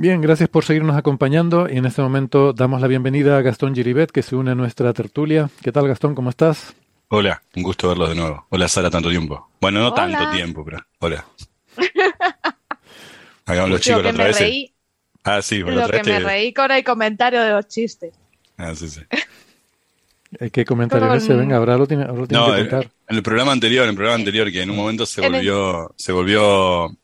Bien, gracias por seguirnos acompañando y en este momento damos la bienvenida a Gastón Giribet que se une a nuestra tertulia. ¿Qué tal Gastón? ¿Cómo estás? Hola, un gusto verlos de nuevo. Hola Sara, tanto tiempo. Bueno, no tanto tiempo, pero hola. Hagamos los chicos Lo la que otra vez. reí, Ah, sí, la lo otra que vez me te- reí con el comentario de los chistes. Ah, sí, sí. ¿Qué comentario Con- ese? Venga, ahora lo tiene, ahora lo tiene No, que en, contar. en el programa anterior, en el programa anterior, que en un momento se el- volvió, se volvió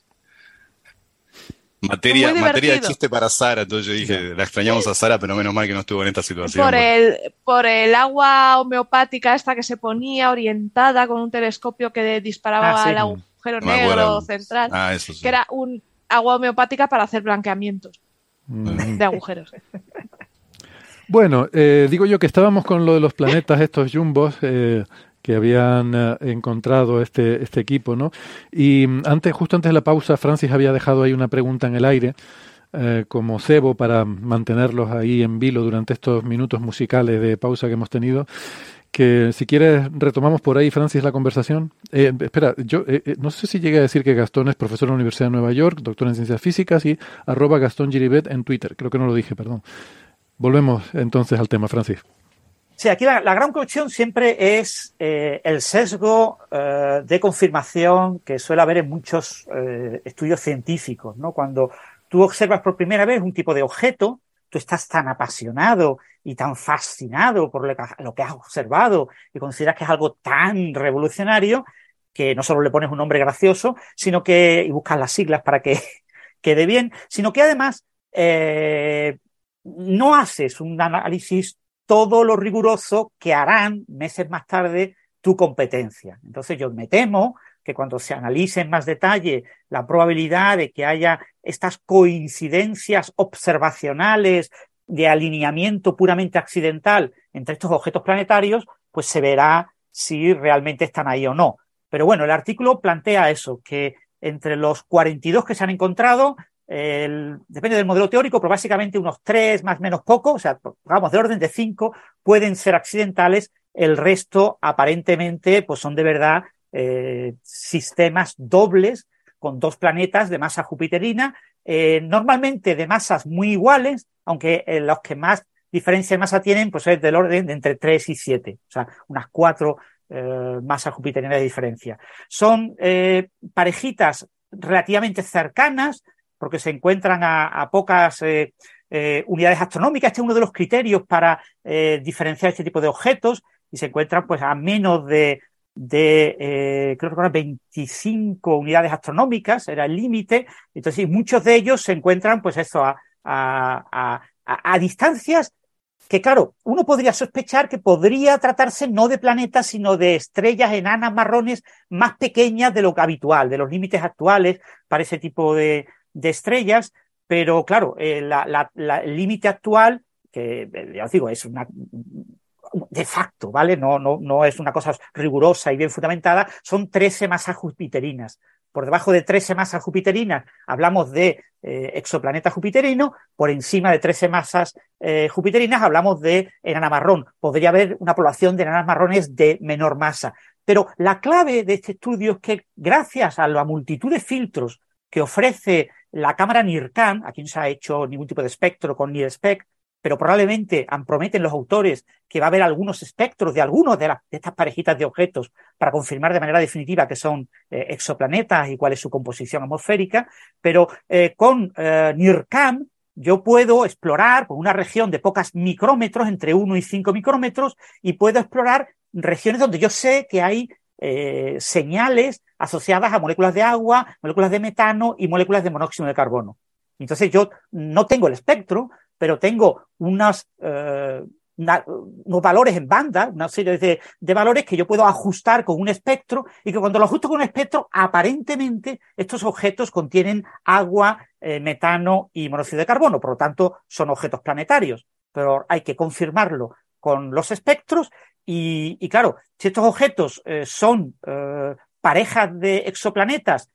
materia, Muy materia de chiste para Sara. Entonces yo dije, la extrañamos a Sara, pero menos mal que no estuvo en esta situación. Por el, por el agua homeopática esta que se ponía orientada con un telescopio que disparaba Ah, sí. al agujero No negro acuerdo. central, Ah, eso sí. que era un agua homeopática para hacer blanqueamientos Mm. de agujeros. Bueno, eh, digo yo que estábamos con lo de los planetas, estos jumbos eh, que habían eh, encontrado este, este equipo, ¿no? Y mm, antes, justo antes de la pausa, Francis había dejado ahí una pregunta en el aire, eh, como cebo para mantenerlos ahí en vilo durante estos minutos musicales de pausa que hemos tenido. Que si quieres retomamos por ahí, Francis, la conversación. Eh, espera, yo eh, eh, no sé si llegué a decir que Gastón es profesor en la Universidad de Nueva York, doctor en ciencias físicas y arroba Gastón Giribet en Twitter. Creo que no lo dije, perdón. Volvemos entonces al tema, Francis. Sí, aquí la, gran cuestión siempre es eh, el sesgo eh, de confirmación que suele haber en muchos eh, estudios científicos, ¿no? Cuando tú observas por primera vez un tipo de objeto, tú estás tan apasionado y tan fascinado por lo que, lo que has observado y consideras que es algo tan revolucionario que no solo le pones un nombre gracioso, sino que, y buscas las siglas para que quede bien, sino que además no haces un análisis todo lo riguroso que harán meses más tarde tu competencia. Entonces yo me temo que cuando se analice en más detalle la probabilidad de que haya estas coincidencias observacionales de alineamiento puramente accidental entre estos objetos planetarios, pues se verá si realmente están ahí o no. Pero bueno, el artículo plantea eso, que entre los 42 que se han encontrado, depende del modelo teórico, pero básicamente unos tres más menos poco, o sea, vamos, de orden de cinco, pueden ser accidentales, el resto aparentemente pues son de verdad eh, sistemas dobles con dos planetas de masa jupiterina, eh, normalmente de masas muy iguales, aunque eh, los que más diferencia de masa tienen pues es del orden de entre 3 y 7, o sea, unas cuatro eh, masas jupiterinas de diferencia. Son eh, parejitas relativamente cercanas, porque se encuentran a, pocas eh, eh, unidades astronómicas. Este es uno de los criterios para eh, diferenciar este tipo de objetos y se encuentran pues a menos de, creo que eran 25 unidades astronómicas, era el límite. Entonces, muchos de ellos se encuentran pues eso a, a- a distancias que claro, uno podría sospechar que podría tratarse no de planetas, sino de estrellas enanas marrones más pequeñas de lo habitual, de los límites actuales para ese tipo de, de estrellas, pero claro, eh, la- la- el límite actual, que eh, ya os digo, es una de facto, ¿vale? No, no, no es una cosa rigurosa y bien fundamentada, son 13 masas jupiterinas. Por debajo de 13 masas jupiterinas hablamos de eh, exoplaneta jupiterino, por encima de 13 masas eh, jupiterinas hablamos de enana marrón. Podría haber una población de enanas marrones de menor masa. Pero la clave de este estudio es que gracias a la multitud de filtros que ofrece la cámara NIRCAM, aquí no se ha hecho ningún tipo de espectro con NIRSPEC, pero probablemente prometen los autores que va a haber algunos espectros de algunos de, estas parejitas de objetos para confirmar de manera definitiva que son eh, exoplanetas y cuál es su composición atmosférica, pero eh, con eh, NIRCAM yo puedo explorar pues, una región de pocas micrómetros, entre 1 y 5 micrómetros, y puedo explorar regiones donde yo sé que hay eh, señales asociadas a moléculas de agua, moléculas de metano y moléculas de monóxido de carbono. Entonces yo no tengo el espectro, pero tengo unas, eh, unos valores en banda, una serie de, de, valores que yo puedo ajustar con un espectro y que cuando lo ajusto con un espectro, aparentemente estos objetos contienen agua, eh, metano y monóxido de carbono, por lo tanto son objetos planetarios, pero hay que confirmarlo con los espectros y, y claro, si estos objetos eh, son eh, parejas de exoplanetas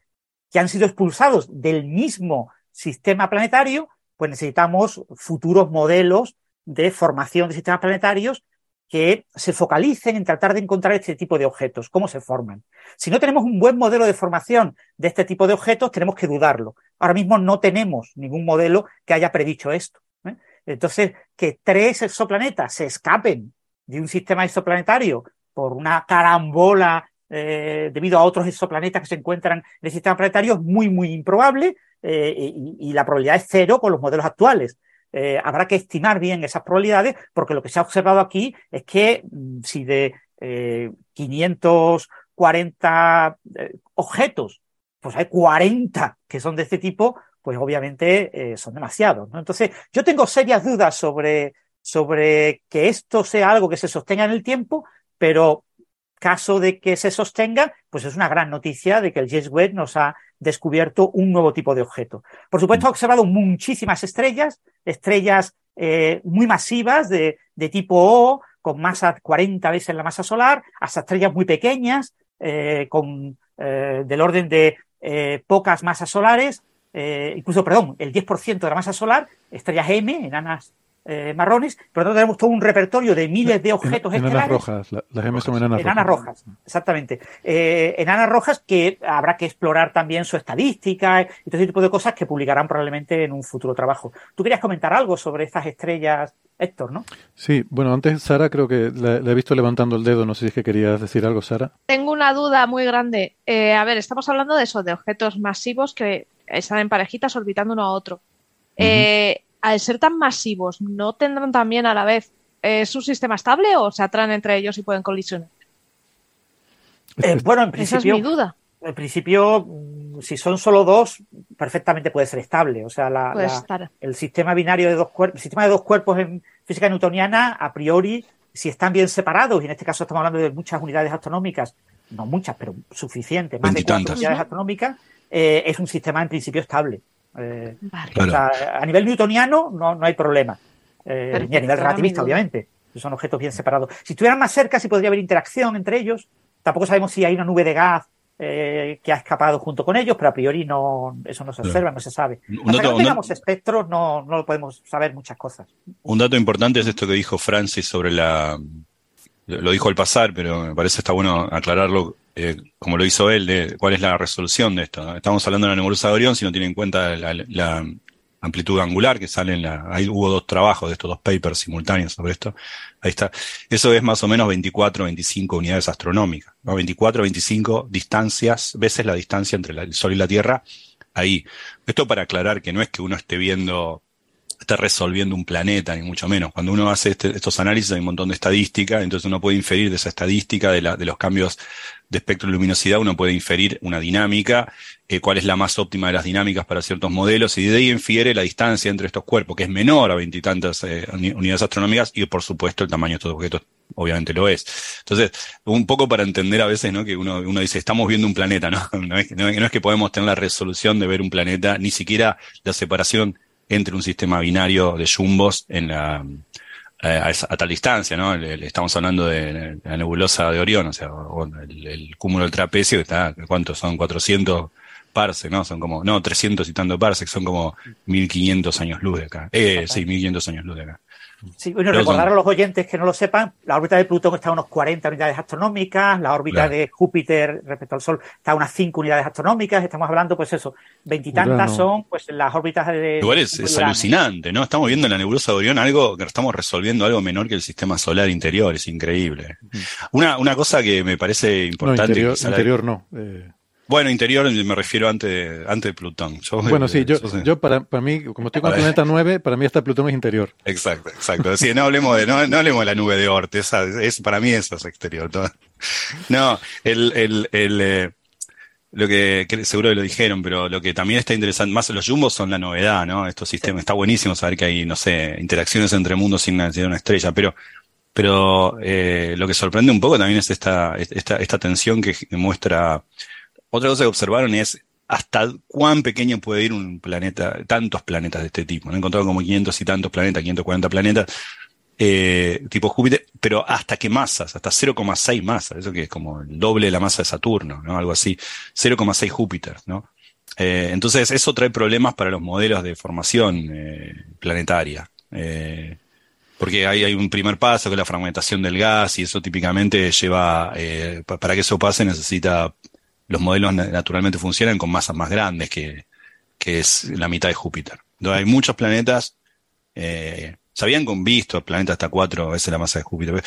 que han sido expulsados del mismo sistema planetario, pues necesitamos futuros modelos de formación de sistemas planetarios que se focalicen en tratar de encontrar este tipo de objetos, cómo se forman. Si no tenemos un buen modelo de formación de este tipo de objetos, tenemos que dudarlo. Ahora mismo no tenemos ningún modelo que haya predicho esto. ¿eh? Entonces, que tres exoplanetas se escapen de un sistema exoplanetario por una carambola eh, debido a otros exoplanetas que se encuentran en el sistema planetario es muy, muy improbable eh, y, la probabilidad es cero con los modelos actuales. Eh, habrá que estimar bien esas probabilidades porque lo que se ha observado aquí es que mm, si de eh, 540 eh, objetos, pues hay 40 que son de este tipo, pues obviamente son demasiados. ¿no? Entonces, yo tengo serias dudas sobre, sobre que esto sea algo que se sostenga en el tiempo, pero caso de que se sostenga, pues es una gran noticia de que el James Webb nos ha descubierto un nuevo tipo de objeto. Por supuesto, ha observado muchísimas estrellas, estrellas eh, muy masivas de, de, tipo O, con masa 40 veces la masa solar, hasta estrellas muy pequeñas, eh, con eh, del orden de eh, pocas masas solares, incluso, perdón, el 10% de la masa solar, estrellas M, enanas eh, marrones, por lo tanto tenemos todo un repertorio de miles de objetos en, enanas rojas, la, las son enanas, enanas rojas. rojas. Exactamente. Eh, enanas rojas que habrá que explorar también su estadística y todo ese tipo de cosas que publicarán probablemente en un futuro trabajo. ¿Tú querías comentar algo sobre estas estrellas, Héctor, no? Sí, bueno, antes Sara creo que la, la he visto levantando el dedo, no sé si es que querías decir algo, Sara. Tengo una duda muy grande. Eh, a ver, estamos hablando de eso, de objetos masivos que están en parejitas orbitando uno a otro. Uh -huh. Al ser tan masivos, ¿no tendrán también a la vez eh, su sistema estable o se atraen entre ellos y pueden colisionar? Eh, bueno, en principio. Esa es mi duda. En principio, si son solo dos, perfectamente puede ser estable. O sea, la, la, el sistema binario de dos cuerpos, el sistema de dos cuerpos en física newtoniana, a priori, si están bien separados, y en este caso estamos hablando de muchas unidades astronómicas, no muchas, pero suficientes, más de cuatro unidades astronómicas, eh, es un sistema en principio estable. Eh, vale. o sea, a nivel newtoniano no, no hay problema. Eh, ni a nivel relativista, obviamente. Son objetos bien separados. Si estuvieran más cerca, sí podría haber interacción entre ellos. Tampoco sabemos si hay una nube de gas eh, que ha escapado junto con ellos, pero a priori no, eso no se observa, claro. no se sabe. Hasta dato, que no tengamos espectros, no, no podemos saber muchas cosas. Un dato importante es esto que dijo Francis sobre la. Lo dijo al pasar, pero me parece está bueno aclararlo eh, como lo hizo él, de cuál es la resolución de esto. Estamos hablando de la nebulosa de Orión, si no tiene en cuenta la, amplitud angular que sale en la. Ahí hubo dos trabajos de estos dos papers simultáneos sobre esto. Ahí está. Eso es más o menos 24, 25 unidades astronómicas. ¿no? 24, 25 distancias, veces la distancia entre el Sol y la Tierra. Ahí. Esto para aclarar que no es que uno esté viendo esté resolviendo un planeta, ni mucho menos. Cuando uno hace este, estos análisis hay un montón de estadística, entonces uno puede inferir de esa estadística, de, la, de los cambios de espectro de luminosidad, uno puede inferir una dinámica, eh, cuál es la más óptima de las dinámicas para ciertos modelos, y de ahí infiere la distancia entre estos cuerpos, que es menor a veintitantas eh, unidades astronómicas, y por supuesto el tamaño de estos objetos obviamente lo es. Entonces, un poco para entender a veces, ¿no? Que uno, uno dice, estamos viendo un planeta, no, no es que podemos tener la resolución de ver un planeta, ni siquiera la separación entre un sistema binario de jumbos en la, a, a, tal distancia, ¿no? Le, le estamos hablando de, la nebulosa de Orión, o sea, el, el cúmulo del trapecio que está, ¿cuántos son? 400 parsecs, ¿no? Son como, no, 300 y tanto parsecs, son como 1500 años luz de acá. Eh, sí, 1500 años luz de acá. Sí, bueno, recordar a los oyentes que no lo sepan, la órbita de Plutón está a unos 40 unidades astronómicas, la órbita claro. de Júpiter respecto al Sol está a unas 5 unidades astronómicas, estamos hablando, pues eso, veintitantas son pues las órbitas de... Igual es, es alucinante, ¿no? Estamos viendo en la nebulosa de Orión algo que estamos resolviendo algo menor que el sistema solar interior, es increíble. Mm. Una, una cosa que me parece importante... No, interior, interior no. Eh... Bueno, interior me refiero antes de, antes de Plutón. Yo, bueno, sí, yo, yo, yo para, para mí, como estoy con el planeta 9, para mí hasta Plutón es interior. Exacto, exacto. Sí, no hablemos de, no, no hablemos de la nube de Oort, esa, es, para mí eso es exterior. No, el, el, el, eh, lo que, seguro que lo dijeron, pero lo que también está interesante, más los jumbos son la novedad, ¿no? Estos sistemas, está buenísimo saber que hay, no sé, interacciones entre mundos sin necesidad de una estrella, pero, pero eh, lo que sorprende un poco también es esta, esta, esta tensión que muestra. Otra cosa que observaron es hasta cuán pequeño puede ir un planeta, tantos planetas de este tipo. Han encontrado como 500 y tantos planetas, 540 planetas, eh, tipo Júpiter, pero hasta qué masas, hasta 0,6 masas, eso que es como el doble de la masa de Saturno, ¿no? Algo así, 0,6 Júpiter, ¿no? Eh, entonces eso trae problemas para los modelos de formación eh, planetaria. Eh, porque hay, hay, un primer paso que es la fragmentación del gas y eso típicamente lleva, eh, para que eso pase necesita, los modelos naturalmente funcionan con masas más grandes que, que es la mitad de Júpiter. Entonces hay muchos planetas eh, se habían visto el planeta hasta cuatro veces la masa de Júpiter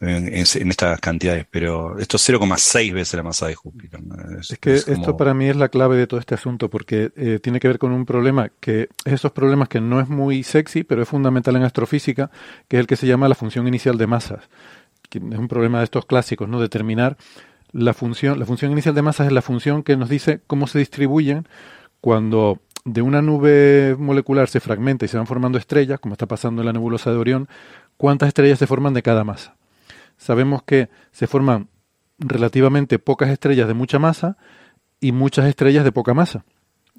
en, estas cantidades, pero esto es 0,6 veces la masa de Júpiter. Es, que esto para mí es la clave de todo este asunto, porque eh, tiene que ver con un problema que es esos problemas que no es muy sexy, pero es fundamental en astrofísica, que es el que se llama la función inicial de masas. Que es un problema de estos clásicos, ¿no? Determinar la función, la función inicial de masas es la función que nos dice cómo se distribuyen cuando de una nube molecular se fragmenta y se van formando estrellas, como está pasando en la nebulosa de Orión, ¿cuántas estrellas se forman de cada masa? Sabemos que se forman relativamente pocas estrellas de mucha masa y muchas estrellas de poca masa.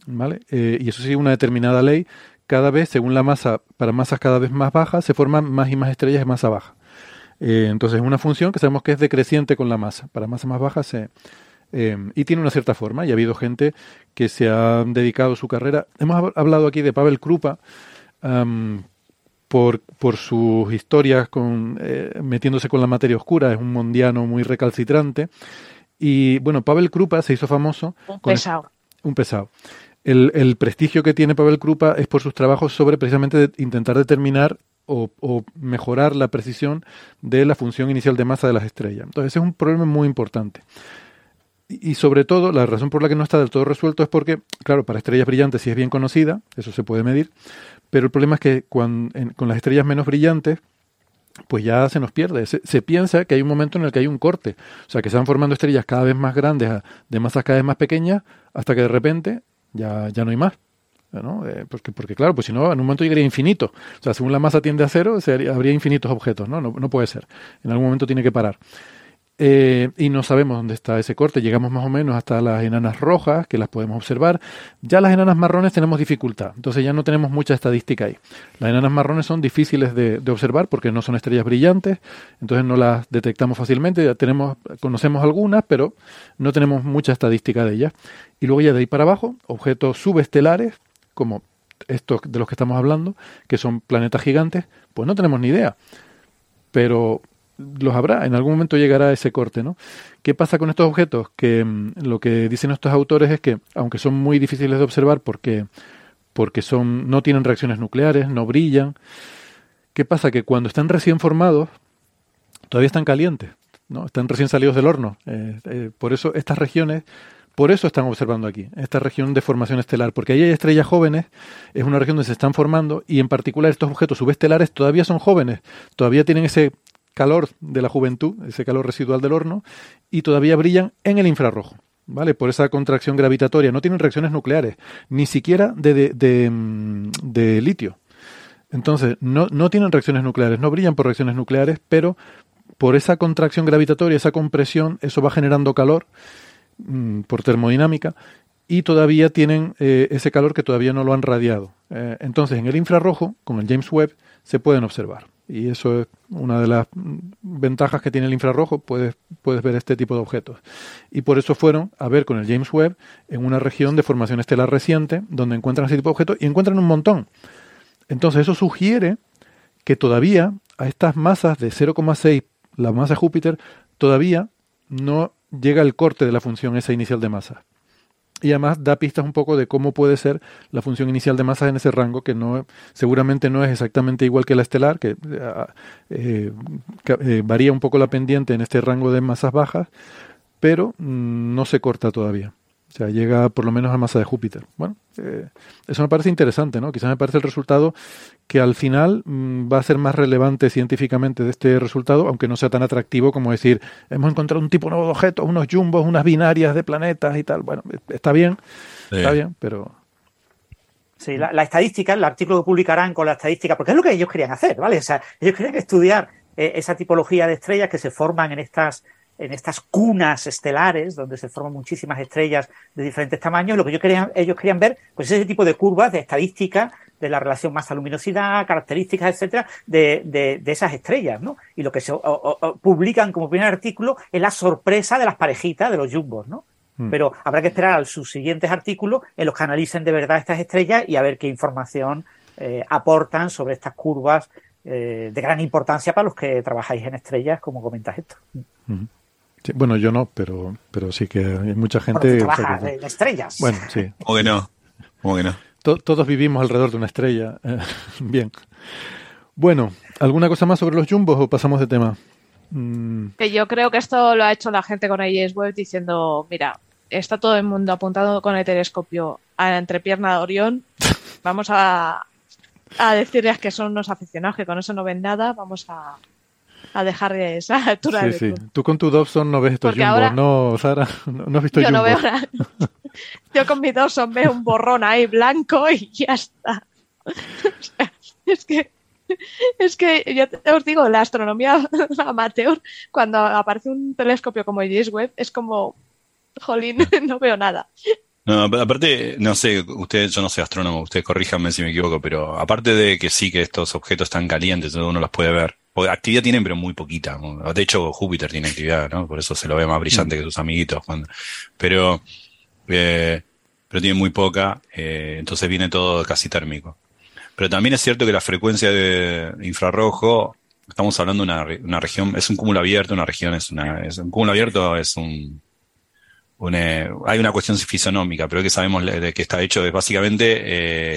¿vale? Eh, y eso sigue una determinada ley. Cada vez, según la masa, para masas cada vez más bajas, se forman más y más estrellas de masa baja. Eh, entonces es una función que sabemos que es decreciente con la masa. Para masas más bajas se, Em, y tiene una cierta forma, y ha habido gente que se ha dedicado su carrera. Hemos hablado aquí de Pavel Krupa por, por, sus historias con, eh, metiéndose con la materia oscura, es un mondiano muy recalcitrante. Y bueno, Pavel Krupa se hizo famoso. Un pesado. un pesado. El, el, prestigio que tiene Pavel Krupa es por sus trabajos sobre precisamente intentar determinar o, mejorar la precisión de la función inicial de masa de las estrellas. Entonces, ese es un problema muy importante. Y sobre todo, la razón por la que no está del todo resuelto es porque, claro, para estrellas brillantes sí es bien conocida, eso se puede medir, pero el problema es que con las estrellas menos brillantes, pues ya se nos pierde. Se, piensa que hay un momento en el que hay un corte, o sea, que se van formando estrellas cada vez más grandes, de masas cada vez más pequeñas, hasta que de repente ya, ya no hay más. Eh, porque, porque, claro, pues si no, en un momento llegaría infinito. O sea, según la masa tiende a cero, habría infinitos objetos, ¿no? ¿no? No puede ser. En algún momento tiene que parar. Eh, y no sabemos dónde está ese corte. Llegamos más o menos hasta las enanas rojas, que las podemos observar. Ya las enanas marrones tenemos dificultad, entonces ya no tenemos mucha estadística ahí. Las enanas marrones son difíciles de, observar porque no son estrellas brillantes, entonces no las detectamos fácilmente. Ya tenemos, conocemos algunas, pero no tenemos mucha estadística de ellas. Y luego ya de ahí para abajo, objetos subestelares, como estos de los que estamos hablando, que son planetas gigantes, pues no tenemos ni idea. Pero los habrá, en algún momento llegará ese corte, ¿no? ¿Qué pasa con estos objetos? Que mm, lo que dicen estos autores es que, aunque son muy difíciles de observar porque, porque son, no tienen reacciones nucleares, no brillan, ¿qué pasa? Que cuando están recién formados, todavía están calientes, ¿no? Están recién salidos del horno. Eh, eh, por eso estas regiones, por eso están observando aquí, esta región de formación estelar, porque ahí hay estrellas jóvenes, es una región donde se están formando y en particular estos objetos subestelares todavía son jóvenes, todavía tienen ese calor de la juventud, ese calor residual del horno, y todavía brillan en el infrarrojo. ¿Vale? Por esa contracción gravitatoria. No tienen reacciones nucleares, ni siquiera de, de, mm, litio. Entonces, no, no tienen reacciones nucleares, no brillan por reacciones nucleares, pero por esa contracción gravitatoria, esa compresión, eso va generando calor mm, por termodinámica y todavía tienen eh, ese calor que todavía no lo han radiado. Eh, entonces, en el infrarrojo, con el James Webb, se pueden observar. Y eso es una de las ventajas que tiene el infrarrojo, puedes, puedes ver este tipo de objetos. Y por eso fueron a ver con el James Webb en una región de formación estelar reciente, donde encuentran ese tipo de objetos y encuentran un montón. Entonces eso sugiere que todavía a estas masas de 0,6, la masa de Júpiter, todavía no llega el corte de la función esa inicial de masa y además da pistas un poco de cómo puede ser la función inicial de masas en ese rango, que no seguramente no es exactamente igual que la estelar, que eh, eh, varía un poco la pendiente en este rango de masas bajas, pero mm, no se corta todavía. O sea, llega por lo menos a masa de Júpiter. Bueno, eh, eso me parece interesante, ¿no? Quizás me parece el resultado que al final mm, va a ser más relevante científicamente de este resultado, aunque no sea tan atractivo como decir, hemos encontrado un tipo nuevo de objetos, unos jumbos, unas binarias de planetas y tal. Bueno, está bien, está bien, pero... Sí, la, estadística, el artículo que publicarán con la estadística, porque es lo que ellos querían hacer, ¿vale? O sea, ellos querían estudiar eh, esa tipología de estrellas que se forman en estas en estas cunas estelares, donde se forman muchísimas estrellas de diferentes tamaños, lo que ellos querían, ellos querían ver, pues ese tipo de curvas de estadística de la relación masa-luminosidad, características, etcétera, de, de, esas estrellas, ¿no? Y lo que se publican como primer artículo es la sorpresa de las parejitas de los jumbos, ¿no? Hmm. Pero habrá que esperar a sus siguientes artículos en los que analicen de verdad estas estrellas y a ver qué información eh, aportan sobre estas curvas eh, de gran importancia para los que trabajáis en estrellas, como comentas esto. Hmm bueno, yo no, pero, pero sí que hay mucha gente. que trabaja en estrellas. Bueno, sí. ¿Cómo que no? ¿Cómo que no? todos vivimos alrededor de una estrella. Bien. Bueno, ¿alguna cosa más sobre los jumbos o pasamos de tema? Mm. Que yo creo que esto lo ha hecho la gente con AIS Web diciendo, mira, está todo el mundo apuntando con el telescopio a la entrepierna de Orión. Vamos a, a decirles que son unos aficionados que con eso no ven nada. Vamos a, a dejar esa altura sí, Sí, Tú con tu Dobson no ves estos jumbos, ¿no, Sara? No, has visto Yo no veo nada. Yo con mi Dobson veo un borrón ahí blanco y ya está. es que es que yo os digo, la astronomía amateur, cuando aparece un telescopio como el James Webb, es como, jolín, no veo nada. No, aparte, no sé, usted, yo no soy astrónomo, ustedes corríjanme si me equivoco, pero aparte de que sí que estos objetos están calientes, uno los puede ver, porque actividad tienen, pero muy poquita. De hecho, Júpiter tiene actividad, ¿no? Por eso se lo ve más brillante mm. que sus amiguitos. pero, eh, pero tiene muy poca, eh, entonces viene todo casi térmico. Pero también es cierto que la frecuencia de infrarrojo, estamos hablando de una, una región, es un cúmulo abierto, una región es una, es un cúmulo abierto es un, hay una cuestión fisonómica, pero que sabemos de qué está hecho es básicamente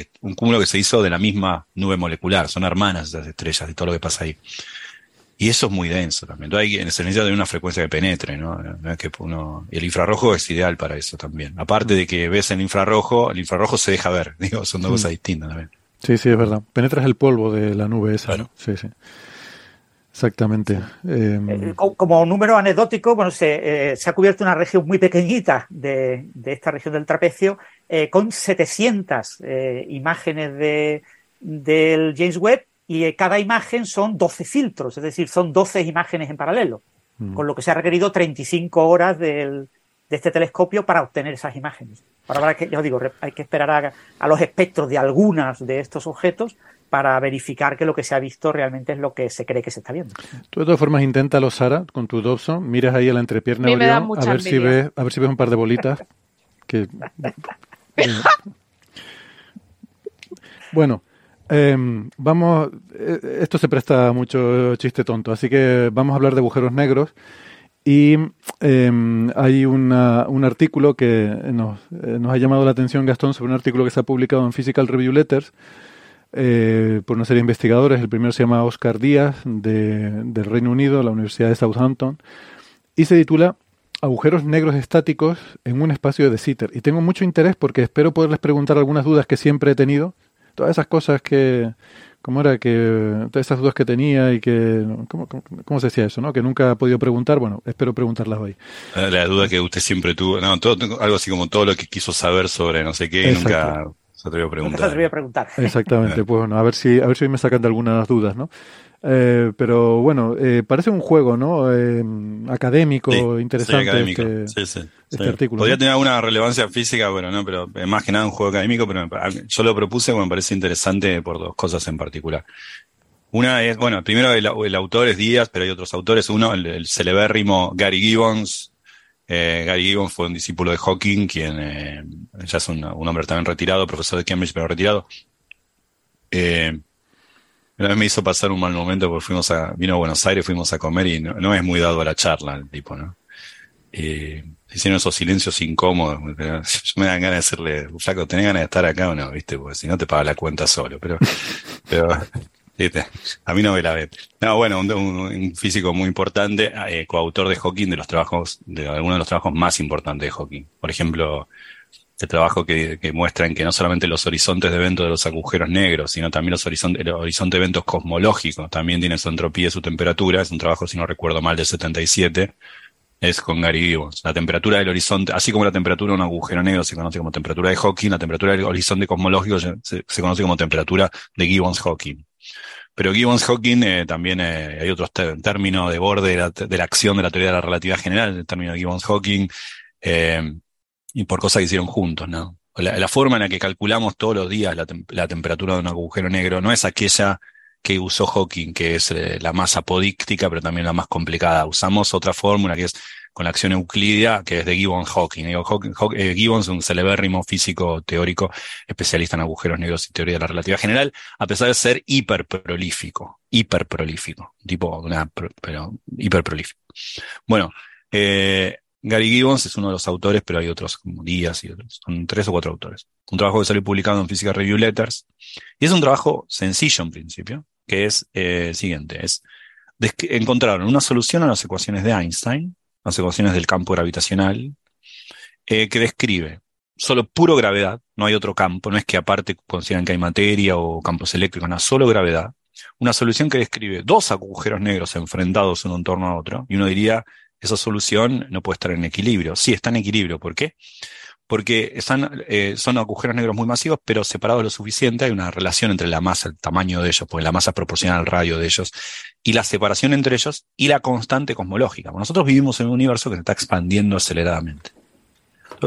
eh, un cúmulo que se hizo de la misma nube molecular, son hermanas esas estrellas y todo lo que pasa ahí. Y eso es muy denso también. Entonces hay, se necesita de una frecuencia que penetre, ¿no? que uno, el infrarrojo es ideal para eso también. Aparte de que ves el infrarrojo, el infrarrojo se deja ver, digo, son dos mm. cosas distintas también. Sí, sí, es verdad. Penetras el polvo de la nube esa, ¿no? Sí, sí. Exactamente. Em, eh, como número anecdótico, bueno, se, eh, se, ha cubierto una región muy pequeñita de, de esta región del trapecio eh, con 700 imágenes de, del James Webb y cada imagen son 12 filtros, es decir, son 12 imágenes en paralelo, mm. con lo que se ha requerido 35 horas del, de este telescopio para obtener esas imágenes. Ahora, que, ya os digo, hay que esperar a, a los espectros de algunas de estos objetos para verificar que lo que se ha visto realmente es lo que se cree que se está viendo. Tú de todas formas inténtalo, Sara, con tu Dobson, miras ahí a la entrepierna a, ver si ves, a ver si ves un par de bolitas. que, bueno, em, vamos, eh, esto se presta mucho chiste tonto, así que vamos a hablar de agujeros negros. Y em, hay una, un artículo que nos, eh, nos ha llamado la atención, Gastón, sobre un artículo que se ha publicado en Physical Review Letters, eh, por una serie de investigadores. El primero se llama Oscar Díaz, de, del Reino Unido, la Universidad de Southampton, y se titula Agujeros negros estáticos en un espacio de Sitter. Y tengo mucho interés porque espero poderles preguntar algunas dudas que siempre he tenido. Todas esas cosas que, ¿cómo era? Que, todas esas dudas que tenía y que, ¿cómo, cómo, se decía eso? ¿no? Que nunca he podido preguntar. Bueno, espero preguntarlas hoy. La duda que usted siempre tuvo, no, todo, algo así como todo lo que quiso saber sobre no sé qué y nunca se atrevió a preguntar. a preguntar. Exactamente, pues bueno, a ver si, a ver si hoy me sacan de algunas dudas, ¿no? Eh, pero bueno, eh, parece un juego, ¿no? Eh, académico, interesante. Sí, académico. Este, sí, sí, este artículo. Podría tener alguna relevancia física, pero no, pero más que nada un juego académico, pero yo lo propuse porque me parece interesante por dos cosas en particular. Una es, bueno, primero el, autor es Díaz, pero hay otros autores. Uno, el, el celebérrimo Gary Gibbons, eh, Gary Gibbon fue un discípulo de Hawking, quien eh, ya es un, hombre también retirado, profesor de Cambridge, pero retirado. Eh, una vez me hizo pasar un mal momento porque fuimos a, vino a Buenos Aires, fuimos a comer y no, es muy dado a la charla el tipo, ¿no? Y hicieron esos silencios incómodos. Yo me dan ganas de decirle, flaco, ¿tenés ganas de estar acá o no? ¿Viste? Porque si no te paga la cuenta solo. Pero, pero A mí no me la ve. No, bueno, un, físico muy importante, eh, coautor de Hawking de los trabajos, de algunos de los trabajos más importantes de Hawking. Por ejemplo, el trabajo que, que muestran que no solamente los horizontes de eventos de los agujeros negros, sino también los horizontes, el horizonte de eventos cosmológicos también tienen su entropía y su temperatura. Es un trabajo, si no recuerdo mal, del 77. Es con Gary Gibbons. La temperatura del horizonte, así como la temperatura de un agujero negro se conoce como temperatura de Hawking, la temperatura del horizonte cosmológico se, conoce como temperatura de Gibbons-Hawking. Pero Gibbons-Hawking eh, también eh, hay otros términos de borde de la, acción de la teoría de la relatividad general, el término de Gibbons-Hawking, eh, y por cosas que hicieron juntos, ¿no? La, forma en la que calculamos todos los días la, temperatura de un agujero negro no es aquella que usó Hawking, que es la más apodíctica, pero también la más complicada. Usamos otra fórmula que es con la acción euclídea, que es de Gibbons Hawking. Eh, Gibbons es un celebérrimo físico teórico especialista en agujeros negros y teoría de la relatividad general, a pesar de ser hiperprolífico, hiperprolífico, tipo una, pero hiperprolífico. Bueno, eh, Gary Gibbons es uno de los autores, pero hay otros como Díaz y otros. Son tres o cuatro autores. Un trabajo que salió publicado en Physical Review Letters. Y es un trabajo sencillo en principio, que es eh, el siguiente. Es encontraron una solución a las ecuaciones de Einstein las ecuaciones del campo gravitacional, eh, que describe solo puro gravedad, no hay otro campo, no es que aparte consideran que hay materia o campos eléctricos, no, solo gravedad. Una solución que describe dos agujeros negros enfrentados uno en torno a otro, y uno diría, esa solución no puede estar en equilibrio. Sí, está en equilibrio. ¿Por qué? Porque están, eh, son agujeros negros muy masivos, pero separados lo suficiente. Hay una relación entre la masa, el tamaño de ellos, porque la masa proporciona al radio de ellos, y la separación entre ellos y la constante cosmológica. Nosotros vivimos en un universo que se está expandiendo aceleradamente.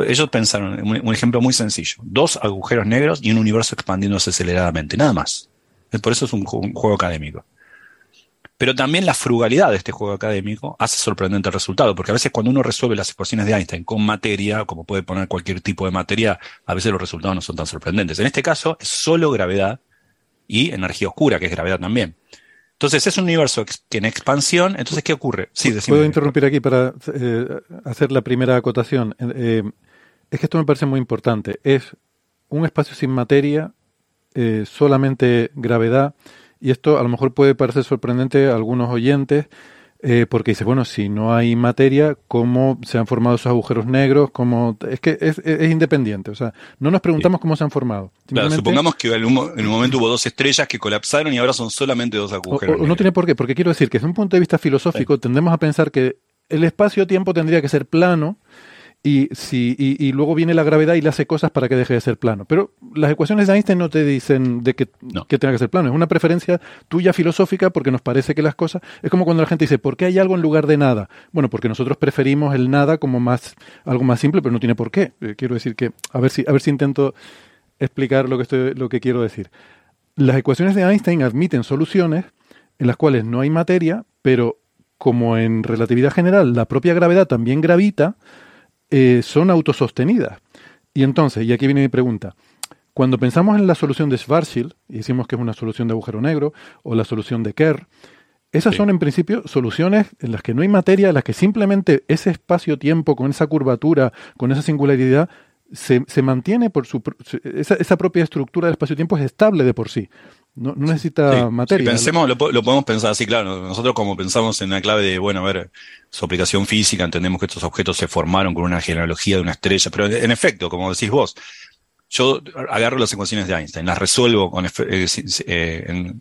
Ellos pensaron, un ejemplo muy sencillo, dos agujeros negros y un universo expandiéndose aceleradamente, nada más. Por eso es un, juego académico. Pero también la frugalidad de este juego académico hace sorprendente el resultado, porque a veces cuando uno resuelve las ecuaciones de Einstein con materia, como puede poner cualquier tipo de materia, a veces los resultados no son tan sorprendentes. En este caso es solo gravedad y energía oscura, que es gravedad también. Entonces es un universo que en expansión, entonces ¿qué ocurre? Sí, Puedo interrumpir aquí para eh, hacer la primera acotación. Eh, es que esto me parece muy importante. Es un espacio sin materia, eh, solamente gravedad, y esto a lo mejor puede parecer sorprendente a algunos oyentes, eh, porque dice, bueno, si no hay materia, ¿cómo se han formado esos agujeros negros? ¿Cómo... Es que es, independiente, o sea, no nos preguntamos cómo se han formado. Claro, supongamos que en un, momento hubo dos estrellas que colapsaron y ahora son solamente dos agujeros. no tiene por qué, porque quiero decir que desde un punto de vista filosófico tendemos a pensar que el espacio-tiempo tendría que ser plano y, si, y, luego viene la gravedad y le hace cosas para que deje de ser plano. Pero las ecuaciones de Einstein no te dicen de que, que tenga que ser plano. Es una preferencia tuya filosófica porque nos parece que las cosas... Es como cuando la gente dice, ¿por qué hay algo en lugar de nada? Bueno, porque nosotros preferimos el nada como más algo más simple, pero no tiene por qué. Eh, quiero decir que... A ver si, a ver si intento explicar lo que, estoy, lo que quiero decir. Las ecuaciones de Einstein admiten soluciones en las cuales no hay materia, pero como en relatividad general la propia gravedad también gravita, eh, son autosostenidas. Y entonces, y aquí viene mi pregunta, cuando pensamos en la solución de Schwarzschild, y decimos que es una solución de agujero negro, o la solución de Kerr, esas son en principio soluciones en las que no hay materia, en las que simplemente ese espacio-tiempo con esa curvatura, con esa singularidad, se, se mantiene por su... Esa, esa propia estructura del espacio-tiempo es estable de por sí. No, necesita materia. pensemos, lo, podemos pensar así, claro. Nosotros como pensamos en la clave de, bueno, a ver, su aplicación física, entendemos que estos objetos se formaron con una genealogía de una estrella, pero en efecto, como decís vos, yo agarro las ecuaciones de Einstein, las resuelvo con, eh, eh,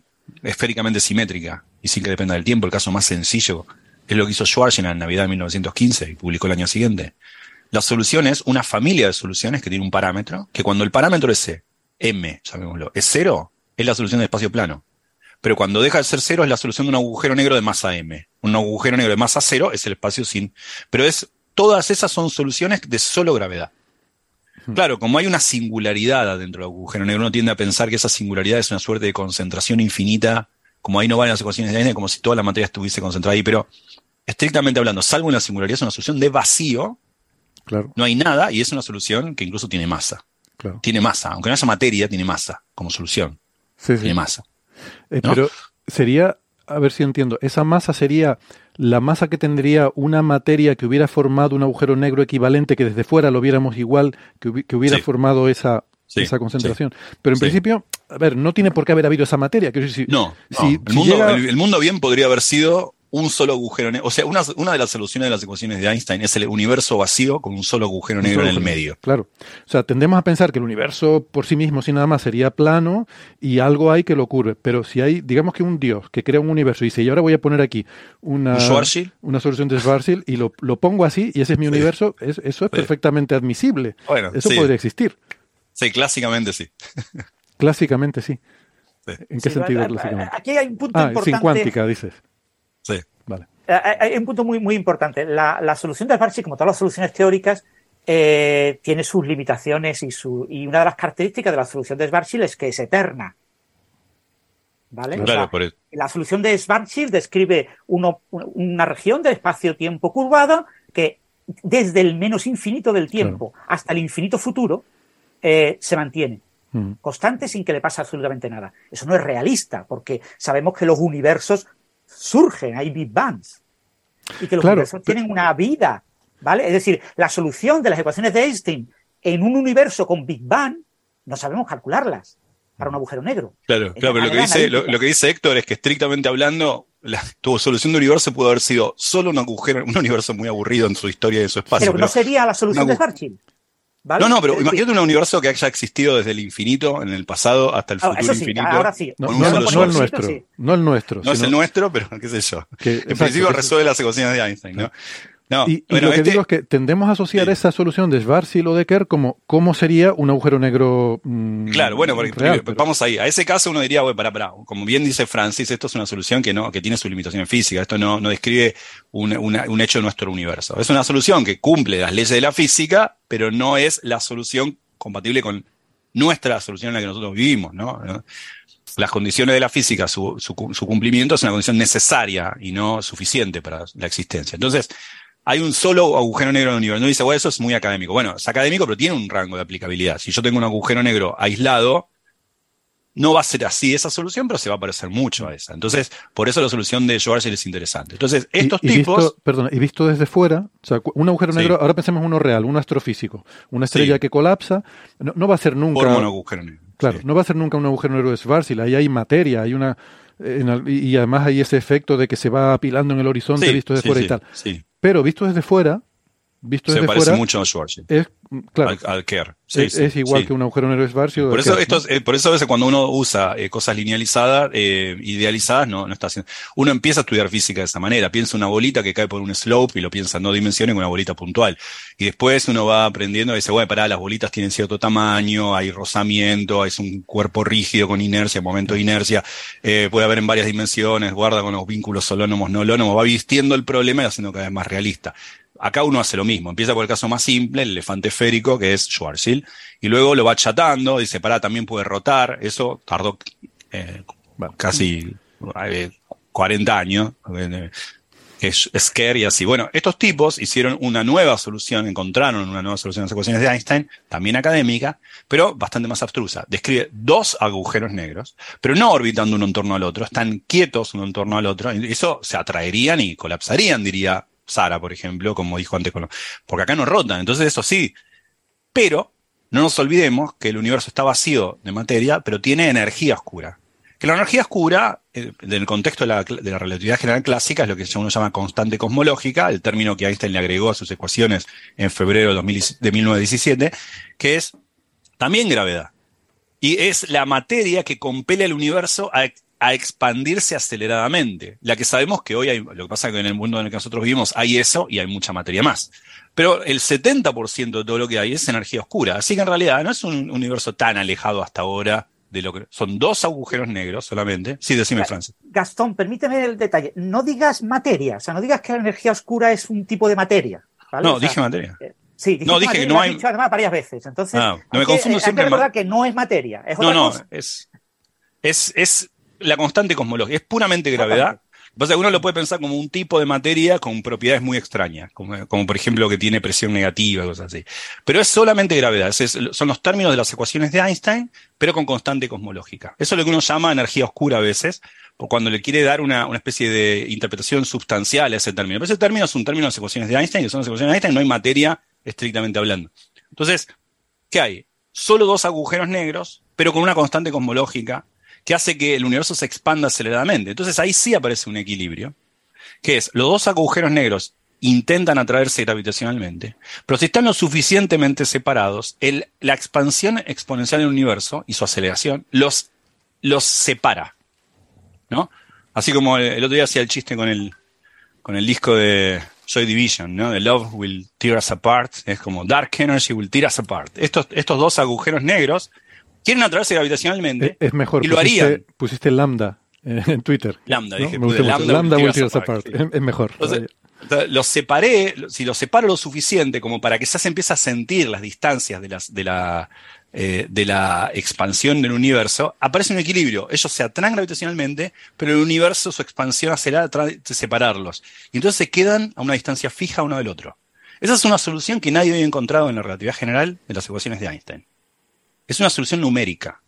esféricamente simétrica y sin que dependa del tiempo. El caso más sencillo es lo que hizo Schwarzenegger en Navidad de 1915 y publicó el año siguiente. La solución es una familia de soluciones que tiene un parámetro, que cuando el parámetro ese, m, llamémoslo, es cero, es la solución del espacio plano. Pero cuando deja de ser cero es la solución de un agujero negro de masa m. Un agujero negro de masa cero es el espacio sin. Pero es, todas esas son soluciones de solo gravedad. Claro, como hay una singularidad adentro del agujero negro, uno tiende a pensar que esa singularidad es una suerte de concentración infinita, como ahí no van las ecuaciones de Einstein, como si toda la materia estuviese concentrada ahí, pero estrictamente hablando, salvo una singularidad, es una solución de vacío, claro. no hay nada, y es una solución que incluso tiene masa. Tiene masa, aunque no haya materia, tiene masa como solución de masa. Eh, pero sería, a ver si entiendo, esa masa sería la masa que tendría una materia que hubiera formado un agujero negro equivalente, que desde fuera lo viéramos igual, que, hubiera formado esa... esa concentración. Pero en principio, a ver, no tiene por qué haber habido esa materia. no, el, mundo, bien podría haber sido un solo agujero negro. O sea, una, una, de las soluciones de las ecuaciones de Einstein es el universo vacío con un solo agujero negro en el medio. Claro. O sea, tendemos a pensar que el universo por sí mismo, sin nada más, sería plano y algo hay que lo ocurre. Pero si hay, digamos que un Dios que crea un universo y dice, y ahora voy a poner aquí una, una solución de Schwarzschild y lo, lo, pongo así y ese es mi universo, eso es perfectamente admisible. Bueno, eso podría existir. Sí, clásicamente sí. clásicamente sí. ¿En qué sentido clásicamente? Aquí hay un punto ah, importante. Sin cuántica, dices. Sí. Vale. Eh, eh, hay un punto muy, muy importante. La, solución de Schwarzschild, como todas las soluciones teóricas, eh, tiene sus limitaciones y, su, y una de las características de la solución de Schwarzschild es que es eterna. ¿Vale? La solución de Schwarzschild describe una región de espacio-tiempo curvada que desde el menos infinito del tiempo hasta el infinito futuro se mantiene mm. constante sin que le pase absolutamente nada. Eso no es realista, porque sabemos que los universos surgen, hay Big Bangs. Y que los universos tienen una vida, ¿vale? Es decir, la solución de las ecuaciones de Einstein en un universo con Big Bang no sabemos calcularlas para un agujero negro. Claro, claro, pero lo que, dice, lo, que dice Héctor es que estrictamente hablando, la, tu solución de universo pudo haber sido solo un agujero, un universo muy aburrido en su historia y en su espacio. Pero, no sería la solución de Schwarzschild. No, no, pero imagínate un universo que haya existido desde el infinito en el pasado hasta el ah, futuro infinito. Ahora sí. No, el nuestro. No el nuestro. No es el nuestro, pero qué sé yo. en principio resuelve las ecuaciones de Einstein, ¿no? Y, lo que este digo es que tendemos a asociar esa solución de Schwarzschild o de Kerr como cómo sería un agujero negro. Mm, claro, bueno, vamos ahí. A ese caso uno diría, bueno, para, para, como bien dice Francis, esto es una solución que no, que tiene su limitación física. Esto no, no describe un, un hecho de nuestro universo. Es una solución que cumple las leyes de la física, pero no es la solución compatible con nuestra solución en la que nosotros vivimos, ¿no? Las condiciones de la física, su, su, su cumplimiento es una condición necesaria y no suficiente para la existencia. Entonces, hay un solo agujero negro en el universo. No dice, bueno, eso es muy académico. Bueno, es académico, pero tiene un rango de aplicabilidad. Si yo tengo un agujero negro aislado, no va a ser así esa solución, pero se va a parecer mucho a esa. Entonces, por eso la solución de Schwarzschild es interesante. Entonces, estos tipos. perdón, y visto desde fuera, o sea, un agujero negro, ahora pensemos uno real, uno astrofísico, una estrella que colapsa, no, va a ser nunca. un agujero negro. Claro, no va a ser nunca un agujero negro de Schwarzschild. Ahí hay materia, hay una. y además hay ese efecto de que se va apilando en el horizonte visto desde fuera y tal. Pero visto desde fuera, visto se parece mucho a Schwarzschild. Es, claro, al, Kerr. es, igual que un agujero negro de Schwarzschild. Por eso, esto, eh, por eso a veces cuando uno usa eh, cosas linealizadas, eh, idealizadas, no, no está haciendo. Uno empieza a estudiar física de esa manera. Piensa una bolita que cae por un slope y lo piensa en dos dimensiones con una bolita puntual. Y después uno va aprendiendo y dice, bueno, pará, las bolitas tienen cierto tamaño, hay rozamiento, es un cuerpo rígido con inercia, momento de inercia, puede haber en varias dimensiones, guarda con los vínculos solónomos, no holónomos, va vistiendo el problema y haciendo cada vez más realista. Acá uno hace lo mismo, empieza por el caso más simple, el elefante esférico, que es Schwarzschild, y luego lo va chatando, dice, pará, también puede rotar, eso tardó eh, casi 40 eh, años, eh, que es scary y así. Bueno, estos tipos hicieron una nueva solución, encontraron una nueva solución a las ecuaciones de Einstein, también académica, pero bastante más abstrusa. Describe dos agujeros negros, pero no orbitando uno en torno al otro, están quietos uno en torno al otro, y eso se atraerían y colapsarían, diría Sara, por ejemplo, como dijo antes, porque acá no rotan, entonces eso sí. Pero no nos olvidemos que el universo está vacío de materia, pero tiene energía oscura. Que la energía oscura, eh, en el contexto de la, relatividad general clásica, es lo que uno llama constante cosmológica, el término que Einstein le agregó a sus ecuaciones en febrero de 1917, que es también gravedad. Y es la materia que compele al universo a, a expandirse aceleradamente. La que sabemos que hoy hay, lo que pasa es que en el mundo en el que nosotros vivimos hay eso y hay mucha materia más. Pero el 70% de todo lo que hay es energía oscura. Así que en realidad no es un universo tan alejado hasta ahora de lo que son dos agujeros negros solamente. Sí, decime, Francis. Gastón, permíteme el detalle. No digas materia, o sea, no digas que la energía oscura es un tipo de materia. No, dije materia. Eh, sí, no, dije que no hay. Dicho además varias veces. Entonces, no, no me confundo siempre. Hay que recordar que no es materia. Es no, no, es, es, es la constante cosmológica, es puramente gravedad. Pasa que uno lo puede pensar como un tipo de materia con propiedades muy extrañas, como, por ejemplo que tiene presión negativa, cosas así. Pero es solamente gravedad, son los términos de las ecuaciones de Einstein, pero con constante cosmológica. Eso es lo que uno llama energía oscura a veces, por cuando le quiere dar una, especie de interpretación sustancial a ese término. Pero ese término es un término de las ecuaciones de Einstein, que son las ecuaciones de Einstein, no hay materia estrictamente hablando. Entonces, ¿qué hay? solo dos agujeros negros, pero con una constante cosmológica que hace que el universo se expanda aceleradamente. Entonces ahí sí aparece un equilibrio, que es los dos agujeros negros intentan atraerse gravitacionalmente, pero si están lo suficientemente separados, la expansión exponencial del universo y su aceleración los, los separa. ¿no? Así como el, otro día hacía el chiste con el, con el disco de Joy Division, ¿no? The Love Will Tear Us Apart. Es como Dark Energy Will Tear Us Apart. Estos, estos dos agujeros negros quieren atraerse gravitacionalmente. Es, mejor. Y lo pusiste, harían. Pusiste lambda en Twitter. Lambda, dije. Me gusta lambda, lambda, will tear us apart. Es, mejor. Entonces, los separé, si los separo lo suficiente como para que ya se empiece a sentir las distancias de, las, de, la, eh, de la expansión del universo, aparece un equilibrio. Ellos se atraen gravitacionalmente, pero el universo, su expansión acelera de separarlos. Y entonces se quedan a una distancia fija uno del otro. Esa es una solución que nadie había encontrado en la relatividad general de las ecuaciones de Einstein. Es una solución numérica.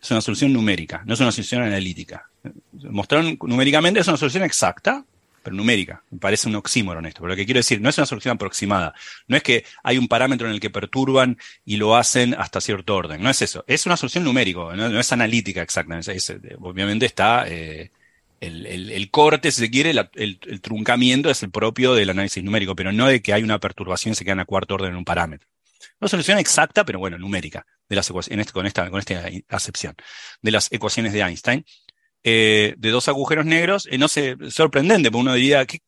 Es una solución numérica, no es una solución analítica. Mostraron numéricamente, es una solución exacta, pero numérica. Me parece un oxímoron esto. Pero lo que quiero decir, no es una solución aproximada. No es que hay un parámetro en el que perturban y lo hacen hasta cierto orden. No es eso. Es una solución numérica, no, es analítica exacta. Es, es, obviamente está eh, el, corte, si se quiere, el, truncamiento es el propio del análisis numérico, pero no de que hay una perturbación y se queda a cuarto orden en un parámetro. Una solución exacta, pero bueno, numérica, de las en este, con, esta, con esta acepción, de las ecuaciones de Einstein. Eh, de dos agujeros negros, eh, no sé, sorprendente, porque uno diría, que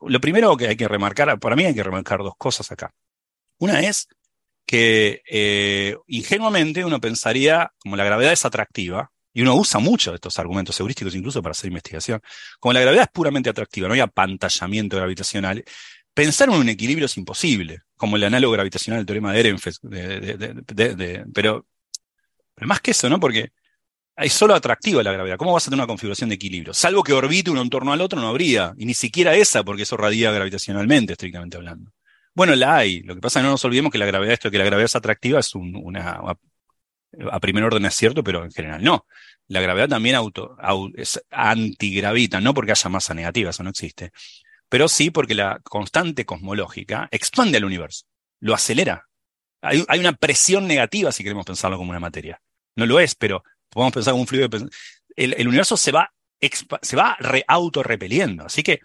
lo primero que hay que remarcar, para mí hay que remarcar dos cosas acá. Una es que eh, ingenuamente uno pensaría, como la gravedad es atractiva, y uno usa mucho estos argumentos heurísticos incluso para hacer investigación, como la gravedad es puramente atractiva, no hay apantallamiento gravitacional, pensar en un equilibrio es imposible, como el análogo gravitacional del teorema de Ehrenfest, pero, más que eso, ¿no? Porque es solo atractiva la gravedad. ¿Cómo vas a tener una configuración de equilibrio? Salvo que orbite uno en torno al otro, no habría. Y ni siquiera esa, porque eso radia gravitacionalmente, estrictamente hablando. Bueno, la hay. Lo que pasa es que no nos olvidemos que la gravedad, esto que la gravedad es atractiva, es una. A primer orden es cierto, pero en general no. La gravedad también auto, es antigravita, no porque haya masa negativa, eso no existe. Pero sí porque la constante cosmológica expande al universo, lo acelera. Hay, una presión negativa si queremos pensarlo como una materia. No lo es, pero podemos pensar como un fluido. El, el universo se va, se va. Así que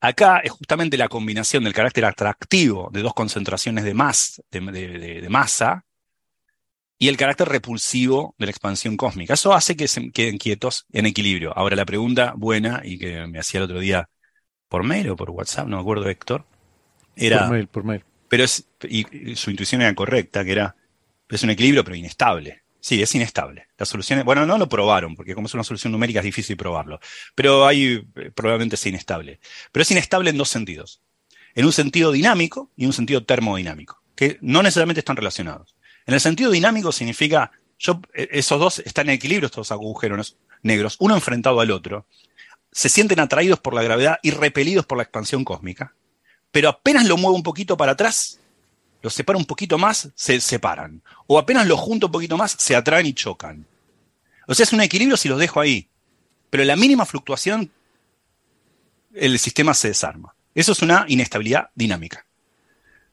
acá es justamente la combinación del carácter atractivo de dos concentraciones de, de, de, de, masa y el carácter repulsivo de la expansión cósmica. Eso hace que se queden quietos en equilibrio. Ahora, la pregunta buena y que me hacía el otro día por mail o por WhatsApp, no me acuerdo, Héctor, era. Por mail, por mail. Pero es, y, su intuición era correcta, que era, es un equilibrio, pero inestable. Sí, es inestable. Las soluciones, bueno, no lo probaron, porque como es una solución numérica es difícil probarlo, pero ahí probablemente es inestable. Pero es inestable en dos sentidos. En un sentido dinámico y en un sentido termodinámico, que no necesariamente están relacionados. En el sentido dinámico significa, yo, esos dos están en equilibrio, estos agujeros negros, uno enfrentado al otro, se sienten atraídos por la gravedad y repelidos por la expansión cósmica, pero apenas lo muevo un poquito para atrás, los separo un poquito más, se separan. O apenas los junto un poquito más, se atraen y chocan. O sea, es un equilibrio si los dejo ahí. Pero la mínima fluctuación, el sistema se desarma. Eso es una inestabilidad dinámica.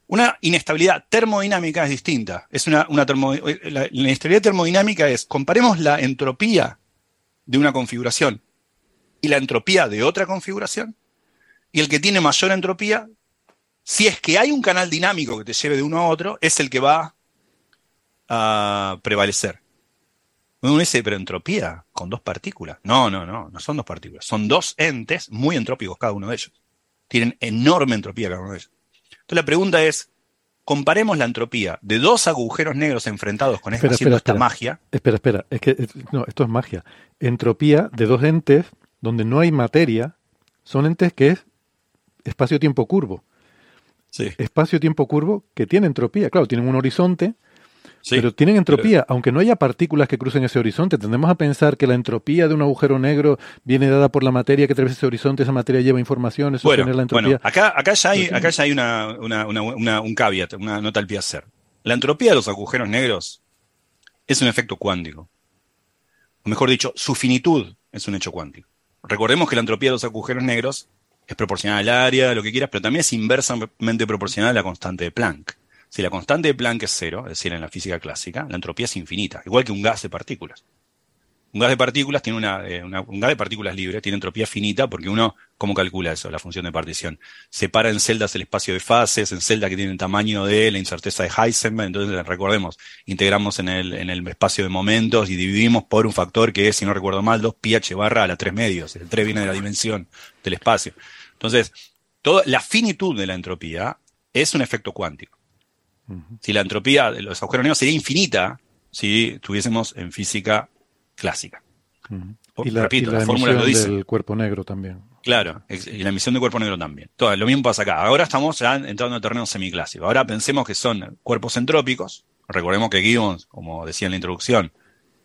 Una inestabilidad termodinámica es distinta. Es una, una termo, la, la inestabilidad termodinámica es, comparemos la entropía de una configuración y la entropía de otra configuración, y el que tiene mayor entropía si es que hay un canal dinámico que te lleve de uno a otro, es el que va a prevalecer. Uno dice, pero entropía con dos partículas. No, no, no, no son dos partículas. Son dos entes muy entrópicos cada uno de ellos. Tienen enorme entropía cada uno de ellos. Entonces la pregunta es, comparemos la entropía de dos agujeros negros enfrentados con esta, espera, esta magia. Espera, espera, es que no, esto es magia. Entropía de dos entes donde no hay materia, son entes que es espacio-tiempo curvo. Sí. espacio-tiempo curvo que tiene entropía. Claro, tienen un horizonte, Sí, pero tienen entropía. pero- Aunque no haya partículas que crucen ese horizonte, tendemos a pensar que la entropía de un agujero negro viene dada por la materia que atraviesa ese horizonte, esa materia lleva información, eso Bueno, genera la entropía. bueno, acá, acá ya hay, acá ya hay una, una, una, una- un caveat, una nota al pie a hacer. La entropía de los agujeros negros es un efecto cuántico. O mejor dicho, su finitud es un hecho cuántico. Recordemos que la entropía de los agujeros negros es proporcional al área, lo que quieras, pero también es inversamente proporcional a la constante de Planck. Si la constante de Planck es cero, es decir, en la física clásica, la entropía es infinita, igual que un gas de partículas. Un gas de partículas tiene eh, una, un gas de partículas libre tiene entropía finita porque uno, ¿cómo calcula eso? La función de partición. Separa en celdas el espacio de fases, en celdas que tienen tamaño de la incerteza de Heisenberg. Entonces, recordemos, integramos en el, en el espacio de momentos y dividimos por un factor que es, si no recuerdo mal, 2 pi h barra a la 3 medios. El 3 viene de la dimensión del espacio. Entonces, toda la finitud de la entropía es un efecto cuántico. Si la entropía de los agujeros negros sería infinita si tuviésemos en física clásica. Y la, Repito, la, fórmula lo dice. del cuerpo negro también. Claro, y la emisión del cuerpo negro también. Todo, lo mismo pasa acá. Ahora estamos ya entrando en terreno semiclásico. Ahora pensemos que son cuerpos entrópicos. Recordemos que Gibbons, como decía en la introducción,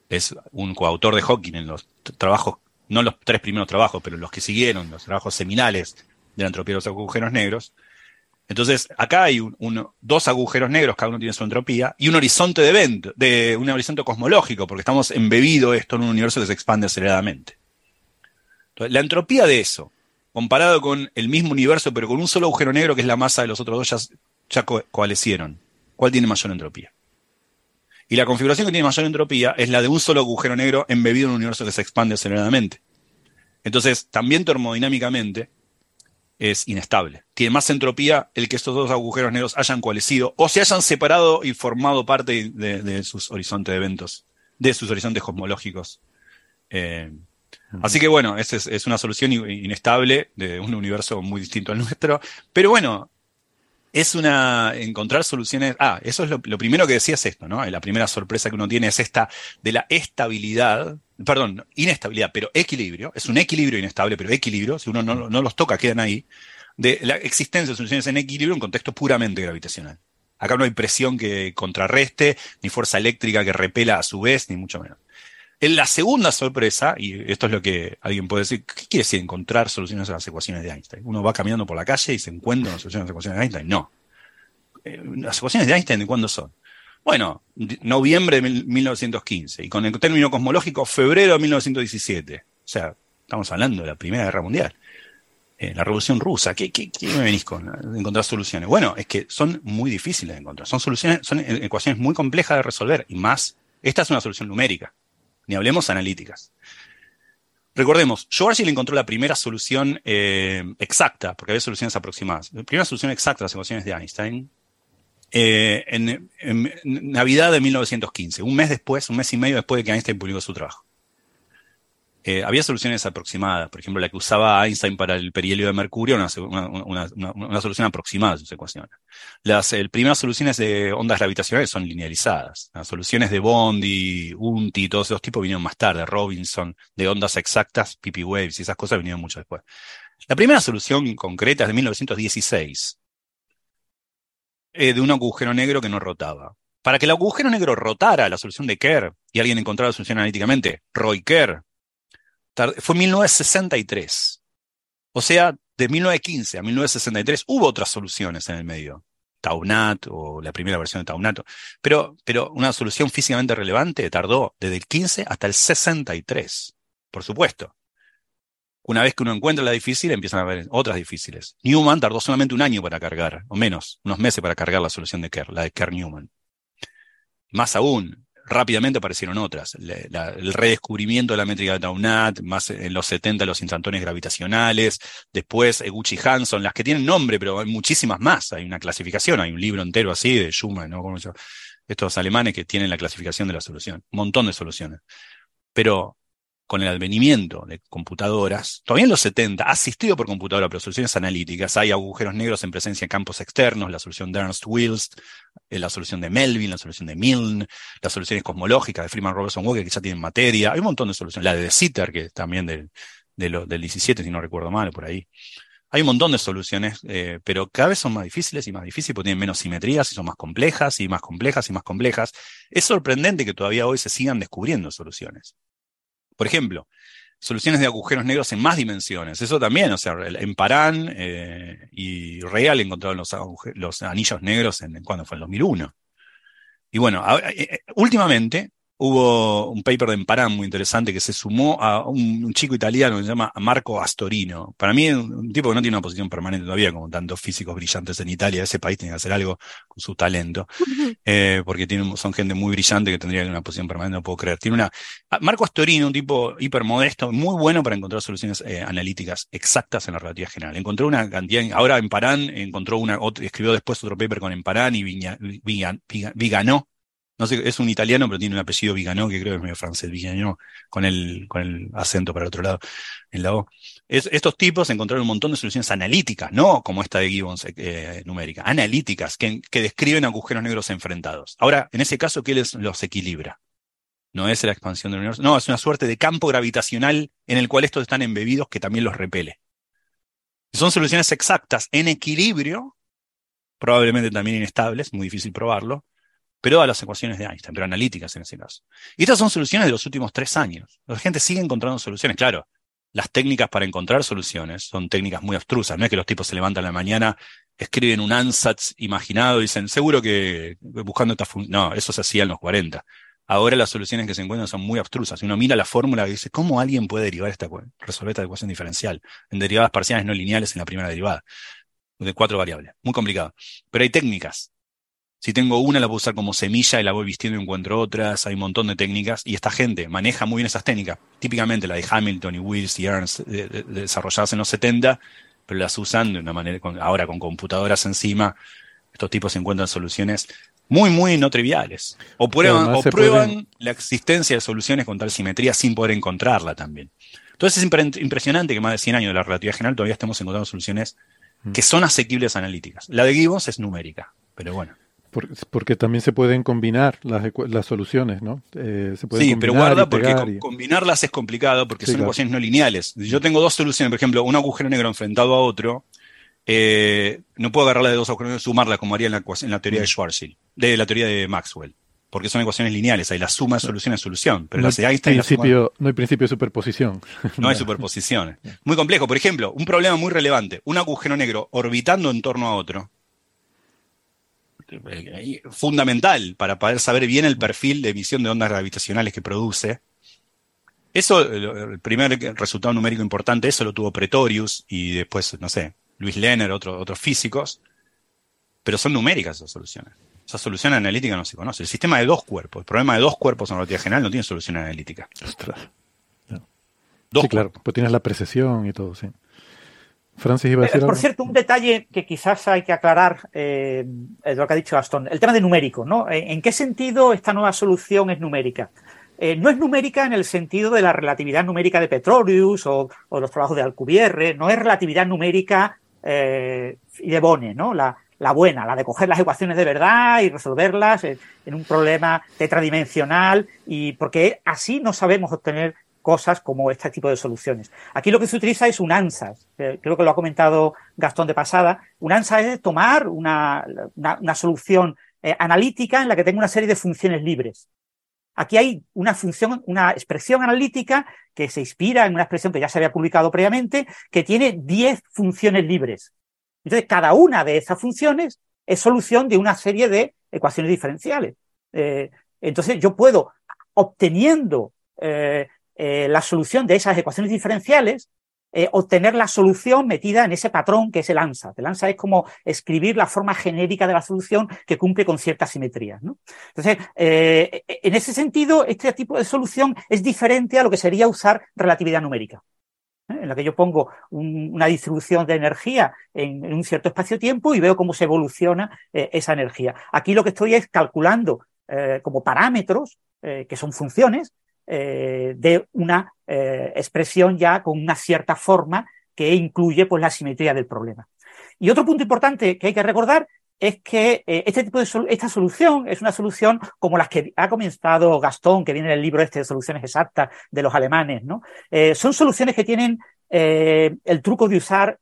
es un coautor de Hawking en los trabajos, no los tres primeros trabajos, pero los que siguieron, los trabajos seminales de la entropía de los agujeros negros. Entonces, acá hay dos agujeros negros, cada uno tiene su entropía, y un horizonte de evento, de un horizonte cosmológico, porque estamos embebido esto en un universo que se expande aceleradamente. Entonces, la entropía de eso, comparado con el mismo universo, pero con un solo agujero negro, que es la masa de los otros dos, ya, coalescieron. ¿Cuál tiene mayor entropía? Y la configuración que tiene mayor entropía es la de un solo agujero negro embebido en un universo que se expande aceleradamente. Entonces, también termodinámicamente, es inestable. Tiene más entropía el que estos dos agujeros negros hayan coalescido o se hayan separado y formado parte de, sus horizontes de eventos, de sus horizontes cosmológicos. Eh, así que bueno, esa es, una solución inestable de un universo muy distinto al nuestro. Pero bueno, es una encontrar soluciones. Ah, eso es lo, primero que decía es esto, ¿no? La primera sorpresa que uno tiene es esta de la estabilidad, perdón, inestabilidad, pero equilibrio. Es un equilibrio inestable, pero equilibrio. Si uno no, los toca, quedan ahí. De la existencia de soluciones en equilibrio en contexto puramente gravitacional. Acá no hay presión que contrarreste, ni fuerza eléctrica que repela a su vez, ni mucho menos. En la segunda sorpresa, y esto es lo que alguien puede decir, ¿qué quiere decir encontrar soluciones a las ecuaciones de Einstein? Uno va caminando por la calle y se encuentra las soluciones a las ecuaciones de Einstein. No. Eh, ¿Las ecuaciones de Einstein de cuándo son? Bueno, noviembre de 1915, y con el término cosmológico, febrero de 1917. O sea, estamos hablando de la Primera Guerra Mundial. Eh, la Revolución Rusa. ¿Qué, qué, qué me venís con encontrar soluciones? Bueno, es que son muy difíciles de encontrar. Son soluciones, son ecuaciones muy complejas de resolver, y más, esta es una solución numérica ni hablemos analíticas. Recordemos, Schwarzschild encontró la primera solución eh, exacta, porque había soluciones aproximadas. La primera solución exacta a las ecuaciones de Einstein eh, en, Navidad de 1915, un mes después, un mes y medio después de que Einstein publicó su trabajo. Eh, había soluciones aproximadas, por ejemplo, la que usaba Einstein para el perihelio de mercurio, una, solución aproximada a sus ecuaciones. Las primeras soluciones de ondas gravitacionales son linealizadas. Las soluciones de Bondi, Unti, todos esos tipos vinieron más tarde, Robinson, de ondas exactas, PP Waves y esas cosas vinieron mucho después. La primera solución concreta es de 1916, eh, de un agujero negro que no rotaba. Para que el agujero negro rotara, la solución de Kerr, y alguien encontrara la solución analíticamente, Roy Kerr, fue 1963. O sea, de 1915 a 1963 hubo otras soluciones en el medio. Taunat o la primera versión de Taunato. Pero, pero una solución físicamente relevante tardó desde el 15 hasta el 63. Por supuesto. Una vez que uno encuentra la difícil, empiezan a haber otras difíciles. Newman tardó solamente un año para cargar, o menos, unos meses para cargar la solución de Kerr, la de Kerr-Newman. Más aún, rápidamente aparecieron otras. el redescubrimiento de la métrica de Taunat, más en los 70 los instantones gravitacionales, después Eguchi Hanson, las que tienen nombre, pero hay muchísimas más. Hay una clasificación, hay un libro entero así de Schumann, ¿no? estos alemanes que tienen la clasificación de la solución. Un montón de soluciones. Pero con el advenimiento de computadoras, todavía en los 70, asistido por computadora, pero soluciones analíticas, hay agujeros negros en presencia de campos externos, la solución de Ernst Wills, eh, la solución de Melvin, la solución de Milne, las soluciones cosmológicas de Freeman Robertson Walker, que ya tienen materia, hay un montón de soluciones, la de Sitter, que también del, del 17, si no recuerdo mal, por ahí. Hay un montón de soluciones, eh, pero cada vez son más difíciles y más difíciles porque tienen menos simetrías y son más complejas y más complejas y más complejas. Es sorprendente que todavía hoy se sigan descubriendo soluciones. Por ejemplo, soluciones de agujeros negros en más dimensiones. Eso también, o sea, en Parán eh, y Real encontraron los, los anillos negros en, cuando fue en 2001. Y bueno, eh, eh, últimamente hubo un paper de Emparán muy interesante que se sumó a un, chico italiano que se llama Marco Astorino. Para mí, un, tipo que no tiene una posición permanente todavía, como tantos físicos brillantes en Italia. Ese país tiene que hacer algo con su talento, eh, porque tiene, son gente muy brillante que tendría una posición permanente, no puedo creer. Tiene una. Ah, Marco Astorino, un tipo hipermodesto, muy bueno para encontrar soluciones eh, analíticas exactas en la relatividad general. Encontró una cantidad, ahora Emparán encontró una, escribió después otro paper con Emparán y Viganó no sé, es un italiano, pero tiene un apellido Viganó, que creo que es medio francés, Viganó, con el, con el acento para el otro lado, en la O. estos tipos encontraron un montón de soluciones analíticas, no como esta de Gibbons eh, numérica, analíticas, que, que, describen agujeros negros enfrentados. Ahora, en ese caso, ¿qué les, los equilibra? No es la expansión del universo, no, es una suerte de campo gravitacional en el cual estos están embebidos que también los repele. Son soluciones exactas en equilibrio, probablemente también inestables, muy difícil probarlo, pero a las ecuaciones de Einstein, pero analíticas en ese caso. Y estas son soluciones de los últimos tres años. La gente sigue encontrando soluciones. Claro, las técnicas para encontrar soluciones son técnicas muy abstrusas. No es que los tipos se levantan la mañana, escriben un ansatz imaginado y dicen, seguro que buscando esta función. No, eso se hacía en los 40. Ahora las soluciones que se encuentran son muy abstrusas. Uno mira la fórmula y dice, ¿cómo alguien puede derivar esta, resolver esta ecuación diferencial en derivadas parciales no lineales en la primera derivada? De cuatro variables. Muy complicado. Pero hay técnicas si tengo una, la puedo usar como semilla y la voy vistiendo y encuentro otras. Hay un montón de técnicas. Y esta gente maneja muy bien esas técnicas. Típicamente la de Hamilton y Wills y Ernst, desarrolladas en los 70, pero las usan de una manera, ahora con computadoras encima. Estos tipos encuentran soluciones muy, muy no triviales. O prueban, o prueban la existencia de soluciones con tal simetría sin poder encontrarla también. Entonces es impresionante que más de 100 años de la relatividad general todavía estemos encontrando soluciones mm. que son asequibles analíticas. La de Gibbons es numérica, pero bueno porque también se pueden combinar las, las soluciones, ¿no? Eh, sí, pero guarda porque combinarlas es complicado porque son ecuaciones no lineales. Yo tengo dos soluciones, por ejemplo, un agujero negro enfrentado a otro, eh, no puedo agarrarla de dos agujeros negros y sumarla como haría en la, en la teoría de Schwarzschild, de la teoría de Maxwell. Porque son ecuaciones lineales, hay la suma de solución es solución. Pero no, las de Einstein principio, no hay principio de superposición. No hay superposición. Muy complejo. Por ejemplo, un problema muy relevante. Un agujero negro orbitando en torno a otro fundamental para poder saber bien el perfil de emisión de ondas gravitacionales que produce. Eso, el primer resultado numérico importante, eso lo tuvo Pretorius y después, no sé, Luis Lenner, otros físicos, pero son numéricas esas soluciones. Esa solución analítica no se conoce. El sistema de dos cuerpos, el problema de dos cuerpos en relatividad general no tiene solución analítica. Ostras. sí, claro, pues tienes la precesión y todo, sí. Francis iba a decir Por cierto, un detalle que quizás hay que aclarar eh, lo que ha dicho Gastón, el tema de numérico, ¿no? ¿En qué sentido esta nueva solución es numérica? Eh, no es numérica en el sentido de la relatividad numérica de Petronius o, los trabajos de Alcubierre, no es relatividad numérica eh, y de Bone, ¿no? La, la, buena, la de coger las ecuaciones de verdad y resolverlas en, en un problema tetradimensional y porque así no sabemos obtener cosas como este tipo de soluciones. Aquí lo que se utiliza es un ANSAS, creo que lo ha comentado Gastón de pasada. Un ANSAS es tomar una, una, solución eh, analítica en la que tenga una serie de funciones libres. Aquí hay una función, una expresión analítica que se inspira en una expresión que ya se había publicado previamente, que tiene 10 funciones libres. Entonces, cada una de esas funciones es solución de una serie de ecuaciones diferenciales. Eh, entonces, yo puedo, obteniendo eh, eh, la solución de esas ecuaciones diferenciales, eh, obtener la solución metida en ese patrón que es el ANSA. El ANSA es como escribir la forma genérica de la solución que cumple con ciertas simetrías. Entonces, eh, en ese sentido, este tipo de solución es diferente a lo que sería usar relatividad numérica en la que yo pongo una distribución de energía en, un cierto espacio-tiempo y veo cómo se evoluciona esa energía. Aquí lo que estoy es calculando como parámetros, que son funciones, eh, de una eh, expresión ya con una cierta forma que incluye pues, la simetría del problema. Y otro punto importante que hay que recordar es que eh, este tipo de esta solución es una solución como las que ha comenzado Gastón, que viene en el libro este de soluciones exactas de los alemanes, ¿no? son soluciones que tienen el truco de usar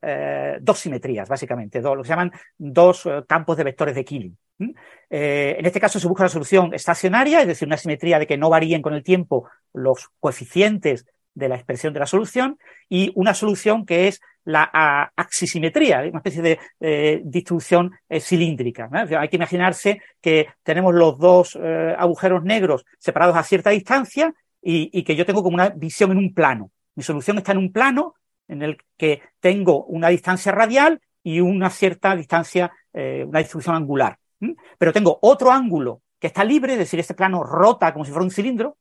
dos simetrías, básicamente, lo que se llaman dos campos de vectores de Killing. Eh, en este caso se busca una solución estacionaria, es decir, una simetría de que no varíen con el tiempo los coeficientes de la expresión de la solución y una solución que es la axisimetría, una especie de eh, distribución eh, cilíndrica. Hay que imaginarse que tenemos los dos eh, agujeros negros separados a cierta distancia y, que yo tengo como una visión en un plano. Mi solución está en un plano en el que tengo una distancia radial y una cierta distancia, una distribución angular. Pero tengo otro ángulo que está libre, es decir, este plano rota como si fuera un cilindro,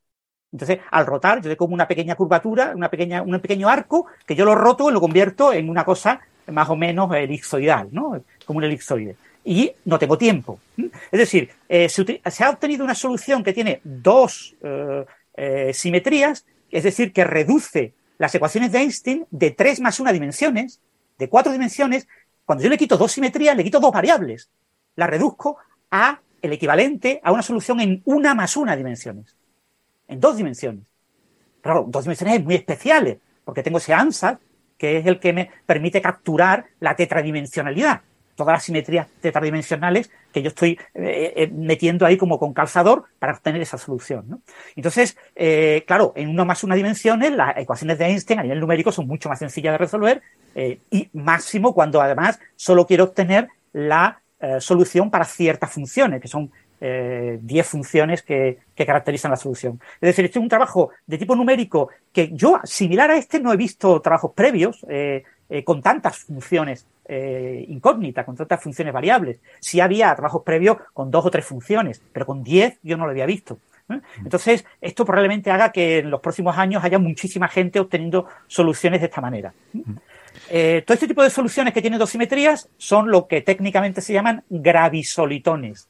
entonces, al rotar, yo tengo como una pequeña curvatura, una pequeña, un pequeño arco, que yo lo roto y lo convierto en una cosa más o menos elipsoidal, ¿no? Como un elipsoide. Y no tengo tiempo. Es decir, eh, se, ha obtenido una solución que tiene dos eh, eh, simetrías, es decir, que reduce las ecuaciones de Einstein de tres más una dimensiones, de cuatro dimensiones. Cuando yo le quito dos simetrías, le quito dos variables. La reduzco a el equivalente a una solución en una más una dimensiones en dos dimensiones. Claro, dos dimensiones muy especiales, porque tengo ese ANSAT, que es el que me permite capturar la tetradimensionalidad, todas las simetrías tetradimensionales que yo estoy eh, eh, metiendo ahí como con calzador para obtener esa solución. Entonces, eh, claro, en una más una dimensiones, las ecuaciones de Einstein a nivel numérico son mucho más sencillas de resolver y máximo cuando además solo quiero obtener la solución para ciertas funciones, que son eh, 10 funciones que, caracterizan la solución. Es decir, este es un trabajo de tipo numérico que yo, similar a este, no he visto trabajos previos eh, eh, con tantas funciones eh, incógnitas, con tantas funciones variables. Sí había trabajos previos con dos o tres funciones, pero con 10 yo no lo había visto. Entonces, esto probablemente haga que en los próximos años haya muchísima gente obteniendo soluciones de esta manera. todo este tipo de soluciones que tienen dos simetrías son lo que técnicamente se llaman gravisolitones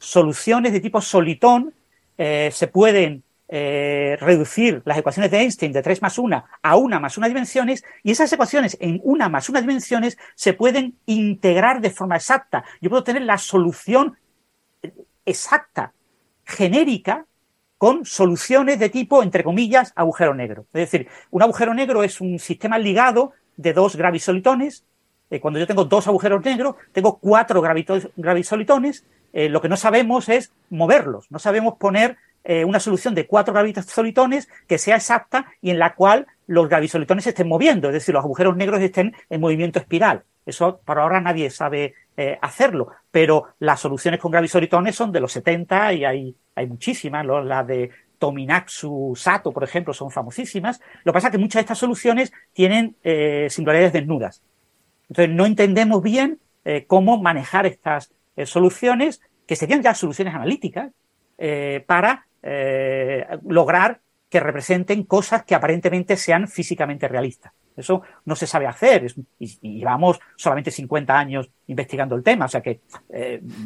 soluciones de tipo solitón eh, se pueden eh, reducir las ecuaciones de Einstein de 3 más 1 a 1 más 1 dimensiones y esas ecuaciones en 1 más 1 dimensiones se pueden integrar de forma exacta. Yo puedo tener la solución exacta, genérica, con soluciones de tipo, entre comillas, agujero negro. Es decir, un agujero negro es un sistema ligado de dos gravisolitones. Eh, cuando yo tengo dos agujeros negros, tengo cuatro gravisolitones eh, lo que no sabemos es moverlos, no sabemos poner eh, una solución de cuatro gravisolitones que sea exacta y en la cual los gravisolitones estén moviendo, es decir, los agujeros negros estén en movimiento espiral. Eso para ahora nadie sabe eh, hacerlo, pero las soluciones con gravisolitones son de los 70 y hay, hay muchísimas, las de Tominaxu Sato, por ejemplo, son famosísimas. Lo que pasa es que muchas de estas soluciones tienen singularidades desnudas. Entonces no entendemos bien cómo manejar estas eh, soluciones que serían ya soluciones analíticas eh, para eh, lograr que representen cosas que aparentemente sean físicamente realistas. Eso no se sabe hacer y, llevamos solamente 50 años investigando el tema, o sea que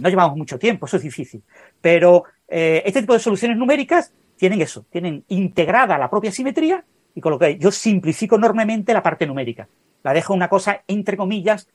no llevamos mucho tiempo, eso es difícil. Pero este tipo de soluciones numéricas tienen eso, tienen integrada la propia simetría y con lo que yo simplifico enormemente la parte numérica. La dejo una cosa, entre comillas,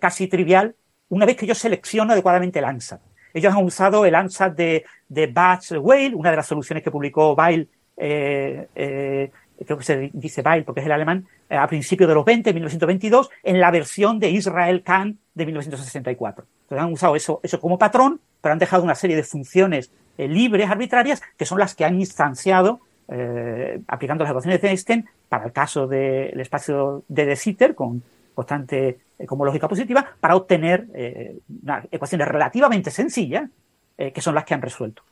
casi trivial una vez que yo selecciono adecuadamente el ANSAT. Ellos han usado el ANSAT de, Batch Whale, una de las soluciones que publicó Weil, eh, eh, creo que se dice Weil porque es el alemán, eh, a principios de los 20, 1922, en la versión de Israel Khan de 1964. Entonces han usado eso, eso como patrón, pero han dejado una serie de funciones libres, arbitrarias, que son las que han instanciado aplicando las ecuaciones de Einstein para el caso del espacio de De Sitter con constante como lógica positiva para obtener eh, ecuaciones relativamente sencillas eh, que son las que han resuelto.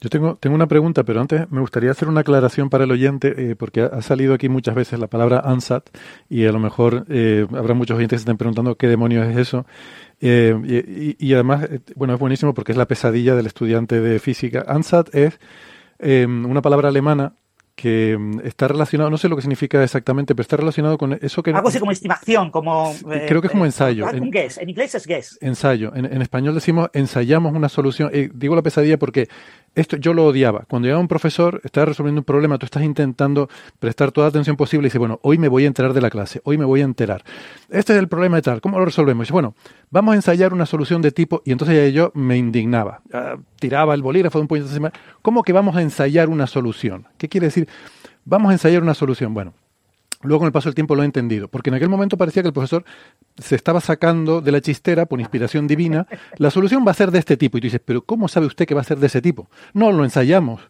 Yo tengo, tengo una pregunta, pero antes me gustaría hacer una aclaración para el oyente, porque ha, salido aquí muchas veces la palabra ANSAT y a lo mejor habrá muchos oyentes que estén preguntando qué demonios es eso. Y, y, además, bueno, es buenísimo porque es la pesadilla del estudiante de física. ANSAT es una palabra alemana que mm, está relacionado, no sé lo que significa exactamente, pero está relacionado con eso que... Algo así como estimación, como... Eh, creo que es como eh, ensayo. en, guess. en inglés es guess. Ensayo. En, español decimos ensayamos una solución. Eh, digo la pesadilla porque esto yo lo odiaba. Cuando llega un profesor, está resolviendo un problema, tú estás intentando prestar toda la atención posible y dice, bueno, hoy me voy a enterar de la clase, hoy me voy a enterar. Este es el problema de tal, ¿cómo lo resolvemos? Y dice, bueno, vamos a ensayar una solución de tipo, y entonces ya yo me indignaba, tiraba el bolígrafo de un puño encima, ¿cómo que vamos a ensayar una solución? ¿Qué quiere decir? Vamos a ensayar una solución. Bueno, Luego, con el paso del tiempo, lo he entendido, porque en aquel momento parecía que el profesor se estaba sacando de la chistera por inspiración divina. La solución va a ser de este tipo. Y tú dices, ¿pero cómo sabe usted que va a ser de ese tipo? No, lo ensayamos.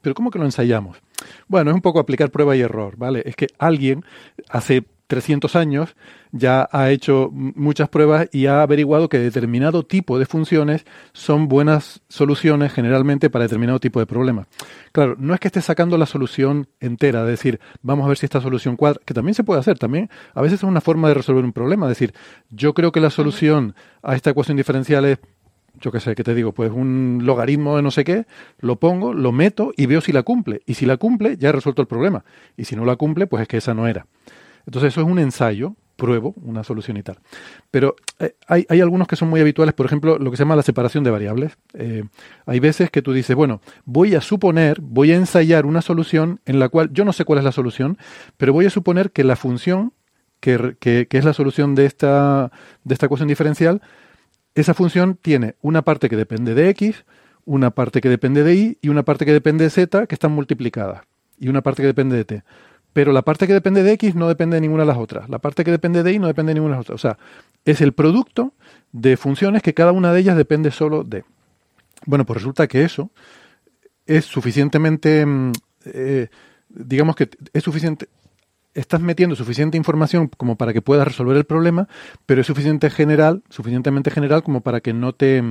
¿Pero cómo que lo ensayamos? Bueno, es un poco aplicar prueba y error, ¿vale? Es que alguien hace 300 años ya ha hecho muchas pruebas y ha averiguado que determinado tipo de funciones son buenas soluciones generalmente para determinado tipo de problema. Claro, no es que esté sacando la solución entera, es decir, vamos a ver si esta solución cuadra, que también se puede hacer, también a veces es una forma de resolver un problema, es decir, yo creo que la solución a esta ecuación diferencial es yo qué sé, ¿qué te digo? Pues un logaritmo de no sé qué, lo pongo, lo meto y veo si la cumple. Y si la cumple, ya he resuelto el problema. Y si no la cumple, pues es que esa no era. Entonces eso es un ensayo, pruebo una solución y tal. Pero eh, hay, algunos que son muy habituales, por ejemplo, lo que se llama la separación de variables. Eh, hay veces que tú dices, bueno, voy a suponer, voy a ensayar una solución en la cual yo no sé cuál es la solución, pero voy a suponer que la función, que, que, que es la solución de esta, de esta ecuación diferencial, esa función tiene una parte que depende de x, una parte que depende de y y una parte que depende de z que están multiplicadas y una parte que depende de t. Pero la parte que depende de x no depende de ninguna de las otras. La parte que depende de y no depende de ninguna de las otras. O sea, es el producto de funciones que cada una de ellas depende solo de. Bueno, pues resulta que eso es suficientemente, mm, eh, digamos que es suficiente, estás metiendo suficiente información como para que puedas resolver el problema, pero es suficiente general, suficientemente general como para que no te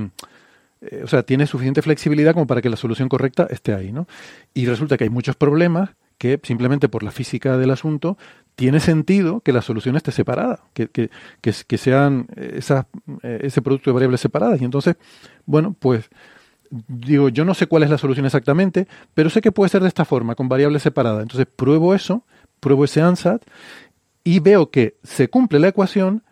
eh, o sea, tiene suficiente flexibilidad como para que la solución correcta esté ahí, ¿no? Y resulta que hay muchos problemas que simplemente por la física del asunto tiene sentido que la solución esté separada, que, que, que, sean esas, eh, ese producto de variables separadas. Y entonces, bueno, pues digo, yo no sé cuál es la solución exactamente, pero sé que puede ser de esta forma, con variables separadas. Entonces pruebo eso pruebo ese ANSAT y veo que se cumple la ecuación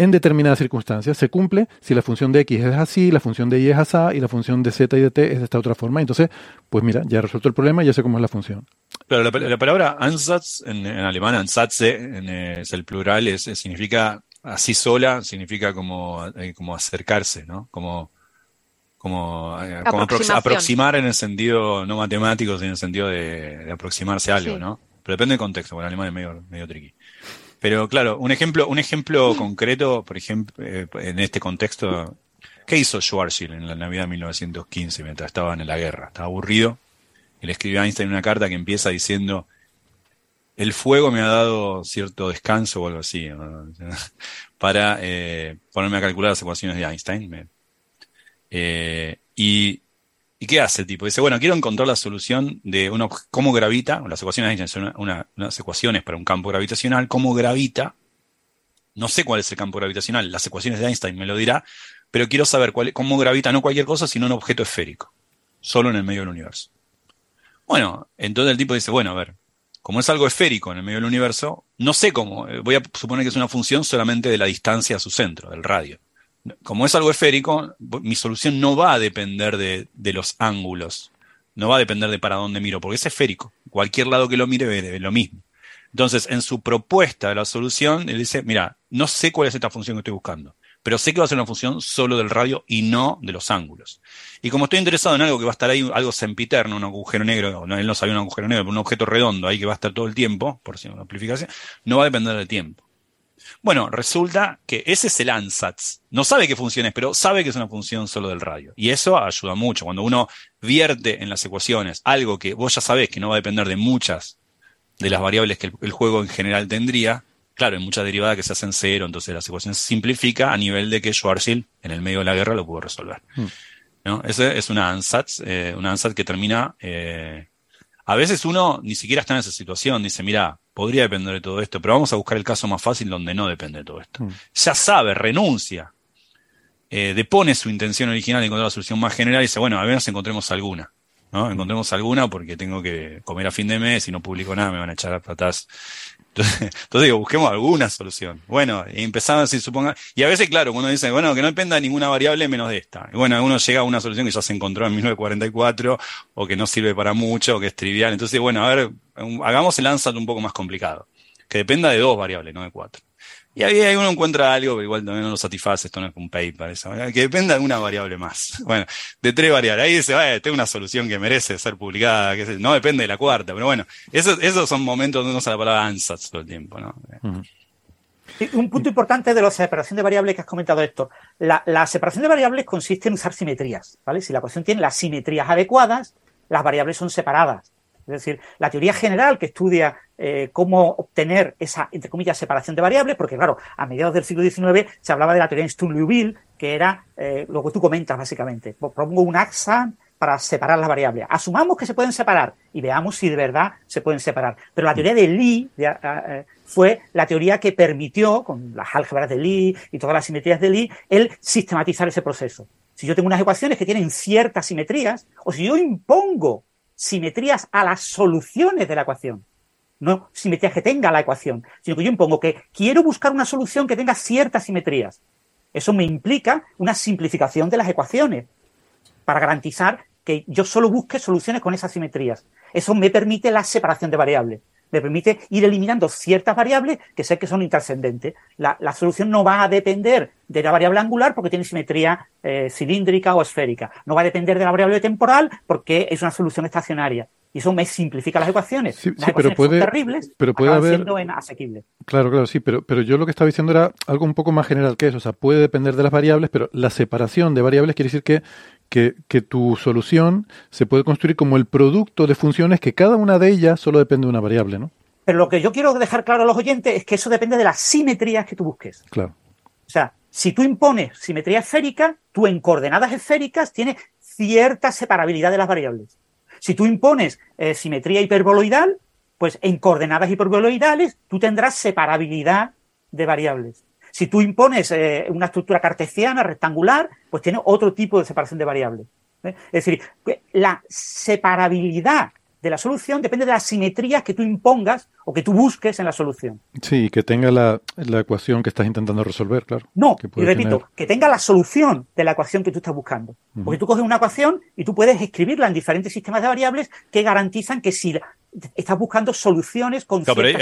en determinadas circunstancias. Se cumple si la función de x es así, la función de y es así y la función de z y de t es de esta otra forma. Entonces, pues mira, ya he resuelto el problema y ya sé cómo es la función. Pero la, palabra Ansatz en, alemán, Ansatze, es el plural, es, significa así sola, significa como, eh, como acercarse, ¿no? Como, como, eh, aproximar en el sentido no matemático, sino en el sentido de, aproximarse a algo, ¿no? Pero depende del contexto, porque el alemán es medio, medio tricky. Pero claro, un ejemplo, un ejemplo concreto, por ejemplo, eh, en este contexto, ¿qué hizo Schwarzschild en la Navidad de 1915 mientras estaban en la guerra? Estaba aburrido y le escribió a Einstein una carta que empieza diciendo, el fuego me ha dado cierto descanso o algo así, para eh, ponerme a calcular las ecuaciones de Einstein. Eh, y ¿Y qué hace el tipo? Dice, bueno, quiero encontrar la solución de uno, cómo gravita, las ecuaciones son unas ecuaciones para un campo gravitacional, cómo gravita. No sé cuál es el campo gravitacional, las ecuaciones de Einstein me lo dirá, pero quiero saber cómo gravita no cualquier cosa, sino un objeto esférico, solo en el medio del universo. Bueno, entonces el tipo dice, bueno, a ver, como es algo esférico en el medio del universo, no sé cómo, eh, voy a suponer que es una función solamente de la distancia a su centro, del radio como es algo esférico, mi solución no va a depender de, los ángulos, no va a depender de para dónde miro, porque es esférico. Cualquier lado que lo mire ve, lo mismo. Entonces, en su propuesta de la solución, él dice, mira, no sé cuál es esta función que estoy buscando, pero sé que va a ser una función solo del radio y no de los ángulos. Y como estoy interesado en algo que va a estar ahí, algo sempiterno, un agujero negro, no, él no sabía un agujero negro, pero un objeto redondo ahí que va a estar todo el tiempo, por si una amplificación, no va a depender del tiempo. Bueno, resulta que ese es el ANSATS. No sabe qué función es, pero sabe que es una función solo del radio. Y eso ayuda mucho. Cuando uno vierte en las ecuaciones algo que vos ya sabés que no va a depender de muchas de las variables que el, juego en general tendría, claro, hay muchas derivadas que se hacen cero, entonces la ecuación se simplifica a nivel de que Schwarzschild en el medio de la guerra lo pudo resolver. Hmm. ¿no? Ese es una ANSATS, eh, una ANSAT que termina... Eh, a veces uno ni siquiera está en esa situación, dice, mira, podría depender de todo esto, pero vamos a buscar el caso más fácil donde no depende de todo esto. Mm. Ya sabe, renuncia, eh, depone su intención original de encontrar la solución más general y dice, bueno, a ver si encontremos alguna. ¿No? Encontremos alguna porque tengo que comer a fin de mes y no publico nada, me van a echar a patas. Entonces, digo, busquemos alguna solución. Bueno, empezamos así, suponga. Y a veces, claro, uno dice, bueno, que no dependa de ninguna variable menos de esta. Y bueno, uno llega a una solución que ya se encontró en 1944, o que no sirve para mucho, o que es trivial. Entonces, bueno, a ver, hagamos el ANSAT un poco más complicado. Que dependa de dos variables, no de cuatro. Y ahí uno encuentra algo que igual también no lo satisface, esto no es un paper, eso, que dependa de una variable más. Bueno, de tres variables. Ahí dice, vaya, tengo una solución que merece ser publicada, que no depende de la cuarta, pero bueno, esos, esos son momentos donde uno usa la palabra ansatz todo el tiempo, ¿no? Un punto importante de la separación de variables que has comentado esto. La, la, separación de variables consiste en usar simetrías, ¿vale? Si la ecuación tiene las simetrías adecuadas, las variables son separadas. Es decir, la teoría general que estudia eh, cómo obtener esa, entre comillas, separación de variables, porque claro, a mediados del siglo XIX se hablaba de la teoría de Sturm-Liouville, que era eh, lo que tú comentas básicamente. Pues propongo un axa para separar las variables. Asumamos que se pueden separar y veamos si de verdad se pueden separar. Pero la teoría de Lie eh, fue la teoría que permitió, con las álgebras de Lie y todas las simetrías de Lie, el sistematizar ese proceso. Si yo tengo unas ecuaciones que tienen ciertas simetrías, o si yo impongo simetrías a las soluciones de la ecuación, no simetrías que tenga la ecuación, sino que yo impongo que quiero buscar una solución que tenga ciertas simetrías. Eso me implica una simplificación de las ecuaciones para garantizar que yo solo busque soluciones con esas simetrías. Eso me permite la separación de variables. Me permite ir eliminando ciertas variables que sé que son intrascendentes. La, solución no va a depender de la variable angular porque tiene simetría eh, cilíndrica o esférica. No va a depender de la variable temporal porque es una solución estacionaria. Y eso me simplifica las ecuaciones. Sí, pero puede, terribles, pero puede haber. asequibles. Claro, claro, sí, pero, pero yo lo que estaba diciendo era algo un poco más general que eso. O sea, puede depender de las variables, pero la separación de variables quiere decir que, que, que, tu solución se puede construir como el producto de funciones que cada una de ellas solo depende de una variable, ¿no? Pero lo que yo quiero dejar claro a los oyentes es que eso depende de las simetrías que tú busques. Claro. O sea, si tú impones simetría esférica, tú en coordenadas esféricas tienes cierta separabilidad de las variables. Si tú impones eh, simetría hiperboloidal, pues en coordenadas hiperboloidales tú tendrás separabilidad de variables. Si tú impones eh, una estructura cartesiana rectangular, pues tiene otro tipo de separación de variables. ¿eh? Es decir, la separabilidad de la solución depende de las simetrías que tú impongas o que tú busques en la solución. Sí, que tenga la, ecuación que estás intentando resolver, claro. No, y repito, que tenga la solución de la ecuación que tú estás buscando. Porque tú coges una ecuación y tú puedes escribirla en diferentes sistemas de variables que garantizan que si estás buscando soluciones con no, pero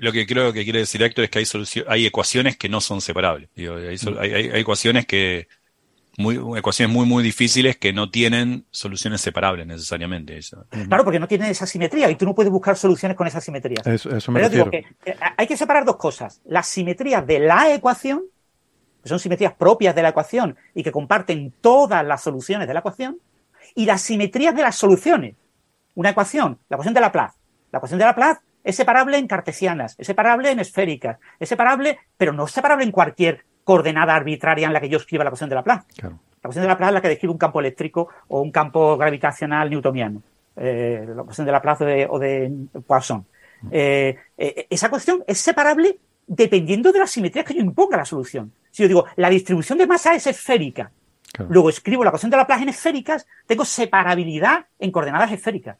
lo que creo que quiere decir Héctor es que hay, hay ecuaciones que no son separables. hay ecuaciones que muy, ecuaciones muy, muy difíciles que no tienen soluciones separables necesariamente. Eso. Claro, porque no tienen esa simetría y tú no puedes buscar soluciones con esas simetrías. Eso, me Pero digo que eh, hay que separar dos cosas. Las simetrías de la ecuación, que son simetrías propias de la ecuación y que comparten todas las soluciones de la ecuación, y las simetrías de las soluciones. Una ecuación, la ecuación de Laplace. La ecuación de Laplace es separable en cartesianas, es separable en esféricas, es separable, pero no es separable en cualquier coordenada arbitraria en la que yo escriba la ecuación de Laplace. La ecuación de Laplace es la que describe un campo eléctrico o un campo gravitacional newtoniano. Eh, la ecuación de Laplace o de, Poisson. Eh, eh, esa cuestión es separable dependiendo de las simetrías que yo imponga a la solución. Si yo digo, la distribución de masa es esférica, luego escribo la ecuación de Laplace en esféricas, tengo separabilidad en coordenadas esféricas.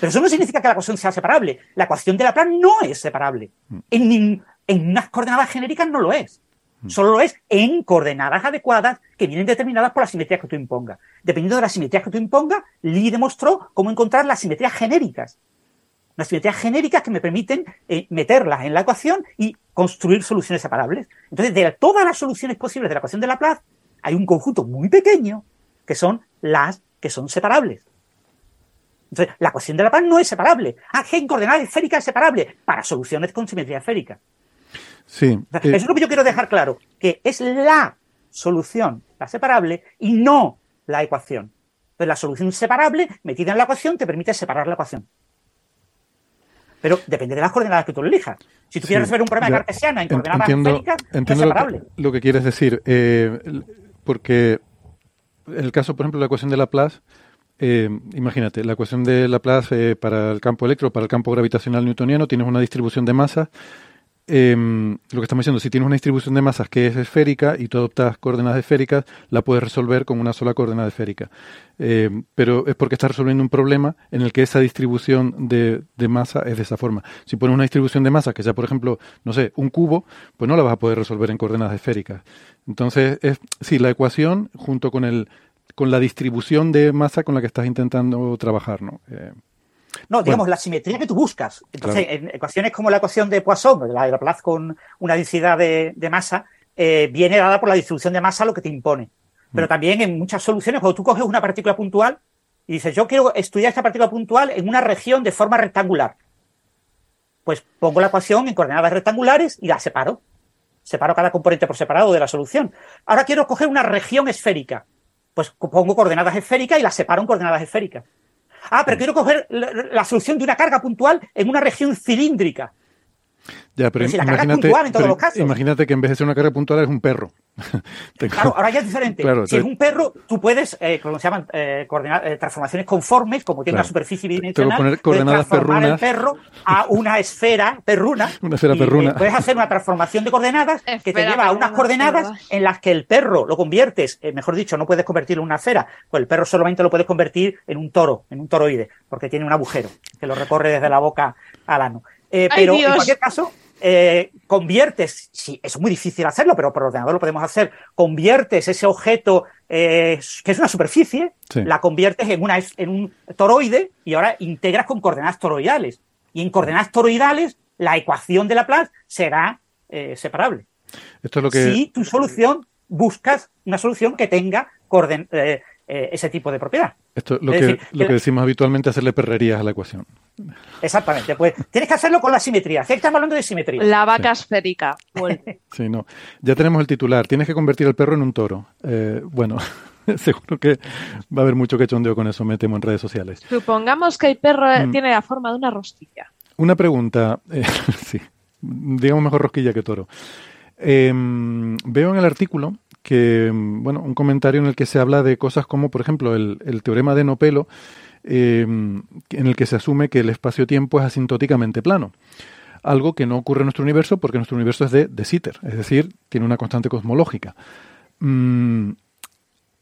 Pero eso no significa que la ecuación sea separable. La ecuación de Laplace no es separable. Mm. En, en unas coordenadas genéricas no lo es. Mm. Solo lo es en coordenadas adecuadas que vienen determinadas por las simetrías que tú impongas. Dependiendo de las simetrías que tú impongas, Lee demostró cómo encontrar las simetrías genéricas. Las simetrías genéricas que me permiten eh, meterlas en la ecuación y construir soluciones separables. Entonces, de todas las soluciones posibles de la ecuación de Laplace, hay un conjunto muy pequeño que son las que son separables. Entonces, la ecuación de Laplace no es separable. Ah, en coordenadas esféricas es separable para soluciones con simetría esférica. Sí. Eh, eso es lo que yo quiero dejar claro, que es la solución, la separable, y no la ecuación. Entonces, la solución separable metida en la ecuación te permite separar la ecuación. Pero depende de las coordenadas que tú elijas. Si tú quieres resolver un problema de cartesiana en coordenadas entiendo es separable. Lo, que quieres decir, eh, porque en el caso, por ejemplo, de la ecuación de Laplace, eh, imagínate, la ecuación de Laplace eh, para el campo electro, para el campo gravitacional newtoniano, tienes una distribución de masas Em, lo que estamos diciendo, si tienes una distribución de masas que es esférica y tú adoptas coordenadas esféricas, la puedes resolver con una sola coordenada esférica. Em, pero es porque estás resolviendo un problema en el que esa distribución de, masa es de esa forma. Si pones una distribución de masa que sea, por ejemplo, no sé, un cubo, pues no la vas a poder resolver en coordenadas esféricas. Entonces, es, sí, la ecuación junto con, el, con la distribución de masa con la que estás intentando trabajar, ¿no? Eh, no, digamos, la simetría que tú buscas. Entonces, en ecuaciones como la ecuación de Poisson, la de Laplace con una densidad de, masa, eh, viene dada por la distribución de masa lo que te impone. Pero mm. también en muchas soluciones, cuando tú coges una partícula puntual y dices, yo quiero estudiar esta partícula puntual en una región de forma rectangular, pues pongo la ecuación en coordenadas rectangulares y la separo. Separo cada componente por separado de la solución. Ahora quiero coger una región esférica. Pues pongo coordenadas esféricas y la separo en coordenadas esféricas. Ah, pero quiero coger la, la solución de una carga puntual en una región cilíndrica. Ya, pero, Pero si la carga es imagínate, puntual en todos pero los casos. imagínate que en vez de ser una carga puntual es un perro. Tengo- Claro, ahora ya es diferente. Claro, si es un perro, tú puedes, eh, como se llaman, eh, eh, transformaciones conformes, como tiene Claro. una superficie Tengo que bidimensional, poner puedes coordenadas transformar perrunas. el perro a una esfera perruna. Una esfera y, perruna. eh, puedes hacer una transformación de coordenadas que te lleva a unas coordenadas en las que el perro lo conviertes, eh, mejor dicho, no puedes convertirlo en una esfera, pues el perro solamente lo puedes convertir en un toro, en un toroide, porque tiene un agujero que lo recorre desde la boca al ano. Eh, ¡Ay, pero en cualquier caso, eh, conviertes, sí, es muy difícil hacerlo, pero por ordenador lo podemos hacer, conviertes ese objeto eh, que es una superficie, Sí. la conviertes en, una, en un toroide y ahora integras con coordenadas toroidales. Y en coordenadas toroidales, la ecuación de Laplace será eh, separable. Esto es lo que... Si tu solución buscas una solución que tenga coorden- eh, eh, ese tipo de propiedad. Esto es lo, Es que, decir, lo que- que decimos habitualmente, hacerle perrerías a la ecuación. Exactamente. Pues tienes que hacerlo con la simetría. Si estamos hablando de simetría. La vaca esférica. Vuelve. Sí, no. Ya tenemos el titular. Tienes que convertir al perro en un toro. Eh, bueno, seguro que va a haber mucho que chondeo con eso, me temo, en redes sociales. Supongamos que el perro eh, Mm. tiene la forma de una rosquilla. Una pregunta. eh, sí, digamos mejor rosquilla que toro. Eh, veo en el artículo que, bueno, un comentario en el que se habla de cosas como, por ejemplo, el, el teorema de Nopelo, eh, en el que se asume que el espacio-tiempo es asintóticamente plano. Algo que no ocurre en nuestro universo porque nuestro universo es de, de Sitter, es decir, tiene una constante cosmológica. Mm,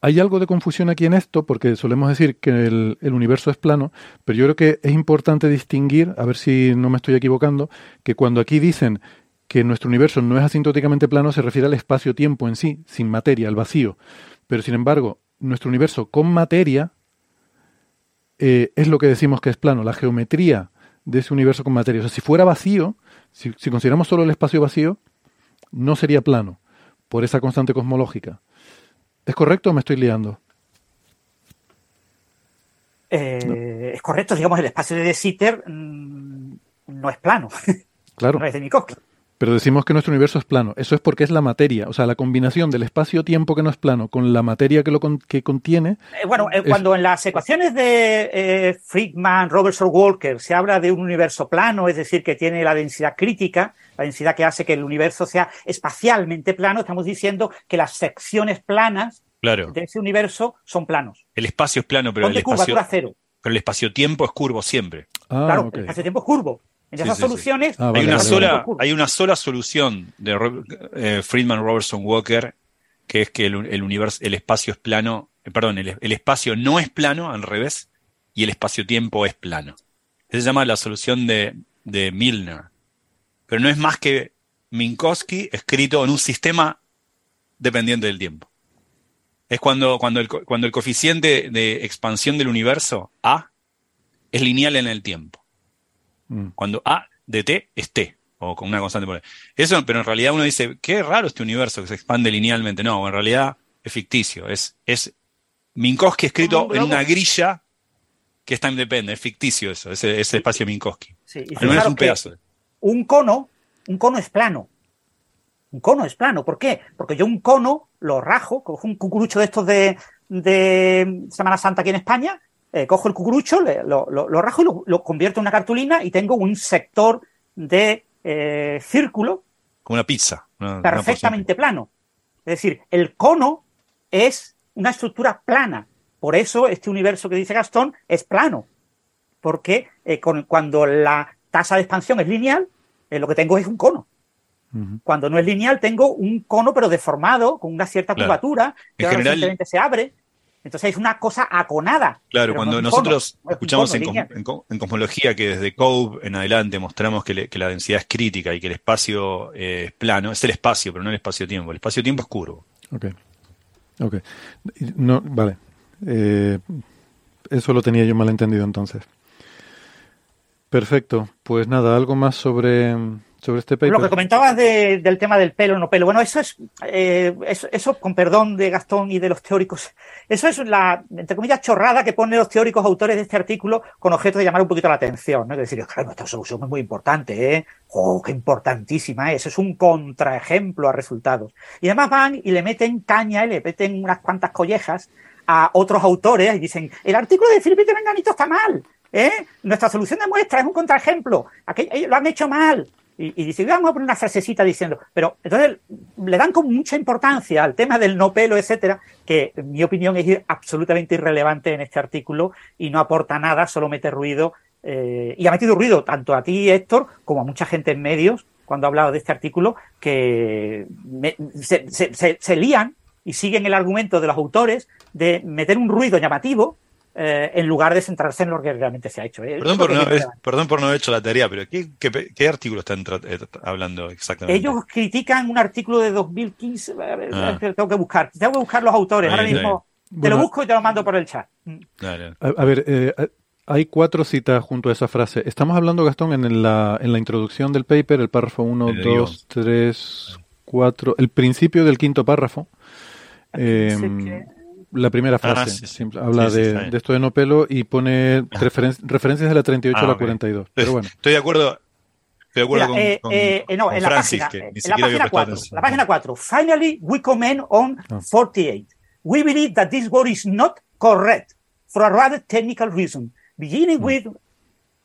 hay algo de confusión aquí en esto porque solemos decir que el, el universo es plano, pero yo creo que es importante distinguir, a ver si no me estoy equivocando, que cuando aquí dicen que nuestro universo no es asintóticamente plano se refiere al espacio-tiempo en sí, sin materia, al vacío. Pero sin embargo, nuestro universo con materia eh, es lo que decimos que es plano, la geometría de ese universo con materia. O sea, si fuera vacío, si, si consideramos solo el espacio vacío, no sería plano por esa constante cosmológica. ¿Es correcto o me estoy liando? Eh, Es correcto, digamos, el espacio de De Sitter mm, no es plano, Claro. no es de Minkowski. Pero decimos que nuestro universo es plano. Eso es porque es la materia. O sea, la combinación del espacio-tiempo que no es plano con la materia que lo con- que contiene. Eh, bueno, eh, Es- cuando en las ecuaciones de eh, Friedman, Robertson, Walker se habla de un universo plano, es decir, que tiene la densidad crítica, la densidad que hace que el universo sea espacialmente plano, estamos diciendo que las secciones planas Claro, de ese universo son planos. el espacio es plano, pero el espacio, cero. pero el espacio-tiempo es curvo siempre. Ah, claro, el espacio-tiempo es curvo. En Sí, esas sí, sí. soluciones Ah, vale, hay, una vale, sola, vale. hay una sola solución de eh, Friedman Robertson Walker, que es que el, el universo, el espacio es plano, eh, perdón, el, el espacio no es plano, al revés, y el espacio-tiempo es plano. Esa se llama la solución de, de Milner. Pero no es más que Minkowski escrito en un sistema dependiente del tiempo. Es cuando, cuando, el, cuando el coeficiente de expansión del universo, A, es lineal en el tiempo. Mm. Cuando A de T es T, o con una constante por ahí. Eso, pero en realidad uno dice, qué raro este universo que se expande linealmente. No, en realidad es ficticio. Es, es Minkowski escrito un en una grilla que es time es ficticio eso, ese, ese espacio Minkowski. Sí, Al menos un pedazo. un cono, un cono es plano. Un cono es plano. ¿Por qué? Porque yo un cono lo rajo, cojo un cucurucho de estos de, de Semana Santa aquí en España, eh, cojo el cucurucho, le- lo, lo- lo rajo y lo, lo convierto en una cartulina y tengo un sector de eh, círculo Como una pizza. una- una perfectamente plano. Es decir, el cono es una estructura plana. Por eso este universo que dice Gastón es plano. Porque eh, con- cuando la tasa de expansión es lineal, lo que tengo es un cono. Cuando no es lineal, tengo un cono, pero deformado, con una cierta Claro. curvatura, que general- se abre. Entonces es una cosa aconada. Claro, cuando no es nosotros no es un escuchamos en, cosmología que desde Cove en adelante mostramos que, le- que la densidad es crítica y que el espacio eh, es plano, es el espacio, pero no el espacio-tiempo. El espacio-tiempo es curvo. Ok. Ok. No, vale. Eh, eso lo tenía yo mal entendido entonces. Perfecto. Pues nada, algo más sobre, sobre este paper. Lo que comentabas de- del tema del pelo no pelo, bueno, eso es, eh, eso, eso, con perdón de Gastón y de los teóricos, eso es la, entre comillas, chorrada que ponen los teóricos autores de este artículo con objeto de llamar un poquito la atención, ¿no? Es decir, claro, esta solución es muy importante, ¿eh? ¡Oh, qué importantísima es! Es un contraejemplo a resultados. Y además van y le meten caña y le meten unas cuantas collejas a otros autores y dicen, el artículo de Felipe de Menganito está mal, ¿eh? Nuestra solución de muestra es un contraejemplo, Aquello, lo han hecho mal. Y, y dice, vamos a poner una frasecita diciendo, pero entonces le dan con mucha importancia al tema del no pelo, etcétera, que en mi opinión es absolutamente irrelevante en este artículo y no aporta nada, solo mete ruido. Eh, y ha metido ruido tanto a ti, Héctor, como a mucha gente en medios cuando ha hablado de este artículo, que me, se, se, se lían y siguen el argumento de los autores de meter un ruido llamativo eh, en lugar de centrarse en lo que realmente se ha hecho. ¿eh? Perdón por, no, es, perdón por, no, haber hecho la tarea, pero ¿qué, qué, qué artículo están eh, hablando exactamente? Ellos critican un artículo de 2015, ah. tengo que buscar, tengo que buscar los autores, ahora mismo te bueno, lo busco y te lo mando por el chat. Dale. A, a, ver, eh, hay cuatro citas junto a esa frase. Estamos hablando, Gastón, en la, en la introducción del paper, el párrafo 1, 2, 3, 4, el principio del quinto párrafo. Eh, la primera frase ah, sí, sí. habla sí, de, de, esto de no pelo y pone referen referencias de la 38 ah, a la 42. Okay. Pero bueno. Estoy de acuerdo. Estoy de acuerdo con, eh, con, eh, no, con en Francis, la página, que en la página 4, la página 4. Finally, we comment on ah. 48. We believe that this word is not correct for a rather technical reason. Beginning mm. with,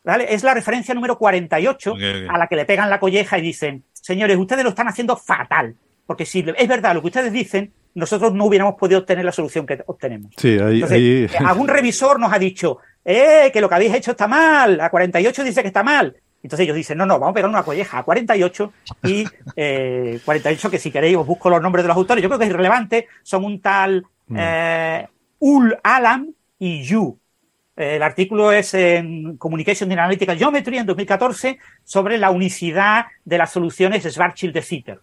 ¿vale? Es la referencia número 48 okay, okay. a la que le pegan la colleja y dicen, señores, ustedes lo están haciendo fatal. Porque si es verdad lo que ustedes dicen, nosotros no hubiéramos podido obtener la solución que obtenemos. Sí, ahí, Entonces, ahí... algún revisor nos ha dicho, eh, que lo que habéis hecho está mal, a 48 dice que está mal. Entonces ellos dicen, no, no, vamos a pegar una colleja a 48 y eh, 48, que si queréis os busco los nombres de los autores, yo creo que es irrelevante, son un tal eh, Ul Alam y Yu. Eh, el artículo es en Communication in Analytical Geometry en 2014 sobre la unicidad de las soluciones Schwarzschild de Zitter.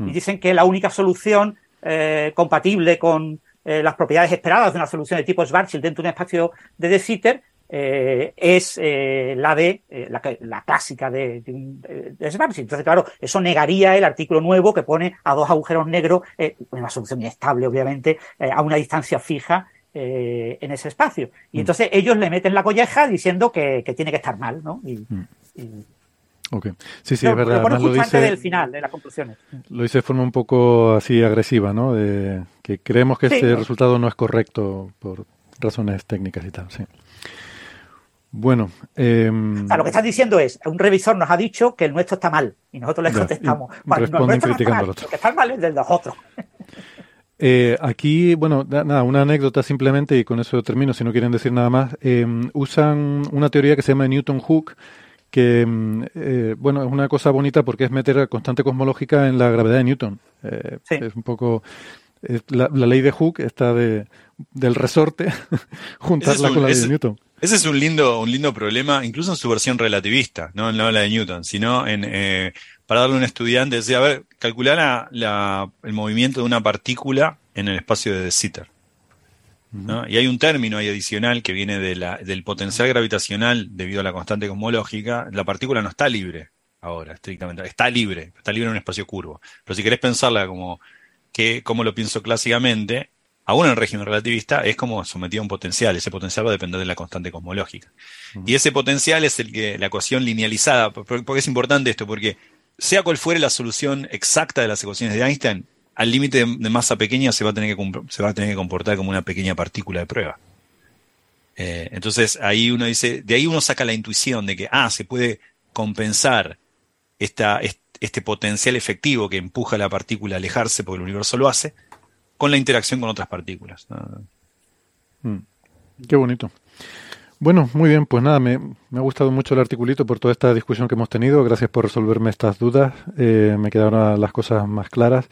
Y dicen que la única solución eh, compatible con eh, las propiedades esperadas de una solución de tipo Schwarzschild dentro de un espacio de De Sitter eh, es eh, la de la, la, clásica de, de, de, Schwarzschild. Entonces, claro, eso negaría el artículo nuevo que pone a dos agujeros negros, una solución inestable, obviamente, a una distancia fija en ese espacio. Y mm. entonces ellos le meten la colleja diciendo que, que tiene que estar mal, ¿no? Y, mm. y, Ok, sí, sí, no, es verdad. Lo, lo dice del final, de las conclusiones. Lo dice de forma un poco así agresiva, ¿no? De que creemos que sí, ese resultado no es correcto por razones técnicas y tal, sí. Bueno. Eh, o sea, lo que estás diciendo es, un revisor nos ha dicho que el nuestro está mal y nosotros le contestamos. Bueno, responden no, criticando al otro. Lo que está mal es del de los otros. Eh, aquí, bueno, nada, una anécdota simplemente y con eso termino, si no quieren decir nada más. Eh, usan una teoría que se llama Newton Hook, que mm, eh, bueno es una cosa bonita porque es meter constante cosmológica en la gravedad de Newton. Eh, sí. es un poco es la, la, ley de Hooke está de del resorte juntarla un, con la ley de Newton. ese es un lindo un lindo problema incluso en su versión relativista no, no la de Newton sino en eh, para darle a un estudiante decía a ver calcular la, la, el movimiento de una partícula en el espacio de De Sitter ¿no? Y hay un término ahí adicional que viene de la, del potencial gravitacional debido a la constante cosmológica. La partícula no está libre ahora, estrictamente. Está libre, está libre en un espacio curvo. Pero si querés pensarla como, que, como lo pienso clásicamente, aún en el régimen relativista, es como sometido a un potencial. Ese potencial va a depender de la constante cosmológica. Uh -huh. Y ese potencial es el que, la ecuación linealizada, porque es importante esto, porque sea cual fuere la solución exacta de las ecuaciones de Einstein, al límite de, masa pequeña se va, a tener que, se va a tener que comportar como una pequeña partícula de prueba. Eh, entonces ahí uno dice, de ahí uno saca la intuición de que, ah, se puede compensar esta, este potencial efectivo que empuja a la partícula a alejarse, porque el universo lo hace, con la interacción con otras partículas. Mm. Qué bonito. Bueno, muy bien, pues nada, me, ha gustado mucho el articulito por toda esta discusión que hemos tenido. Gracias por resolverme estas dudas. Eh, me quedaron las cosas más claras.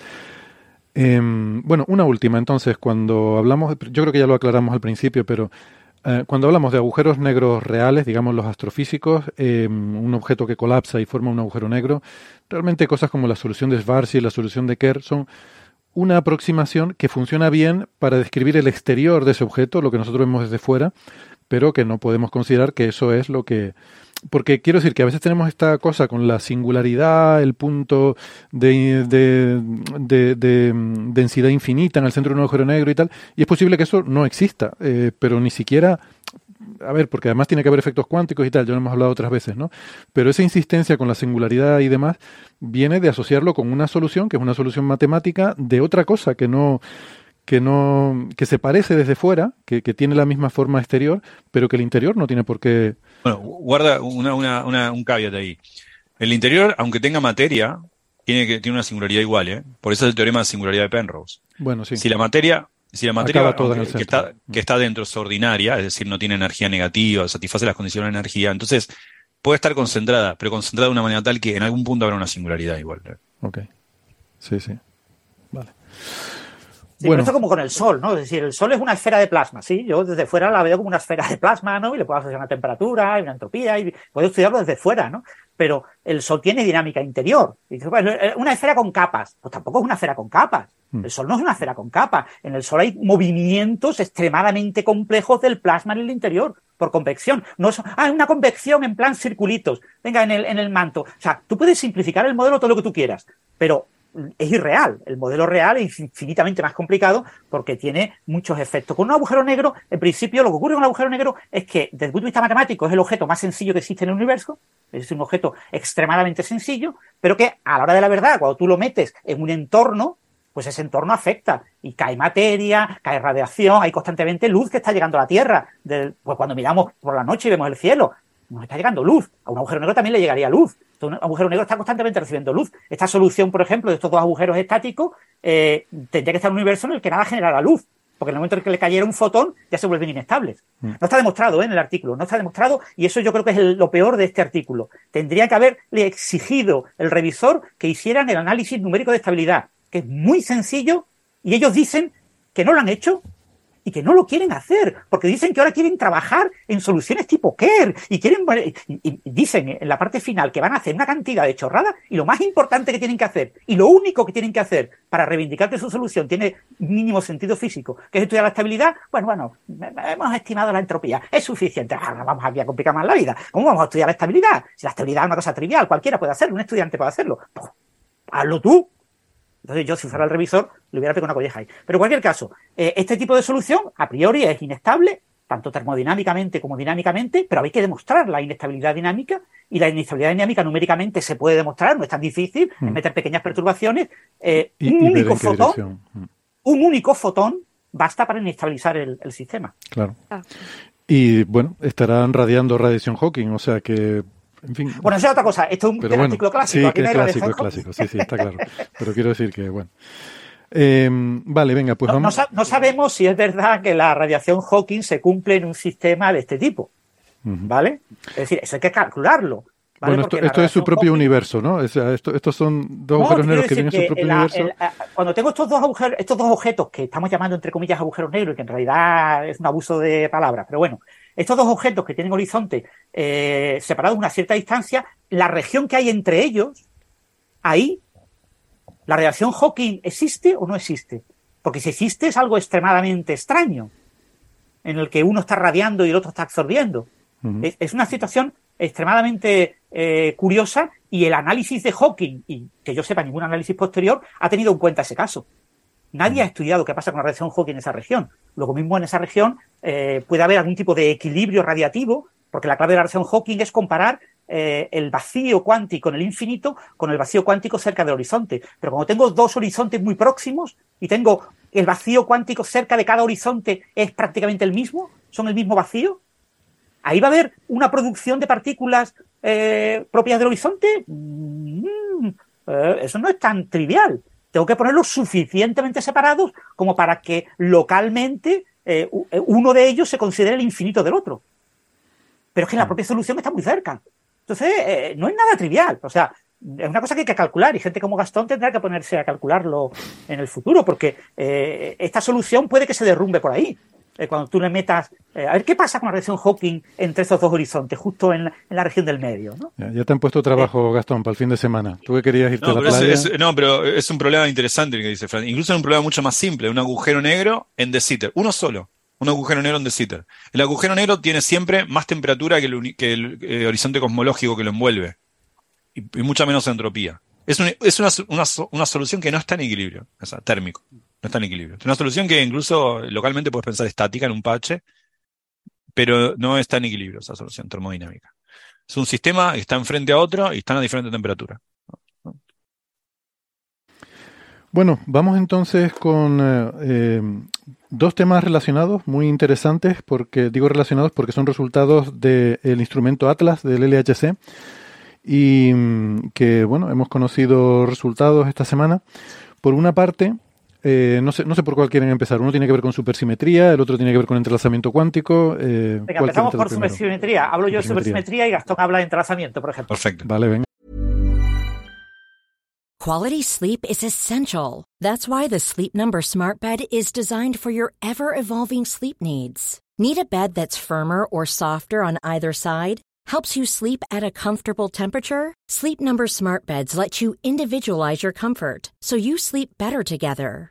Eh, bueno, una última, entonces, cuando hablamos, yo creo que ya lo aclaramos al principio, pero eh, cuando hablamos de agujeros negros reales, digamos los astrofísicos, eh, un objeto que colapsa y forma un agujero negro, realmente cosas como la solución de Schwarzschild, la solución de Kerr, son una aproximación que funciona bien para describir el exterior de ese objeto, lo que nosotros vemos desde fuera, pero que no podemos considerar que eso es lo que porque quiero decir que a veces tenemos esta cosa con la singularidad, el punto de, de, de, de, densidad infinita en el centro de un agujero negro y tal, y es posible que eso no exista, eh, pero ni siquiera, a ver, porque además tiene que haber efectos cuánticos y tal, ya lo hemos hablado otras veces, ¿no? Pero esa insistencia con la singularidad y demás viene de asociarlo con una solución, que es una solución matemática de otra cosa que no que no que se parece desde fuera, que, tiene la misma forma exterior, pero que el interior no tiene por qué. Bueno, guarda una, una, un caveat ahí. El interior, aunque tenga materia, tiene que tiene una singularidad igual, ¿eh? Por eso es el teorema de singularidad de Penrose. Bueno, sí. Si la materia, si la materia que, está, que está dentro es ordinaria, es decir, no tiene energía negativa, satisface las condiciones de energía, entonces puede estar concentrada, pero concentrada de una manera tal que en algún punto habrá una singularidad igual. ¿eh? Ok. Sí, sí. Vale bueno. Esto como con el Sol, ¿no? Es decir, el Sol es una esfera de plasma, ¿sí? Yo desde fuera la veo como una esfera de plasma, ¿no? Y le puedo asociar una temperatura y una entropía y puedo estudiarlo desde fuera, ¿no? Pero el Sol tiene dinámica interior. Y eh, una esfera con capas. Pues tampoco es una esfera con capas. Hmm. El Sol no es una esfera con capas. En el Sol hay movimientos extremadamente complejos del plasma en el interior por convección. No es, ah, una convección en plan circulitos. Venga, en el, en el manto. O sea, tú puedes simplificar el modelo todo lo que tú quieras, pero es irreal. El modelo real es infinitamente más complicado porque tiene muchos efectos. Con un agujero negro, en principio, lo que ocurre con un agujero negro es que, desde el punto de vista matemático, es el objeto más sencillo que existe en el universo. Es un objeto extremadamente sencillo, pero que a la hora de la verdad, cuando tú lo metes en un entorno, pues ese entorno afecta y cae materia, cae radiación, hay constantemente luz que está llegando a la Tierra. pues cuando miramos por la noche y vemos el cielo, nos está llegando luz. A un agujero negro también le llegaría luz. Un agujero negro está constantemente recibiendo luz. Esta solución, por ejemplo, de estos dos agujeros estáticos, eh, tendría que estar en un universo en el que nada generara luz. Porque en el momento en que le cayera un fotón, ya se vuelven inestables. Mm. No está demostrado ¿eh? en el artículo, no está demostrado, y eso yo creo que es lo peor de este artículo. Tendría que haberle exigido el revisor que hicieran el análisis numérico de estabilidad, que es muy sencillo, y ellos dicen que no lo han hecho y que no lo quieren hacer, porque dicen que ahora quieren trabajar en soluciones tipo Kerr y quieren y, dicen en la parte final que van a hacer una cantidad de chorradas y lo más importante que tienen que hacer y lo único que tienen que hacer para reivindicar su solución tiene mínimo sentido físico, que es estudiar la estabilidad, bueno, bueno, hemos estimado la entropía, es suficiente, vamos a complicar más la vida. ¿Cómo vamos a estudiar la estabilidad? Si la estabilidad es una cosa trivial, cualquiera puede hacerlo, un estudiante puede hacerlo. Pues, hazlo tú, entonces yo, si fuera el revisor, le hubiera pegado una colleja ahí. Pero en cualquier caso, eh, este tipo de solución, a priori, es inestable, tanto termodinámicamente como dinámicamente, pero hay que demostrar la inestabilidad dinámica y la inestabilidad dinámica numéricamente se puede demostrar, no es tan difícil, es mm. meter pequeñas perturbaciones. Eh, un único fotón, mm. un único fotón basta para inestabilizar el, sistema. Claro. Ah. Y bueno, estarán radiando radiación Hawking, o sea que bueno, esa es otra cosa. Esto es un artículo clásico. Sí, que es clásico, es clásico. Sí, sí, está claro. Pero quiero decir que, bueno. Em, vale, venga, pues no, vamos. No, sabemos si es verdad que la radiación Hawking se cumple en un sistema de este tipo. ¿Vale? Es decir, eso hay que calcularlo. Bueno, esto, es su propio universo, ¿no? estos son dos agujeros negros que tienen su propio universo. cuando tengo estos dos agujeros, estos dos objetos que estamos llamando entre comillas agujeros negros y que en realidad es un abuso de palabras, pero bueno, estos dos objetos que tienen horizonte eh, separados a una cierta distancia, la región que hay entre ellos, ahí, la radiación Hawking existe o no existe. Porque si existe es algo extremadamente extraño, en el que uno está radiando y el otro está absorbiendo. es, una situación extremadamente eh, curiosa y el análisis de Hawking, y que yo sepa ningún análisis posterior, ha tenido en cuenta ese caso. Nadie ha estudiado qué pasa con la radiación Hawking en esa región. Lo mismo en esa región eh, puede haber algún tipo de equilibrio radiativo, porque la clave de la radiación Hawking es comparar eh, el vacío cuántico en el infinito con el vacío cuántico cerca del horizonte. Pero como tengo dos horizontes muy próximos y tengo el vacío cuántico cerca de cada horizonte es prácticamente el mismo, son el mismo vacío, ahí va a haber una producción de partículas eh, propias del horizonte. Mm, eso no es tan trivial tengo que ponerlos suficientemente separados como para que localmente eh, eh, uno de ellos se considere el infinito del otro. Pero es que la propia solución está muy cerca. Entonces, eh, no es nada trivial. O sea, es una cosa que hay que calcular y gente como Gastón tendrá que ponerse a calcularlo en el futuro porque esta solución puede que se derrumbe por ahí. Eh, cuando tú le metas, eh, a ver qué pasa con la radiación Hawking entre estos dos horizontes, justo en la, región del medio. ¿no? Ya, te han puesto trabajo, Gastón, para el fin de semana. Tú que querías irte a la playa. no, pero es un problema interesante el que dice Fran. Incluso es un problema mucho más simple, un agujero negro en De Sitter, uno solo. Un agujero negro en De Sitter. El agujero negro tiene siempre más temperatura que el, eh, horizonte cosmológico que lo envuelve y, mucha menos entropía. Es, es una, una, una, solución que no está en equilibrio, o sea, térmico. No está en equilibrio. Es una solución que incluso localmente puedes pensar estática en un parche, pero no está en equilibrio esa solución termodinámica. Es un sistema que está enfrente a otro y están a diferente temperatura. Bueno, vamos entonces con eh, eh, dos temas relacionados, muy interesantes, porque digo relacionados porque son resultados del instrumento Atlas del LHC y mm, que, bueno, hemos conocido resultados esta semana. Por una parte, eh, no, sé, no sé por cuál quieren empezar. Uno tiene que ver con supersimetría, el otro tiene que ver con entrelazamiento cuántico. Eh, venga, empezamos por supersimetría. Hablo yo de supersimetría y Gastón habla de entrelazamiento, por ejemplo. Perfecto. Vale, venga. Quality sleep is essential. That's why the Sleep Number Smart Bed is designed for your ever-evolving sleep needs. Need a bed that's firmer or softer on either side? Helps you sleep at a comfortable temperature? Sleep Number Smart Beds let you individualize your comfort so you sleep better together.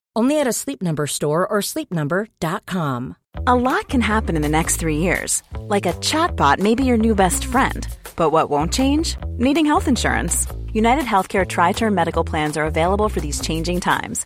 Only at a Sleep Number store or sleepnumber.com. A lot can happen in the next 3 years. Like a chatbot may be your new best friend. But what won't change? Needing health insurance. United Healthcare Tri-Term Medical Plans are available for these changing times.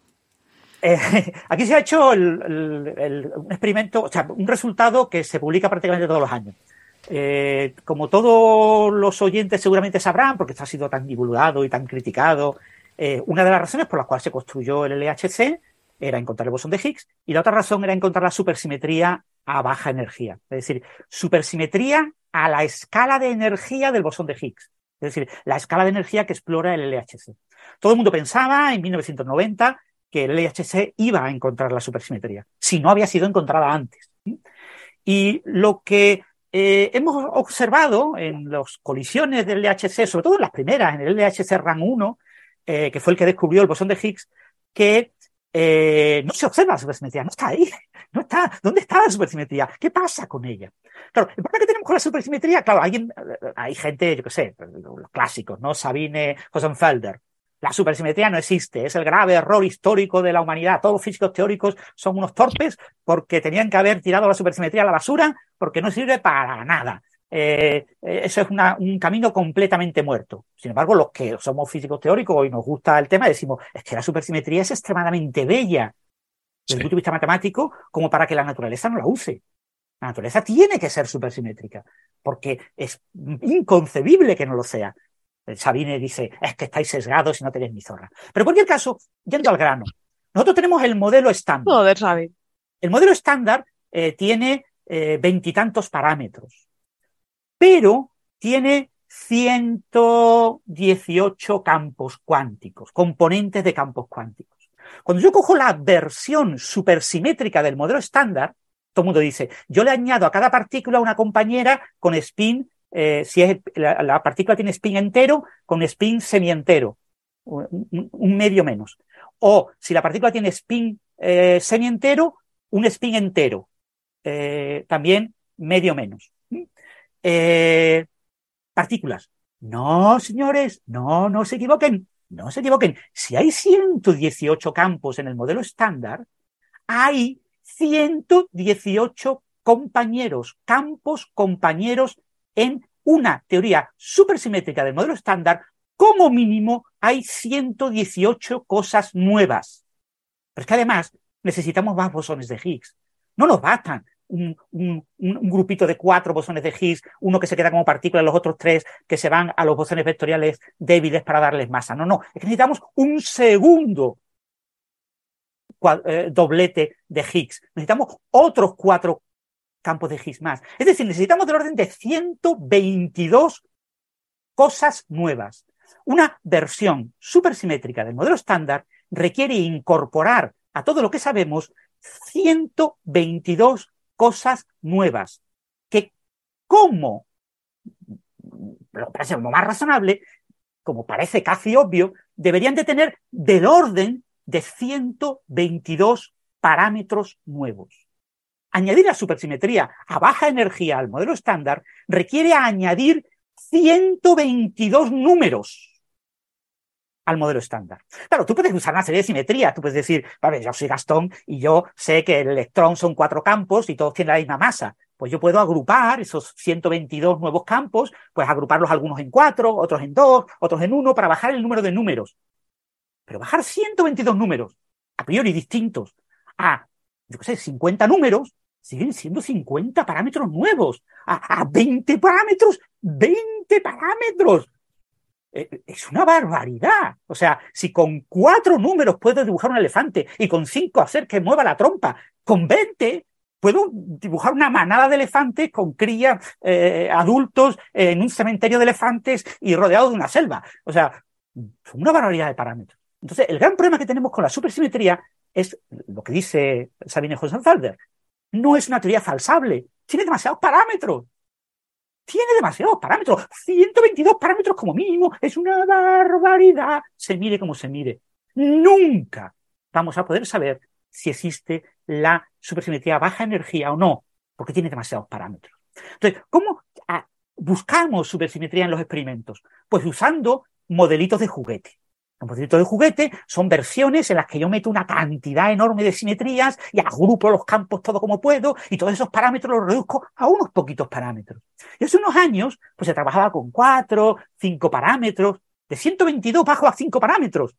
Eh, aquí se ha hecho un experimento, o sea, un resultado que se publica prácticamente todos los años. Eh, como todos los oyentes seguramente sabrán, porque esto ha sido tan divulgado y tan criticado, eh, una de las razones por las cuales se construyó el LHC era encontrar el bosón de Higgs y la otra razón era encontrar la supersimetría a baja energía. Es decir, supersimetría a la escala de energía del bosón de Higgs. Es decir, la escala de energía que explora el LHC. Todo el mundo pensaba en 1990 que el LHC iba a encontrar la supersimetría, si no había sido encontrada antes. Y lo que eh, hemos observado en las colisiones del LHC, sobre todo en las primeras, en el LHC RAN 1, eh, que fue el que descubrió el bosón de Higgs, que eh, no se observa la supersimetría, no está ahí, no está. ¿Dónde está la supersimetría? ¿Qué pasa con ella? Claro, el problema que tenemos con la supersimetría, claro, hay, gente, yo qué sé, los clásicos, ¿no? Sabine Hosenfelder, la supersimetría no existe, es el grave error histórico de la humanidad. Todos los físicos teóricos son unos torpes porque tenían que haber tirado la supersimetría a la basura porque no sirve para nada. Eh, eso es una, un camino completamente muerto. Sin embargo, los que somos físicos teóricos y nos gusta el tema, decimos, es que la supersimetría es extremadamente bella desde el punto de vista matemático como para que la naturaleza no la use. La naturaleza tiene que ser supersimétrica porque es inconcebible que no lo sea. Sabine dice, es que estáis sesgados y no tenéis ni zorra. Pero en cualquier caso, yendo al grano, nosotros tenemos el modelo estándar. Joder, Sabine. El modelo estándar eh, tiene veintitantos eh, parámetros, pero tiene 118 campos cuánticos, componentes de campos cuánticos. Cuando yo cojo la versión supersimétrica del modelo estándar, todo el mundo dice, yo le añado a cada partícula una compañera con spin eh, si la, la, partícula tiene spin entero, con spin semientero, un, medio menos. O si la partícula tiene spin eh, semientero, un spin entero, eh, también medio menos. Eh, partículas. No, señores, no, no se equivoquen, no se equivoquen. Si hay 118 campos en el modelo estándar, hay 118 compañeros, campos compañeros en una teoría supersimétrica del modelo estándar, como mínimo hay 118 cosas nuevas. Pero es que además necesitamos más bosones de Higgs. No nos bastan un, un, grupito de cuatro bosones de Higgs, uno que se queda como partícula los otros tres que se van a los bosones vectoriales débiles para darles masa. No, no, es que necesitamos un segundo eh, doblete de Higgs. Necesitamos otros cuatro campos de Higgs más. Es decir, necesitamos del orden de 122 cosas nuevas. Una versión supersimétrica del modelo estándar requiere incorporar a todo lo que sabemos 122 cosas nuevas que como lo parece como más razonable, como parece casi obvio, deberían de tener del orden de 122 parámetros nuevos. Añadir la supersimetría a baja energía al modelo estándar requiere añadir 122 números al modelo estándar. Claro, tú puedes usar una serie de simetrías, tú puedes decir, vale, yo soy Gastón y yo sé que el electrón son cuatro campos y todos tienen la misma masa. Pues yo puedo agrupar esos 122 nuevos campos, pues agruparlos algunos en cuatro, otros en dos, otros en uno, para bajar el número de números. Pero bajar 122 números, a priori distintos, a, yo qué sé, 50 números, siguen siendo 50 parámetros nuevos. A, a 20 parámetros, 20 parámetros. Eh, es una barbaridad. O sea, si con cuatro números puedo dibujar un elefante y con cinco hacer que mueva la trompa, con 20 puedo dibujar una manada de elefantes con crías eh, adultos en un cementerio de elefantes y rodeado de una selva. O sea, una barbaridad de parámetros. Entonces, el gran problema que tenemos con la supersimetría es lo que dice Sabine Hosenfelder. No es una teoría falsable, tiene demasiados parámetros tiene demasiados parámetros. 122 parámetros como mínimo. Es una barbaridad. Se mire como se mire. Nunca vamos a poder saber si existe la supersimetría baja energía o no, porque tiene demasiados parámetros. Entonces, ¿cómo ah, buscamos supersimetría en los experimentos? Pues usando modelitos de juguete. Modelitos de juguete son versiones en las que yo meto una cantidad enorme de simetrías y agrupo los campos todo como puedo y todos esos parámetros los reduzco a unos poquitos parámetros. Y hace unos años, pues se trabajaba con cuatro, cinco parámetros, de 122 bajo a cinco parámetros.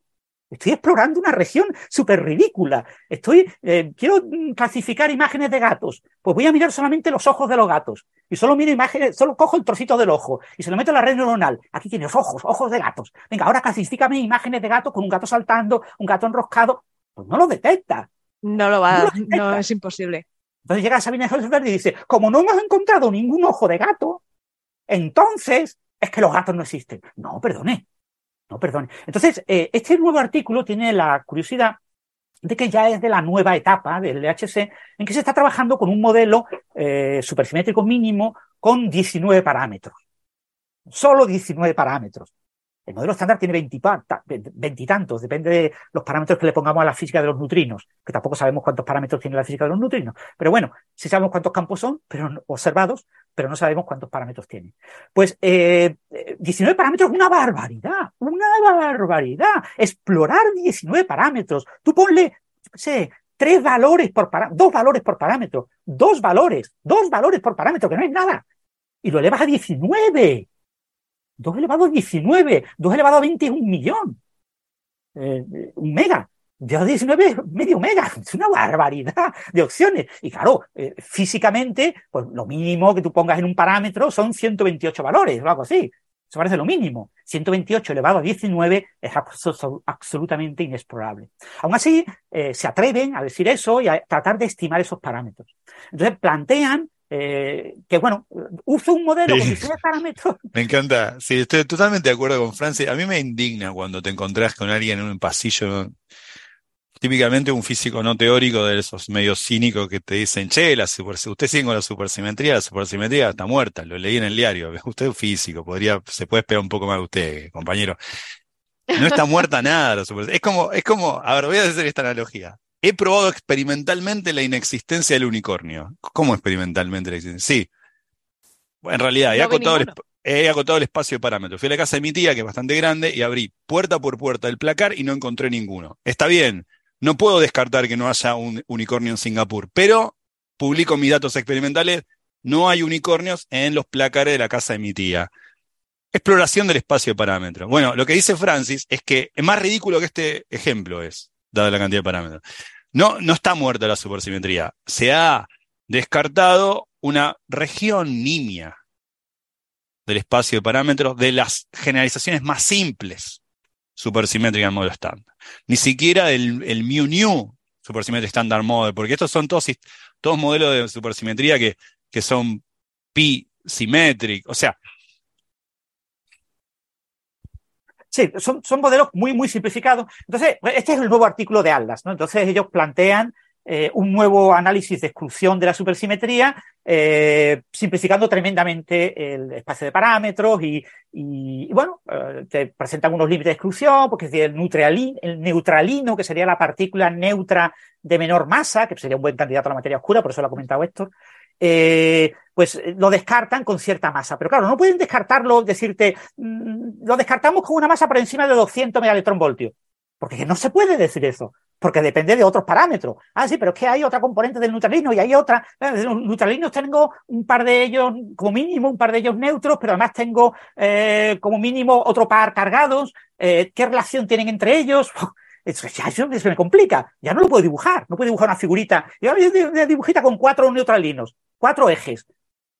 Estoy explorando una región súper ridícula. Estoy, eh, quiero mm, clasificar imágenes de gatos. Pues voy a mirar solamente los ojos de los gatos. Y solo miro imágenes, solo cojo el trocito del ojo y se lo meto en la red neuronal. Aquí tienes ojos, ojos de gatos. Venga, ahora clasifícame imágenes de gatos con un gato saltando, un gato enroscado. Pues no lo detecta. No lo va, no, no es imposible. Entonces llega Sabine Helsberg y dice, como no hemos encontrado ningún ojo de gato, entonces es que los gatos no existen. No, perdone, no, perdón. Entonces, eh, este nuevo artículo tiene la curiosidad de que ya es de la nueva etapa del LHC, en que se está trabajando con un modelo eh, supersimétrico mínimo con 19 parámetros. Solo 19 parámetros. El modelo estándar tiene veintitantos, depende de los parámetros que le pongamos a la física de los neutrinos, que tampoco sabemos cuántos parámetros tiene la física de los neutrinos. Pero bueno, sí sabemos cuántos campos son pero observados, pero no sabemos cuántos parámetros tiene. Pues eh, 19 parámetros es una barbaridad, una barbaridad. Explorar 19 parámetros. Tú ponle, sé, tres valores por parámetro, dos valores por parámetro, dos valores, dos valores por parámetro, que no es nada. Y lo elevas a 19. 2 elevado a 19, 2 elevado a 20 es un millón. Eh, un mega. 2 a 19 es medio mega. Es una barbaridad de opciones. Y claro, eh, físicamente, pues lo mínimo que tú pongas en un parámetro son 128 valores o algo así. Eso parece lo mínimo. 128 elevado a 19 es absolutamente inexplorable. Aún así, eh, se atreven a decir eso y a tratar de estimar esos parámetros. Entonces plantean eh, que bueno, uso un modelo con con parámetros. Me encanta, sí, estoy totalmente de acuerdo con Francia. A mí me indigna cuando te encontrás con alguien en un pasillo, típicamente un físico no teórico de esos medios cínicos que te dicen, che, la usted sigue con la supersimetría, la supersimetría está muerta, lo leí en el diario, usted es físico, podría, se puede esperar un poco más de usted, compañero. No está muerta nada la supersimetría. Es como, es como, a ver, voy a hacer esta analogía. He probado experimentalmente la inexistencia del unicornio. ¿Cómo experimentalmente la existencia? Sí. en realidad, he, acotado el, espacio de parámetros. Fui a la casa de mi tía, que es bastante grande, y abrí puerta por puerta el placar y no encontré ninguno. Está bien, no puedo descartar que no haya un unicornio en Singapur, pero publico mis datos experimentales, no hay unicornios en los placares de la casa de mi tía. Exploración del espacio de parámetros. Bueno, lo que dice Francis es que es más ridículo que este ejemplo es, dada la cantidad de parámetros. No, no está muerta la supersimetría. Se ha descartado una región nimia del espacio de parámetros de las generalizaciones más simples supersimétricas en modo estándar. Ni siquiera el, el mu nu supersimétrico estándar model, porque estos son todos, todos modelos de supersimetría que, que son pi simétricos. O sea, Sí, son, son modelos muy, muy simplificados. Entonces, este es el nuevo artículo de Atlas, ¿no? Entonces ellos plantean eh, un nuevo análisis de exclusión de la supersimetría, eh, simplificando tremendamente el espacio de parámetros y, bueno, eh, te presentan unos límites de exclusión, porque es el, el neutralino, que sería la partícula neutra de menor masa, que sería un buen candidato a la materia oscura, por eso lo ha comentado Héctor, pues lo descartan con cierta masa. Pero claro, no pueden descartarlo, decirte, mm, lo descartamos con una masa por encima de 200 megaelectronvoltios. Porque no se puede decir eso porque depende de otros parámetros. Ah, sí, pero es que hay otra componente del neutralino y hay otra. Eh, los neutralinos tengo un par de ellos, como mínimo, un par de ellos neutros, pero además tengo eh, como mínimo otro par cargados. Eh, ¿Qué relación tienen entre ellos? Eso, eso, me complica. Ya no lo puedo dibujar. No puedo dibujar una figurita. Una dibujita con cuatro neutralinos, cuatro ejes.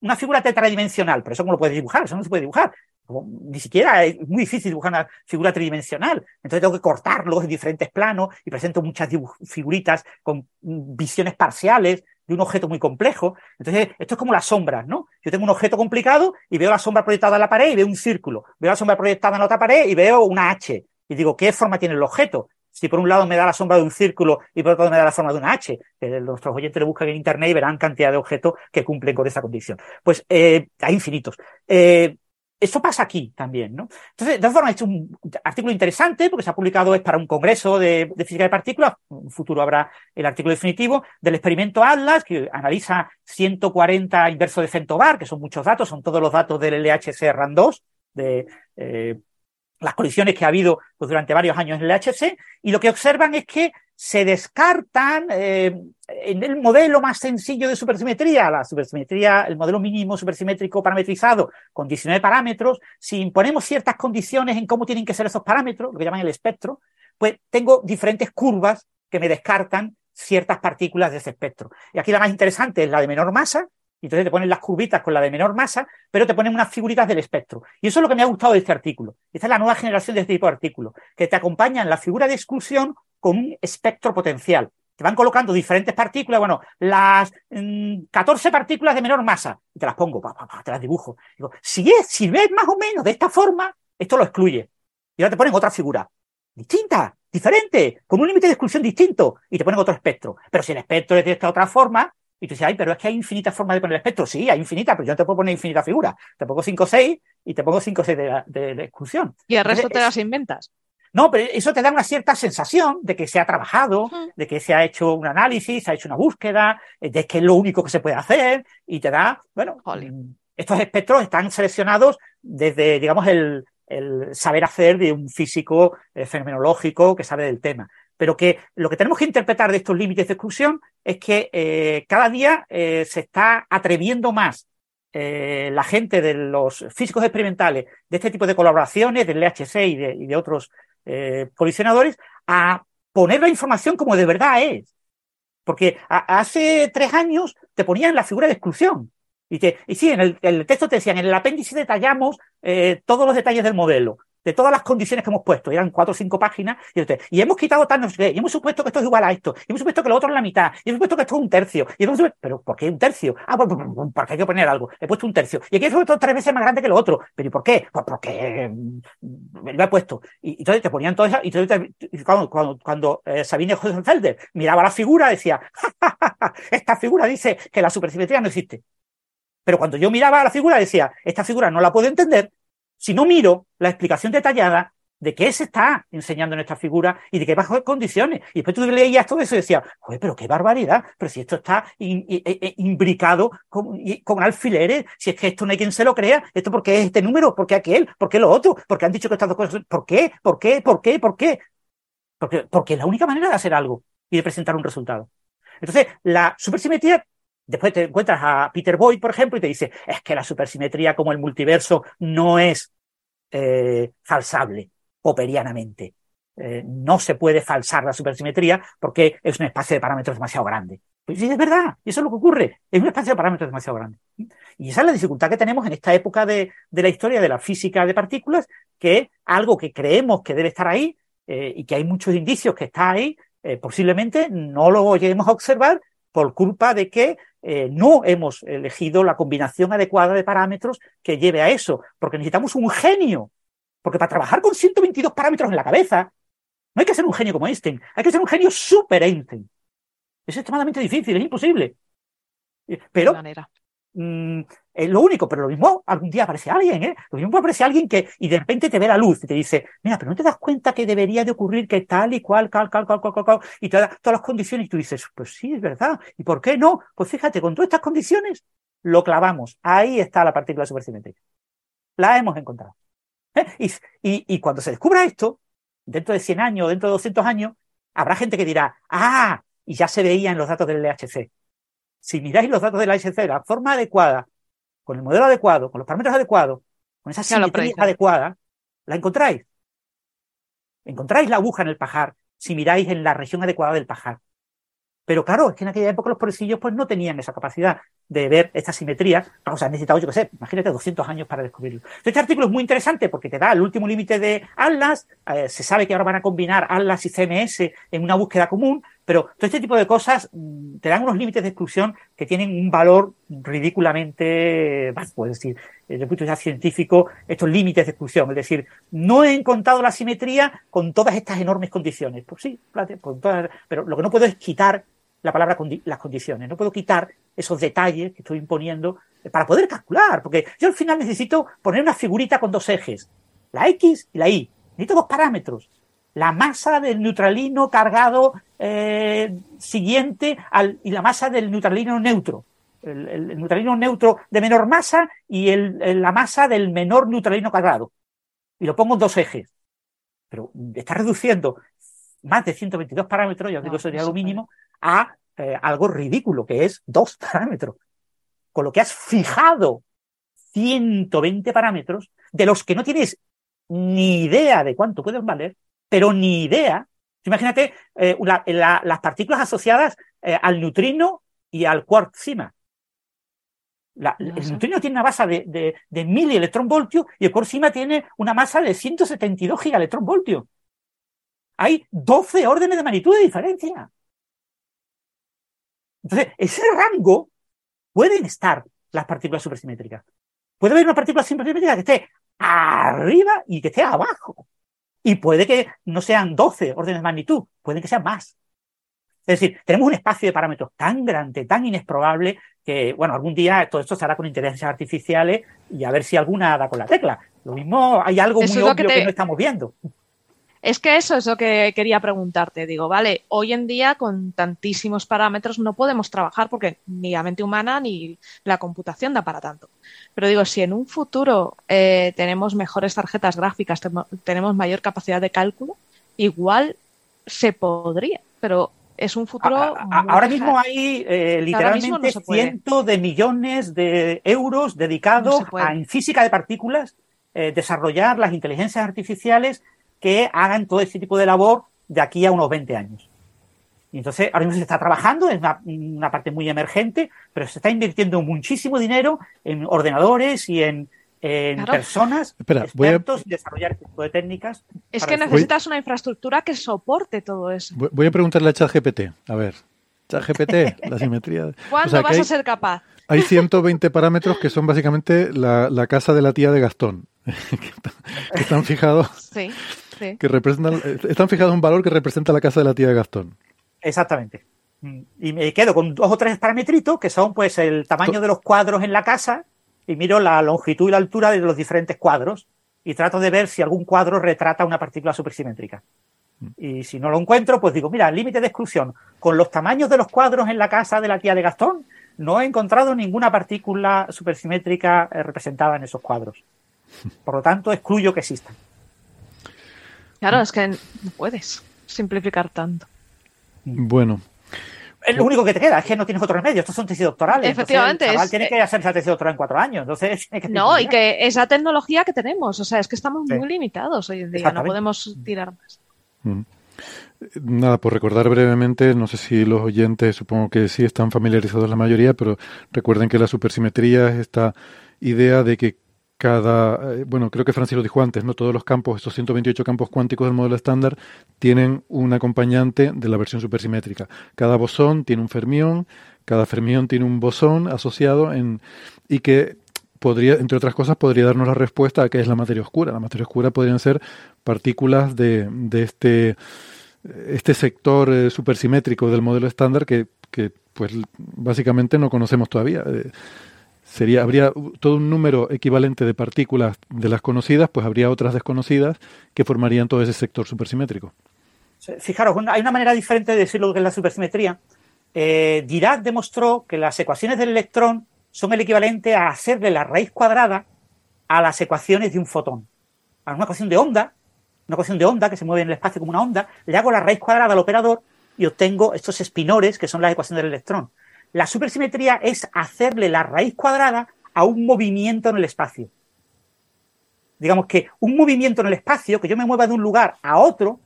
Una figura tetradimensional, pero eso no lo puedes dibujar, eso no se puede dibujar ni siquiera es muy difícil dibujar una figura tridimensional. Entonces tengo que cortarlos en diferentes planos y presento muchas figuritas con visiones parciales de un objeto muy complejo. Entonces, esto es como las sombras, ¿no? Yo tengo un objeto complicado y veo la sombra proyectada en la pared y veo un círculo. Veo la sombra proyectada en la otra pared y veo una H. Y digo, ¿qué forma tiene el objeto? Si por un lado me da la sombra de un círculo y por otro lado me da la forma de una H, que nuestros oyentes lo buscan en Internet y verán cantidad de objetos que cumplen con esa condición. Pues eh, hay infinitos. Eh, eso pasa aquí también, ¿no? Entonces, de todas formas, hecho un artículo interesante porque se ha publicado, es para un congreso de, física de partículas, en futuro habrá el artículo definitivo, del experimento Atlas, que analiza 140 inversos de Fentobar, que son muchos datos, son todos los datos del LHC RAN2, de eh, las colisiones que ha habido pues, durante varios años en el LHC, y lo que observan es que se descartan eh, en el modelo más sencillo de supersimetría, la supersimetría, el modelo mínimo supersimétrico parametrizado con 19 parámetros, si imponemos ciertas condiciones en cómo tienen que ser esos parámetros, lo que llaman el espectro, pues tengo diferentes curvas que me descartan ciertas partículas de ese espectro. Y aquí la más interesante es la de menor masa, entonces te ponen las curvitas con la de menor masa, pero te ponen unas figuritas del espectro. Y eso es lo que me ha gustado de este artículo. Esta es la nueva generación de este tipo de artículos, que te acompañan la figura de exclusión con un espectro potencial. Te van colocando diferentes partículas, bueno, las 14 mm, partículas de menor masa, y te las pongo, te las dibujo. Digo, si, es, si ves más o menos de esta forma, esto lo excluye. Y ahora te ponen otra figura, distinta, diferente, con un límite de exclusión distinto, y te ponen otro espectro. Pero si el espectro es de esta otra forma, y tú dices, ay, pero es que hay infinitas formas de poner el espectro. Sí, hay infinitas, pero yo no te puedo poner infinitas figuras. Te pongo 5 o 6 y te pongo 5 o 6 de, exclusión. Y el resto te las inventas. No, pero eso te da una cierta sensación de que se ha trabajado, de que se ha hecho un análisis, se ha hecho una búsqueda, eh, de que es lo único que se puede hacer y te da, bueno, estos espectros están seleccionados desde, digamos, el, saber hacer de un físico eh, fenomenológico que sabe del tema. Pero que lo que tenemos que interpretar de estos límites de exclusión es que eh, cada día se está atreviendo más la gente de los físicos experimentales de este tipo de colaboraciones, del LHC y de otros eh, colisionadores a poner la información como de verdad es. Porque hace tres años te ponían la figura de exclusión. Y, te, y sí, en el, texto te decían, en el apéndice detallamos eh, todos los detalles del modelo de todas las condiciones que hemos puesto, eran cuatro o cinco páginas, y, hemos quitado tal, no sé y hemos supuesto que esto es igual a esto, y hemos supuesto que lo otro es la mitad, y hemos supuesto que esto es un tercio, y hemos supuesto, pero ¿por qué un tercio? Ah, pues, pues, pues, porque hay que poner algo, he puesto un tercio, y aquí he puesto tres veces más grande que lo otro, pero ¿y por qué? Pues porque mm, lo he puesto, y, entonces te ponían todo eso, y, cuando, cuando, cuando eh, Sabine Hosenfelder miraba la figura, decía, esta figura dice que la supersimetría no existe. Pero cuando yo miraba la figura, decía, esta figura no la puedo entender si no miro la explicación detallada de qué se está enseñando en esta figura y de qué bajo condiciones. Y después tú leías todo eso y decías, joder, pero qué barbaridad, pero si esto está e, e, imbricado con, con, alfileres, si es que esto no hay quien se lo crea, esto porque es este número, porque aquel, porque lo otro, porque han dicho que estas dos cosas, ¿por qué? ¿Por qué? ¿Por qué? ¿Por qué? Porque, porque es la única manera de hacer algo y de presentar un resultado. Entonces, la supersimetría Después te encuentras a Peter Boyd, por ejemplo, y te dice, es que la supersimetría como el multiverso no es eh, falsable popperianamente. Eh, no se puede falsar la supersimetría porque es un espacio de parámetros demasiado grande. Pues sí, es verdad, y eso es lo que ocurre, es un espacio de parámetros demasiado grande. Y esa es la dificultad que tenemos en esta época de, la historia de la física de partículas, que algo que creemos que debe estar ahí eh, y que hay muchos indicios que está ahí, posiblemente no lo lleguemos a observar por culpa de que eh, no hemos elegido la combinación adecuada de parámetros que lleve a eso, porque necesitamos un genio. Porque para trabajar con 122 parámetros en la cabeza, no hay que ser un genio como Einstein, hay que ser un genio super Einstein. Es extremadamente difícil, es imposible. Pero mm, es lo único, pero lo mismo algún día aparece alguien, ¿eh? Lo mismo aparece alguien que y de repente te ve la luz y te dice, mira, pero no te das cuenta que debería de ocurrir que tal y cual, cal, cal, cal, cal, cal, y te da todas las condiciones y tú dices, pues sí, es verdad. ¿Y por qué no? Pues fíjate, con todas estas condiciones lo clavamos. Ahí está la partícula supersimétrica. La hemos encontrado. ¿Eh? Y, y, y cuando se descubra esto, dentro de 100 años, dentro de 200 años, habrá gente que dirá, ah, y ya se veía en los datos del LHC. Si miráis los datos del LHC de la forma adecuada, con el modelo adecuado, con los parámetros adecuados, con esa simetría adecuada, la encontráis. Encontráis la aguja en el pajar si miráis en la región adecuada del pajar. Pero claro, es que en aquella época los pobrecillos pues no tenían esa capacidad de ver esta simetría. Vamos, han necesitado, yo qué sé, imagínate 200 años para descubrirlo. Este artículo es muy interesante porque te da el último límite de Atlas. Eh, se sabe que ahora van a combinar Atlas y CMS en una búsqueda común, pero todo este tipo de cosas mm, te dan unos límites de exclusión que tienen un valor ridículamente bajo. Es decir, desde el punto de vista científico, estos límites de exclusión. Es decir, no he encontrado la simetría con todas estas enormes condiciones. Pues sí, pero lo que no puedo es quitar la palabra las condiciones. No puedo quitar esos detalles que estoy imponiendo para poder calcular, porque yo al final necesito poner una figurita con dos ejes, la X y la Y. Necesito dos parámetros. La masa del neutralino cargado eh, siguiente al, y la masa del neutralino neutro. El, neutralino neutro de menor masa y el, la masa del menor neutralino cargado. Y lo pongo en dos ejes. Pero está reduciendo más de 122 parámetros, yo digo eso sería lo mínimo, a eh, algo ridículo, que es dos parámetros. Con lo que has fijado 120 parámetros de los que no tienes ni idea de cuánto pueden valer, pero ni idea. Imagínate eh, las partículas asociadas eh, al neutrino y al quark cima. el neutrino tiene una masa de, de, de 1000 electronvoltios y el quark cima tiene una masa de 172 gigaelectronvoltios. Hay 12 órdenes de magnitud de diferencia. Entonces, ese rango pueden estar las partículas supersimétricas. Puede haber una partícula supersimétrica que esté arriba y que esté abajo. Y puede que no sean 12 órdenes de magnitud, pueden que sean más. Es decir, tenemos un espacio de parámetros tan grande, tan inexprobable, que, bueno, algún día todo esto se hará con inteligencias artificiales y a ver si alguna da con la tecla. Lo mismo, hay algo muy obvio que no estamos viendo. Es que eso es lo que quería preguntarte. Digo, vale, hoy en día con tantísimos parámetros no podemos trabajar porque ni la mente humana ni la computación da para tanto. Pero digo, si en un futuro eh, tenemos mejores tarjetas gráficas, tenemos mayor capacidad de cálculo, igual se podría, pero es un futuro. ahora mismo hay eh, literalmente cientos de millones de euros dedicados a, en física de partículas, eh, desarrollar las inteligencias artificiales que hagan todo ese tipo de labor de aquí a unos 20 años. Y entonces, ahora mismo se está trabajando, es una, parte muy emergente, pero se está invirtiendo muchísimo dinero en ordenadores y en, personas Espera, expertos a... desarrollar este tipo de técnicas. Es que necesitas una infraestructura que soporte todo eso. Voy a preguntarle a ChatGPT. A ver, ChatGPT, la simetría. ¿Cuándo vas a ser capaz? Hay 120 parámetros que son básicamente la, la casa de la tía de Gastón, que están fijados. Sí que representan, están fijados un valor que representa la casa de la tía de Gastón. Exactamente. Y me quedo con dos o tres parametritos que son pues el tamaño de los cuadros en la casa y miro la longitud y la altura de los diferentes cuadros y trato de ver si algún cuadro retrata una partícula supersimétrica. Mm. Y si no lo encuentro, pues digo, mira, límite de exclusión. Con los tamaños de los cuadros en la casa de la tía de Gastón, no he encontrado ninguna partícula supersimétrica eh, representada en esos cuadros. Por lo tanto, excluyo que existan. Claro, es que no puedes simplificar tanto. Bueno. Es lo único que te queda, es que no tienes otro remedio. Estos son tesis doctorales. Efectivamente. el tiene que hacer esa tesis doctoral en cuatro años. Entonces, no, y que esa tecnología que tenemos, o sea, es que estamos muy limitados hoy en día, no podemos tirar más. Mm. Nada, por recordar brevemente, no sé si los oyentes, supongo que sí están familiarizados la mayoría, pero recuerden que la supersimetría es esta idea de que cada, eh, bueno, creo que Francis lo dijo antes, ¿no? Todos los campos, estos 128 campos cuánticos del modelo estándar, tienen un acompañante de la versión supersimétrica. Cada bosón tiene un fermión, cada fermión tiene un bosón asociado en, y que podría, entre otras cosas, podría darnos la respuesta a qué es la materia oscura. La materia oscura podrían ser partículas de, de este este sector eh, supersimétrico del modelo estándar que, que, pues básicamente no conocemos todavía. Eh, sería habría todo un número equivalente de partículas de las conocidas, pues habría otras desconocidas que formarían todo ese sector supersimétrico. Fijaros, hay una manera diferente de decir lo que es la supersimetría. Eh, Dirac demostró que las ecuaciones del electrón son el equivalente a hacerle la raíz cuadrada a las ecuaciones de un fotón. A una ecuación de onda, una ecuación de onda que se mueve en el espacio como una onda, le hago la raíz cuadrada al operador y obtengo estos espinores que son las ecuaciones del electrón. La supersimetría es hacerle la raíz cuadrada a un movimiento en el espacio. Digamos que un movimiento en el espacio, que yo me mueva de un lugar a otro,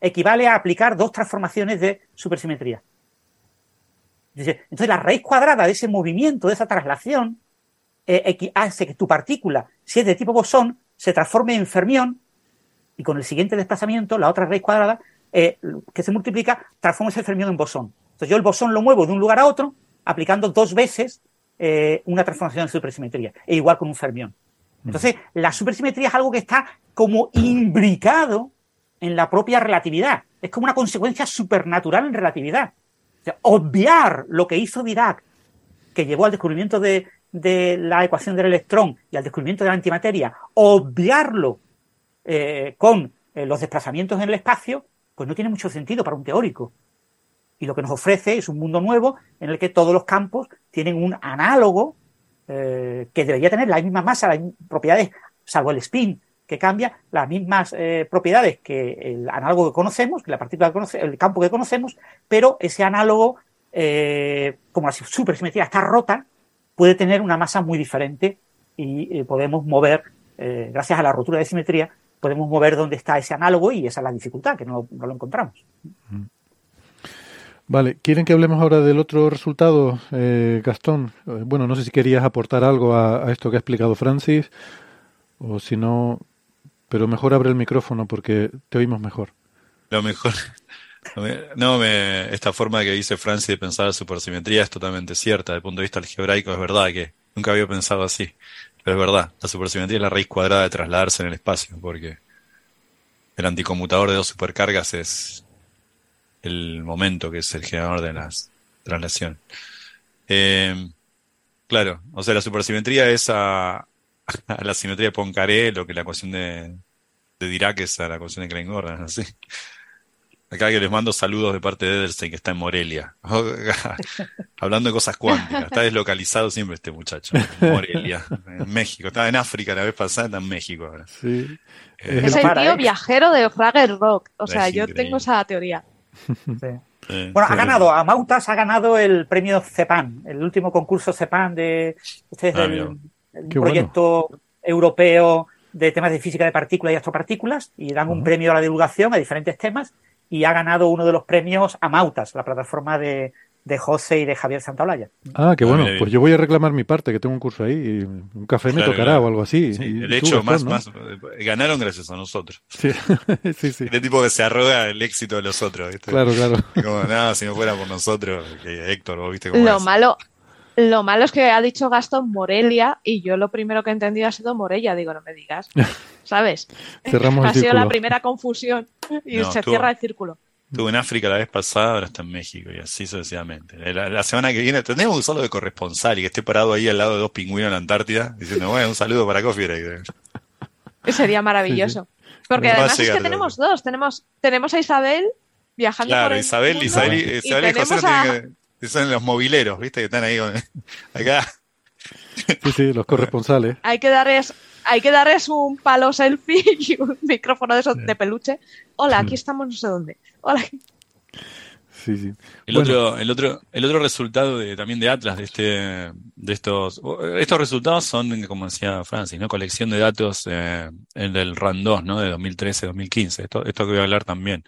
equivale a aplicar dos transformaciones de supersimetría. Entonces, la raíz cuadrada de ese movimiento, de esa traslación, eh, hace que tu partícula, si es de tipo bosón, se transforme en fermión y con el siguiente desplazamiento, la otra raíz cuadrada, eh, que se multiplica, transforma ese fermión en bosón. Entonces, yo el bosón lo muevo de un lugar a otro aplicando dos veces eh, una transformación de supersimetría, e igual con un fermión. Entonces, la supersimetría es algo que está como imbricado en la propia relatividad. Es como una consecuencia supernatural en relatividad. obviar lo que hizo Dirac, que llevó al descubrimiento de, la ecuación del electrón y al descubrimiento de la antimateria, obviarlo eh, con eh, los desplazamientos en el espacio, pues no tiene mucho sentido para un teórico. Y lo que nos ofrece es un mundo nuevo en el que todos los campos tienen un análogo eh, que debería tener la misma masa, las mismas propiedades, salvo el spin, que cambia las mismas eh, propiedades que el análogo que conocemos, que la partícula que conoce, el campo que conocemos, pero ese análogo, eh, como la supersimetría está rota, puede tener una masa muy diferente y podemos mover, gracias a la rotura de simetría, podemos mover dónde está ese análogo y esa es la dificultad, que no, no lo encontramos. Vale, ¿quieren que hablemos ahora del otro resultado, eh, Gastón? Eh, bueno, no sé si querías aportar algo a, esto que ha explicado Francis, o si no, pero mejor abre el micrófono porque te oímos mejor. Lo mejor. No, me, esta forma que dice Francis de pensar la supersimetría es totalmente cierta. Desde el punto de vista algebraico es verdad que nunca había pensado así. Pero es verdad, la supersimetría es la raíz cuadrada de trasladarse en el espacio, porque el anticonmutador de dos supercargas es el momento que es el generador de las traslación. Eh, claro, o sea, la supersimetría es a, la simetría de Poincaré lo que la ecuación de, de Dirac es a la ecuación de Klein-Gordon, así. Acá que les mando saludos de parte de Edelstein, que está en Morelia. Hablando de cosas cuánticas. Está deslocalizado siempre este muchacho. Morelia, en México. Estaba en África la vez pasada, está en México ahora. Sí. Eh, es el tío viajero de Fraggle Rock. O sea, yo tengo esa teoría. Bueno, ha ganado, a Mautas ha ganado el premio CEPAN, el último concurso CEPAN de este es ah, el, proyecto europeo de temas de física de partículas y astropartículas y dan un premio a la divulgación a diferentes temas y ha ganado uno de los premios a Mautas, la plataforma de, de José y de Javier Santaolalla. Ah, qué bueno. Pues yo voy a reclamar mi parte, que tengo un curso ahí. Y un café me tocará o algo así. de hecho, más, más, ganaron gracias a nosotros. Sí, sí, sí. El tipo que se arroga el éxito de los otros. Claro, claro. Como, nada, si no fuera por nosotros, Héctor, ¿vos viste cómo Lo malo, lo malo es que ha dicho Gastón Morelia y yo lo primero que he entendido ha sido Morella. Digo, no me digas. ¿Sabes? Cerramos ha sido la primera confusión y se cierra el círculo. Estuve en África la vez pasada, ahora está en México y así sucesivamente. La, semana que viene tenemos un solo de corresponsal y que esté parado ahí al lado de dos pingüinos en la Antártida diciendo, bueno, un saludo para Coffee Sería maravilloso. Porque además es que tenemos dos. Tenemos, tenemos a Isabel viajando claro, por el Isabel, Isabel, Isabel, y, José que, son los mobileros, ¿viste? Que están ahí acá. Sí, sí, los corresponsales. Hay que darles, hay que darles un palo selfie y un micrófono de, esos de peluche. Hola, aquí estamos no sé dónde. Sí, sí. El, otro, el, otro, el otro resultado de, también de Atlas, de, este, de estos, estos resultados son, como decía Francis, ¿no? colección de datos eh, el del RAN 2, ¿no? de 2013-2015. Esto, esto que voy a hablar también.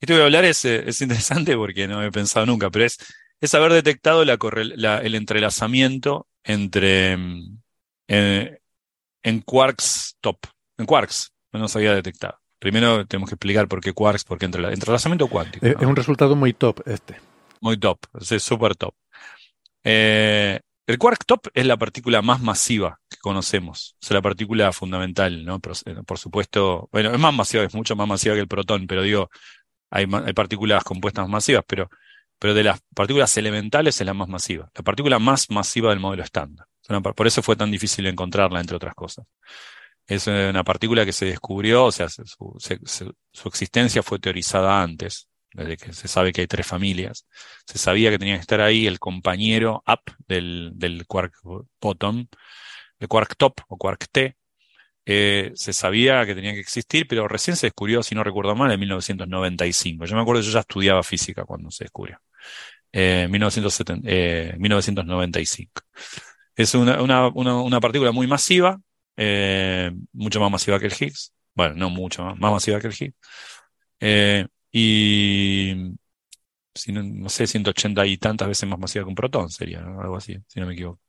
Esto que voy a hablar es, eh, es interesante porque no he pensado nunca, pero es, es haber detectado la, la el entrelazamiento entre eh, en quarks top, en quarks, no se había detectado. Primero tenemos que explicar por qué quarks, porque entre entrelazamiento cuántico. Es, un resultado muy top este. Muy top, es súper top. Eh, el quark top es la partícula más masiva que conocemos, es la partícula fundamental, ¿no? Por, por, supuesto, bueno, es más masiva, es mucho más masiva que el protón, pero digo, hay, hay partículas compuestas masivas, pero, pero de las partículas elementales es la más masiva, la partícula más masiva del modelo estándar. Por eso fue tan difícil encontrarla, entre otras cosas. Es una partícula que se descubrió, o sea, su, existencia fue teorizada antes, desde que se sabe que hay tres familias. Se sabía que tenía que estar ahí el compañero up del, del quark bottom, el quark top o quark T. Eh, se sabía que tenía que existir, pero recién se descubrió, si no recuerdo mal, en 1995. Yo me acuerdo, yo ya estudiaba física cuando se descubrió. Eh, 1970, eh, 1995. Es una, una, una, partícula muy masiva, eh, mucho más masiva que el Higgs. Bueno, no mucho más, más masiva que el Higgs. Eh, y, no, no, sé, 180 y tantas veces más masiva que un protón sería, algo así, si no me equivoco.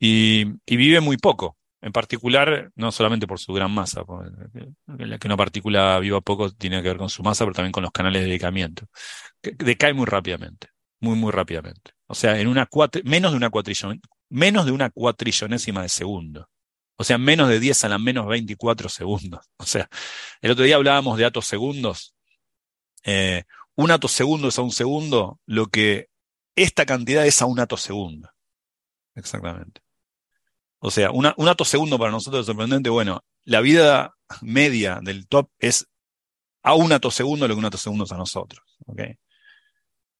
Y, y, vive muy poco, en particular, no solamente por su gran masa, que una partícula viva poco tiene que ver con su masa, pero también con los canales de decayamiento. Que decae muy rápidamente, muy, muy rápidamente. O sea, en una menos de una cuatrillón, menos de una cuatrillonésima de segundo. O sea, menos de 10 a la menos 24 segundos. O sea, el otro día hablábamos de atos segundos. Eh, un ato segundo es a un segundo lo que esta cantidad es a un ato segundo. Exactamente. O sea, una, un ato segundo para nosotros es sorprendente. Bueno, la vida media del top es a un ato segundo lo que un ato segundo es a nosotros. ¿okay?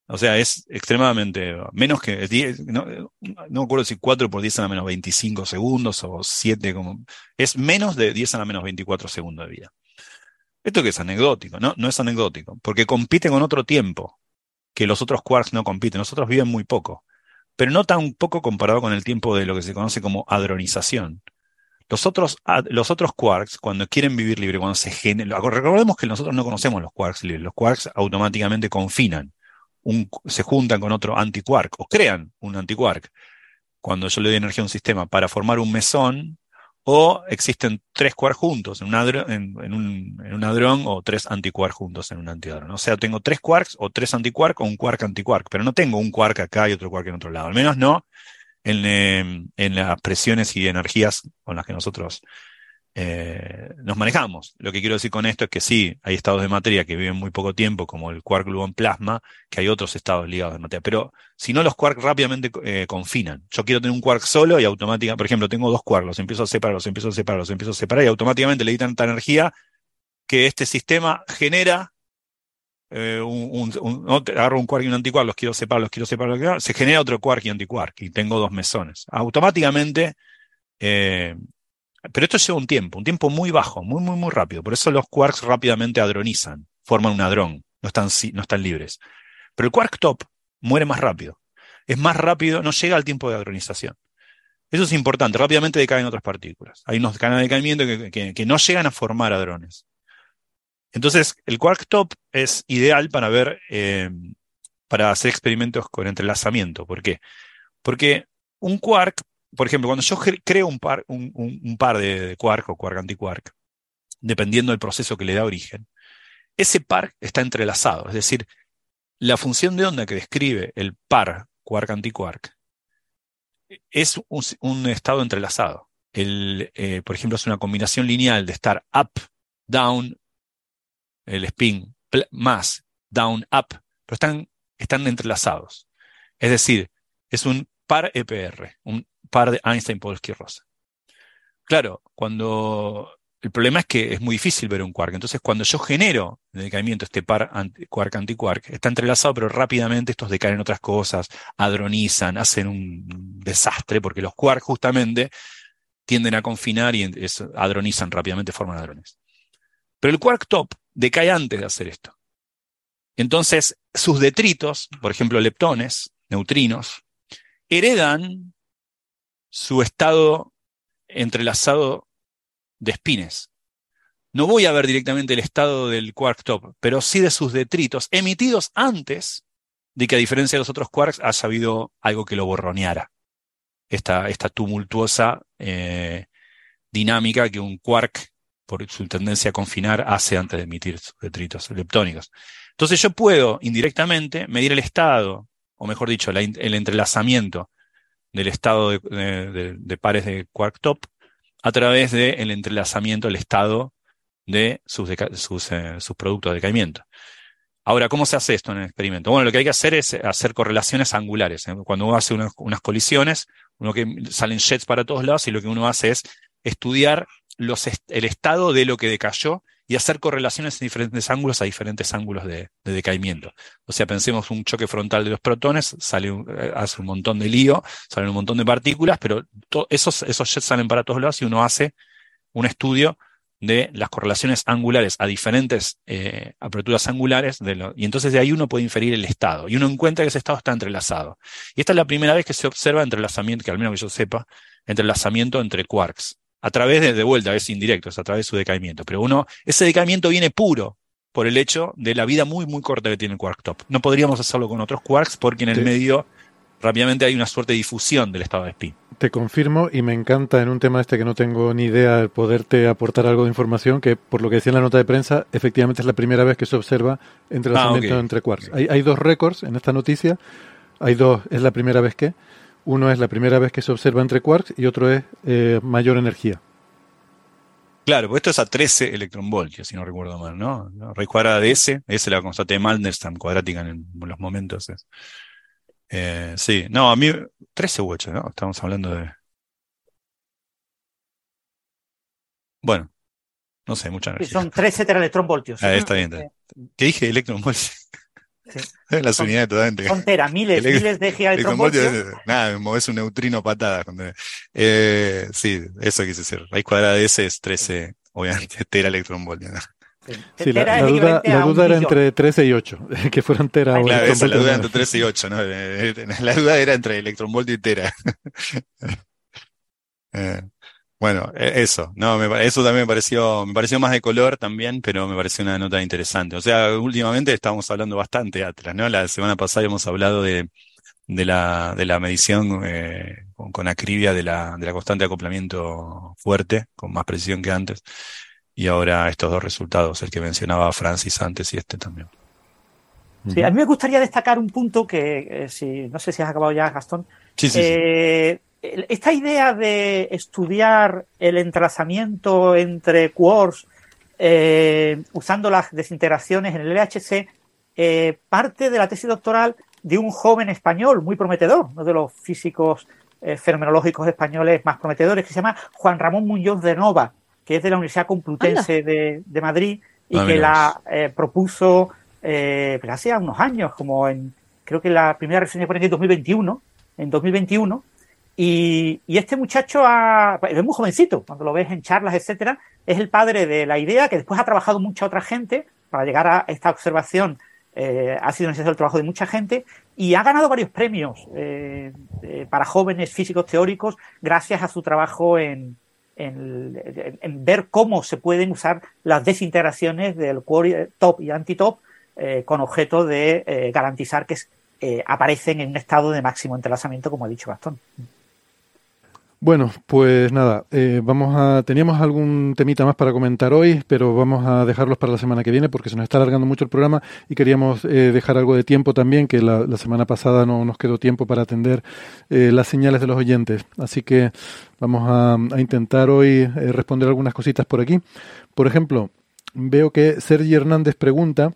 O sea, es extremadamente menos que 10, no, no me acuerdo si 4 por 10 a la menos 25 segundos o 7 como... Es menos de 10 a la menos 24 segundos de vida. Esto que es anecdótico, ¿no? No es anecdótico, porque compite con otro tiempo que los otros quarks no compiten. Nosotros viven muy poco, pero no tan poco comparado con el tiempo de lo que se conoce como hadronización. Los otros, los otros quarks, cuando quieren vivir libre, cuando se generan... Recordemos que nosotros no conocemos los quarks libres. Los quarks automáticamente confinan se juntan con otro antiquark o crean un antiquark cuando yo le doy energía a un sistema para formar un mesón, o existen tres quarks juntos en un, un hadrón o tres antiquarks juntos en un antihadrón. O sea, tengo tres quarks o tres antiquarks o un quark antiquark, pero no tengo un quark acá y otro quark en otro lado. Al menos no en, em, en las presiones y energías con las que nosotros eh, nos manejamos. Lo que quiero decir con esto es que sí, hay estados de materia que viven muy poco tiempo, como el quark gluón plasma, que hay otros estados ligados de materia. Pero si no, los quarks rápidamente eh, confinan. Yo quiero tener un quark solo y automáticamente, por ejemplo, tengo dos quarks, los empiezo a separar, los empiezo a separar, los empiezo a separar y automáticamente le di tanta energía que este sistema genera eh, un, agarro un quark y un antiquark, los quiero separar, los quiero separar, se genera otro quark y antiquark y tengo dos mesones. Automáticamente eh, pero esto lleva un tiempo, un tiempo muy bajo, muy, muy, muy rápido. Por eso los quarks rápidamente hadronizan, forman un hadrón, no están, no están libres. Pero el quark top muere más rápido. Es más rápido, no llega al tiempo de hadronización. Eso es importante, rápidamente decaen otras partículas. Hay unos canales de decaimiento que, no llegan a formar hadrones. Entonces, el quark top es ideal para ver, eh, para hacer experimentos con entrelazamiento. ¿Por qué? Porque un quark por ejemplo, cuando yo creo un par, un, par de, quark o quark antiquark, dependiendo del proceso que le da origen, ese par está entrelazado. Es decir, la función de onda que describe el par quark antiquark es un, estado entrelazado. El, eh, por ejemplo, es una combinación lineal de estar up, down, el spin, más, down, up, pero están, están entrelazados. Es decir, es un par EPR, un par de Einstein, Polsky, Rosa. Claro, cuando el problema es que es muy difícil ver un quark. Entonces, cuando yo genero el decaimiento, este par anti, quark antiquark, está entrelazado, pero rápidamente estos decaen en otras cosas, hadronizan, hacen un desastre, porque los quarks justamente tienden a confinar y hadronizan rápidamente, forman hadrones. Pero el quark top decae antes de hacer esto. Entonces, sus detritos, por ejemplo, leptones, neutrinos, heredan su estado entrelazado de spines. No voy a ver directamente el estado del quark top, pero sí de sus detritos emitidos antes de que a diferencia de los otros quarks haya habido algo que lo borroneara. Esta, esta tumultuosa eh, dinámica que un quark, por su tendencia a confinar, hace antes de emitir sus detritos leptónicos. Entonces yo puedo indirectamente medir el estado, o mejor dicho, el entrelazamiento del estado de, pares de quark top a través del entrelazamiento del estado de sus, eh, sus, productos de decaimiento. Ahora, ¿cómo se hace esto en el experimento? Bueno, lo que hay que hacer es hacer correlaciones angulares. ¿eh? Cuando uno hace unas, colisiones, uno que salen jets para todos lados y lo que uno hace es estudiar el estado de lo que decayó y hacer correlaciones en diferentes ángulos a diferentes ángulos de, decaimiento. O sea, pensemos un choque frontal de los protones, sale eh, hace un montón de lío, salen un montón de partículas, pero esos, esos jets salen para todos lados y uno hace un estudio de las correlaciones angulares a diferentes eh, aperturas angulares, de y entonces de ahí uno puede inferir el estado, y uno encuentra que ese estado está entrelazado. Y esta es la primera vez que se observa entrelazamiento, que al menos que yo sepa, entrelazamiento entre quarks, a través de, de vuelta, es indirecto, es a través de su decaimiento, pero uno, ese decaimiento viene puro por el hecho de la vida muy, muy corta que tiene el quark top. No podríamos hacerlo con otros quarks porque en el medio rápidamente hay una suerte de difusión del estado de spin. Te confirmo y me encanta en un tema este que no tengo ni idea el poderte aportar algo de información que por lo que decía en la nota de prensa efectivamente es la primera vez que se observa entrelazamiento ah, entre quarks. Hay, hay dos récords en esta noticia, hay dos, es la primera vez que, uno es la primera vez que se observa entre quarks y otro es eh, mayor energía. Claro, pues esto es a 13 electronvoltios, si no recuerdo mal, ¿no? Raíz cuadrada de S, S es la constante de Mandelstam cuadrática en, los momentos. Eh, sí, no, a mí 13 u 8, ¿no? Estamos hablando de... Bueno, no sé, mucha energía. son 13 teraelectronvoltios. Ah, está bien. ¿Qué dije? Electronvoltios. Sí. Las unidades totalmente. Son tera, miles, miles de gigaelectronvoltios. Nada, moves un neutrino patada. Eh, sí, eso quise decir. Raíz cuadrada de S es 13, obviamente, tera electronvoltios. Sí, la, duda, la duda era entre 13 y 8, que fueran tera o claro, esa, la duda entre 13 y 8, ¿no? La duda era entre electronvoltio y tera. eh, bueno, e, eso, no, eso también me pareció, me pareció más de color también, pero me pareció una nota interesante. O sea, últimamente estamos hablando bastante de Atlas, ¿no? La semana pasada hemos hablado de, de la, de la medición eh, con, acribia de la, de la constante de acoplamiento fuerte, con más precisión que antes. Y ahora estos dos resultados, el que mencionaba Francis antes y este también. Sí, a mí me gustaría destacar un punto que, eh, si no sé si has acabado ya, Gastón. Sí, sí, eh, Esta idea de estudiar el entrelazamiento entre quarks eh, usando las desintegraciones en el LHC parte de la tesis doctoral de un joven español muy prometedor, uno de los físicos fenomenológicos españoles más prometedores, que se llama Juan Ramón Muñoz de Nova que es de la Universidad Complutense de, Madrid y ah, que la eh, propuso eh, hace unos años, como en, creo que la primera reseña pone en 2021, en 2021, y, este muchacho es muy jovencito, cuando lo ves en charlas, etcétera, es el padre de la idea que después ha trabajado mucha otra gente para llegar a esta observación. Eh, ha sido necesario el trabajo de mucha gente y ha ganado varios premios eh, para jóvenes físicos teóricos gracias a su trabajo en, ver cómo se pueden usar las desintegraciones del top y anti-top eh, con objeto de eh, garantizar que eh, aparecen en un estado de máximo entrelazamiento, como ha dicho Gastón. Bueno, pues nada, eh, vamos a teníamos algún temita más para comentar hoy, pero vamos a dejarlos para la semana que viene porque se nos está alargando mucho el programa y queríamos eh, dejar algo de tiempo también, que la, semana pasada no nos quedó tiempo para atender eh, las señales de los oyentes. Así que vamos a, a intentar hoy responder algunas cositas por aquí. Por ejemplo, veo que Sergi Hernández pregunta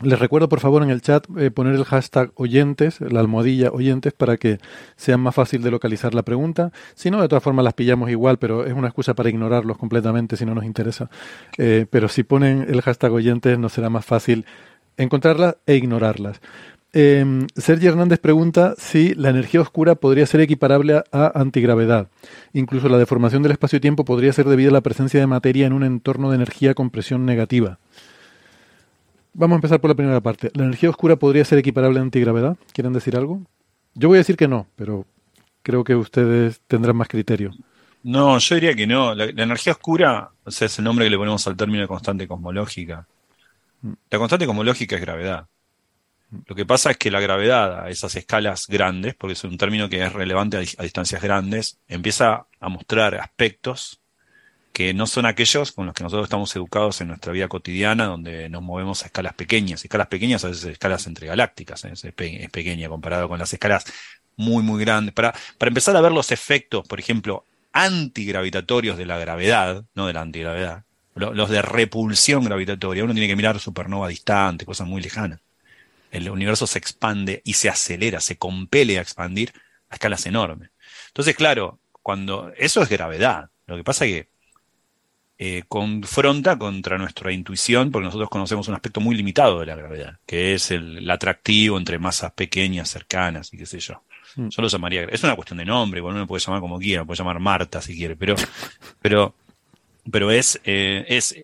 les recuerdo, por favor, en el chat eh, poner el hashtag oyentes, la almohadilla oyentes, para que sea más fácil de localizar la pregunta. Si no, de todas formas las pillamos igual, pero es una excusa para ignorarlos completamente si no nos interesa. Eh, pero si ponen el hashtag oyentes, nos será más fácil encontrarlas e ignorarlas. Eh, Sergio Hernández pregunta si la energía oscura podría ser equiparable a antigravedad. Incluso la deformación del espacio-tiempo podría ser debido a la presencia de materia en un entorno de energía con presión negativa. Vamos a empezar por la primera parte. ¿La energía oscura podría ser equiparable a antigravedad? ¿Quieren decir algo? Yo voy a decir que no, pero creo que ustedes tendrán más criterio. No, yo diría que no. La, energía oscura, o sea, es el nombre que le ponemos al término de constante cosmológica. Mm. La constante cosmológica es gravedad. Lo que pasa es que la gravedad a esas escalas grandes, porque es un término que es relevante a distancias grandes, empieza a mostrar aspectos que no son aquellos con los que nosotros estamos educados en nuestra vida cotidiana, donde nos movemos a escalas pequeñas. Escalas pequeñas a veces escalas entre galácticas, ¿eh? es, pequeña comparado con las escalas muy, muy grandes. Para, para empezar a ver los efectos, por ejemplo, antigravitatorios de la gravedad, no de la antigravedad, los de repulsión gravitatoria. Uno tiene que mirar supernova distante, cosas muy lejanas. El universo se expande y se acelera, se compele a expandir a escalas enormes. Entonces, claro, cuando eso es gravedad. Lo que pasa es que eh, confronta contra nuestra intuición, porque nosotros conocemos un aspecto muy limitado de la gravedad, que es el, atractivo entre masas pequeñas, cercanas y qué sé yo. Mm. Yo lo llamaría, es una cuestión de nombre, igual uno puede llamar como quiera, puede llamar Marta si quiere, pero, pero, pero es, eh, es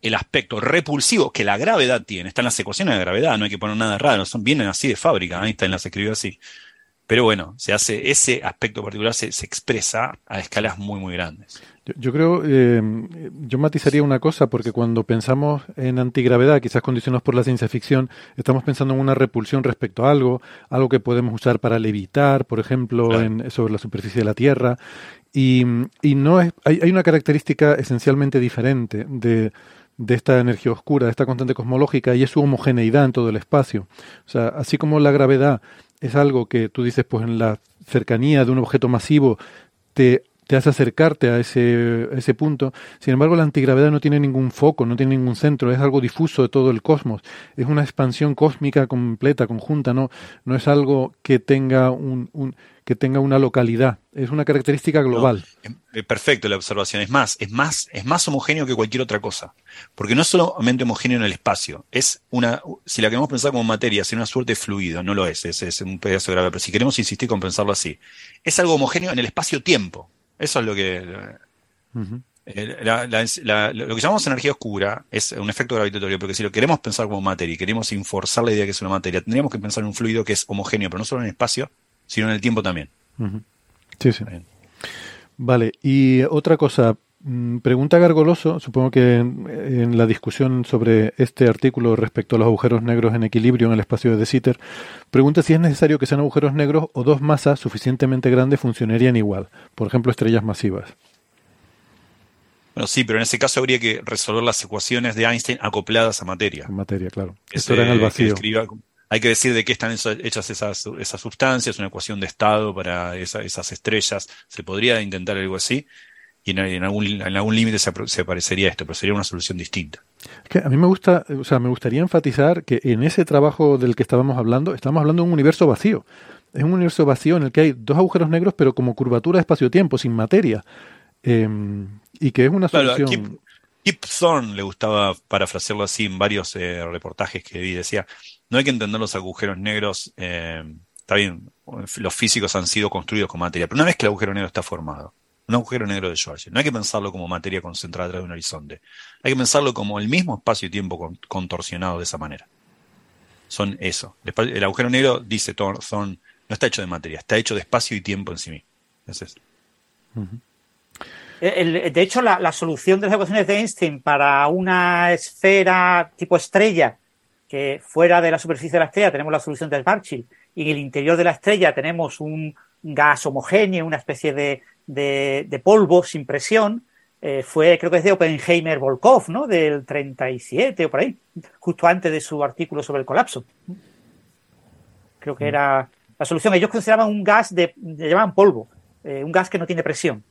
el aspecto repulsivo que la gravedad tiene. Están las ecuaciones de gravedad, no hay que poner nada raro, son, vienen así de fábrica, Einstein las escribió así. Pero bueno, se hace, ese aspecto particular se, se expresa a escalas muy, muy grandes. Yo, creo, eh, yo matizaría una cosa, porque cuando pensamos en antigravedad, quizás condicionados por la ciencia ficción, estamos pensando en una repulsión respecto a algo, algo que podemos usar para levitar, por ejemplo, en, sobre la superficie de la Tierra. Y, y no es, hay, hay una característica esencialmente diferente de, de esta energía oscura, de esta constante cosmológica, y es su homogeneidad en todo el espacio. O sea, así como la gravedad es algo que tú dices, pues en la cercanía de un objeto masivo te te hace acercarte a ese, ese punto. Sin embargo, la antigravedad no tiene ningún foco, no tiene ningún centro, es algo difuso de todo el cosmos. Es una expansión cósmica completa, conjunta, no, no es algo que tenga un, un que tenga una localidad, es una característica global. Em, eh, perfecto la observación, es más, es más, es más homogéneo que cualquier otra cosa, porque no es solamente homogéneo en el espacio, es una, si la queremos pensar como materia, es una suerte de fluido, no lo es, es, es un pedazo grave, pero si queremos insistir con pensarlo así, es algo homogéneo en el espacio-tiempo, eso es lo que... lo que llamamos energía oscura es un efecto gravitatorio, porque si lo queremos pensar como materia y queremos enforzar la idea que es una materia, tendríamos que pensar en un fluido que es homogéneo, pero no solo en el espacio, sino en el tiempo también. Sí, sí. Vale, y otra cosa, pregunta Gargoloso, supongo que en, la discusión sobre este artículo respecto a los agujeros negros en equilibrio en el espacio de De Sitter, pregunta si es necesario que sean agujeros negros o dos masas suficientemente grandes funcionarían igual, por ejemplo, estrellas masivas. Bueno, sí, pero en ese caso habría que resolver las ecuaciones de Einstein acopladas a materia. A materia, claro. Esto era en el vacío. hay que decir de qué están hechas esas, esas sustancias, una ecuación de estado para esas estrellas. Se podría intentar algo así y en, algún, en algún límite se, se, parecería esto, pero sería una solución distinta. que a mí me gusta, o sea, me gustaría enfatizar que en ese trabajo del que estábamos hablando, estamos hablando de un universo vacío. Es un universo vacío en el que hay dos agujeros negros, pero como curvatura de espacio-tiempo, sin materia. Em, y que es una solución. Claro, Kip, Thorne le gustaba parafrasearlo así en varios eh, reportajes que vi. Decía: no hay que entender los agujeros negros. Eh, está bien, los físicos han sido construidos con materia, pero una vez que el agujero negro está formado, un agujero negro de Schwarzschild. No hay que pensarlo como materia concentrada detrás de un horizonte. Hay que pensarlo como el mismo espacio y tiempo contorsionado de esa manera. Son eso. El agujero negro, dice Thorne, no está hecho de materia, está hecho de espacio y tiempo en sí mismo. Es de hecho, la, solución de las ecuaciones de Einstein para una esfera tipo estrella que fuera de la superficie de la estrella tenemos la solución de Schwarzschild y en el interior de la estrella tenemos un gas homogéneo, una especie de, de, polvo sin presión, eh, fue, creo que es de Oppenheimer Volkov, ¿no? Del 37 o por ahí, justo antes de su artículo sobre el colapso. Creo que mm. era la solución. Ellos consideraban un gas de, le llamaban polvo, eh, un gas que no tiene presión.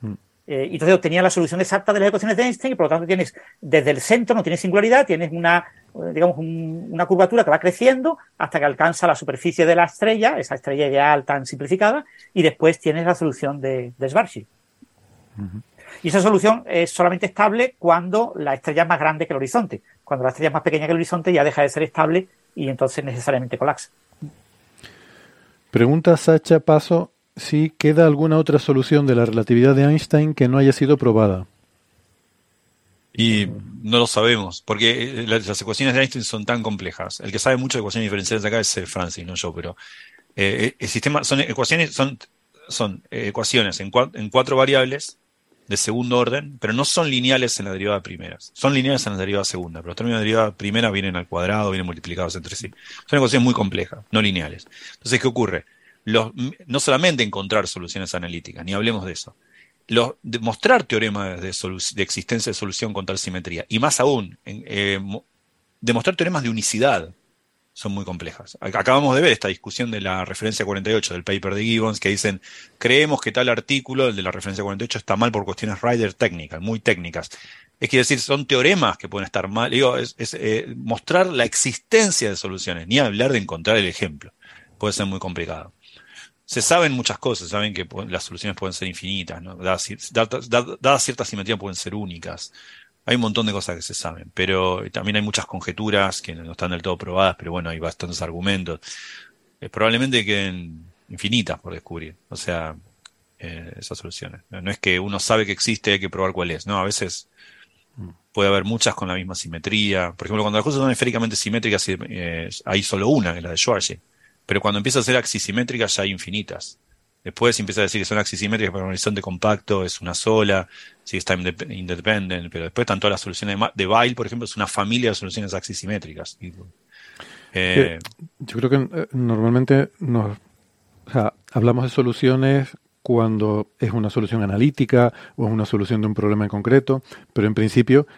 Mm. Eh, y entonces obtenían la solución exacta de las ecuaciones de Einstein y por lo tanto tienes desde el centro, no tienes singularidad, tienes una, digamos, una curvatura que va creciendo hasta que alcanza la superficie de la estrella, esa estrella ideal tan simplificada, y después tienes la solución de, de Schwarzschild. Y esa solución es solamente estable cuando la estrella es más grande que el horizonte. Cuando la estrella es más pequeña que el horizonte ya deja de ser estable y entonces necesariamente colapsa. Pregunta Sacha Paso si queda alguna otra solución de la relatividad de Einstein que no haya sido probada. Y no lo sabemos, porque eh, las ecuaciones de Einstein son tan complejas. El que sabe mucho de ecuaciones diferenciales acá es eh, Francis, no yo, pero eh, el sistema son ecuaciones, son, ecuaciones en, en, cuatro variables de segundo orden, pero no son lineales en la derivada primera. Son lineales en la derivada segunda, pero los términos de derivada primera vienen al cuadrado, vienen multiplicados entre sí. Son ecuaciones muy complejas, no lineales. Entonces, ¿qué ocurre? Los, no solamente encontrar soluciones analíticas, ni hablemos de eso demostrar teoremas de, existencia de solución con tal simetría, y más aún, eh, demostrar teoremas de unicidad. son muy complejas. Acabamos de ver esta discusión de la referencia 48 del paper de Gibbons que dicen, creemos que tal artículo, el de la referencia 48, está mal por cuestiones rider técnicas, muy técnicas. Es que decir, son teoremas que pueden estar mal. Digo, es, eh, mostrar la existencia de soluciones, ni hablar de encontrar el ejemplo. Puede ser muy complicado. Se saben muchas cosas, saben que las soluciones pueden ser infinitas, ¿no? Dada, cierta simetría pueden ser únicas. Hay un montón de cosas que se saben, pero también hay muchas conjeturas que no están del todo probadas, pero bueno, hay bastantes argumentos. Eh, probablemente queden infinitas por descubrir. O sea, eh, esas soluciones. No es que uno sabe que existe, hay que probar cuál es. No, a veces puede haber muchas con la misma simetría. Por ejemplo, cuando las cosas son esféricamente simétricas, eh, hay solo una, que es la de Schwarzschild. Pero cuando empieza a ser axisimétricas ya hay infinitas. Después empieza a decir que son axisimétricas para un horizonte compacto, es una sola, si es time independent, pero después están todas las soluciones de, Weil, por ejemplo, es una familia de soluciones axisimétricas. Eh, yo creo que eh, normalmente nos, hablamos de soluciones cuando es una solución analítica o es una solución de un problema en concreto, pero en principio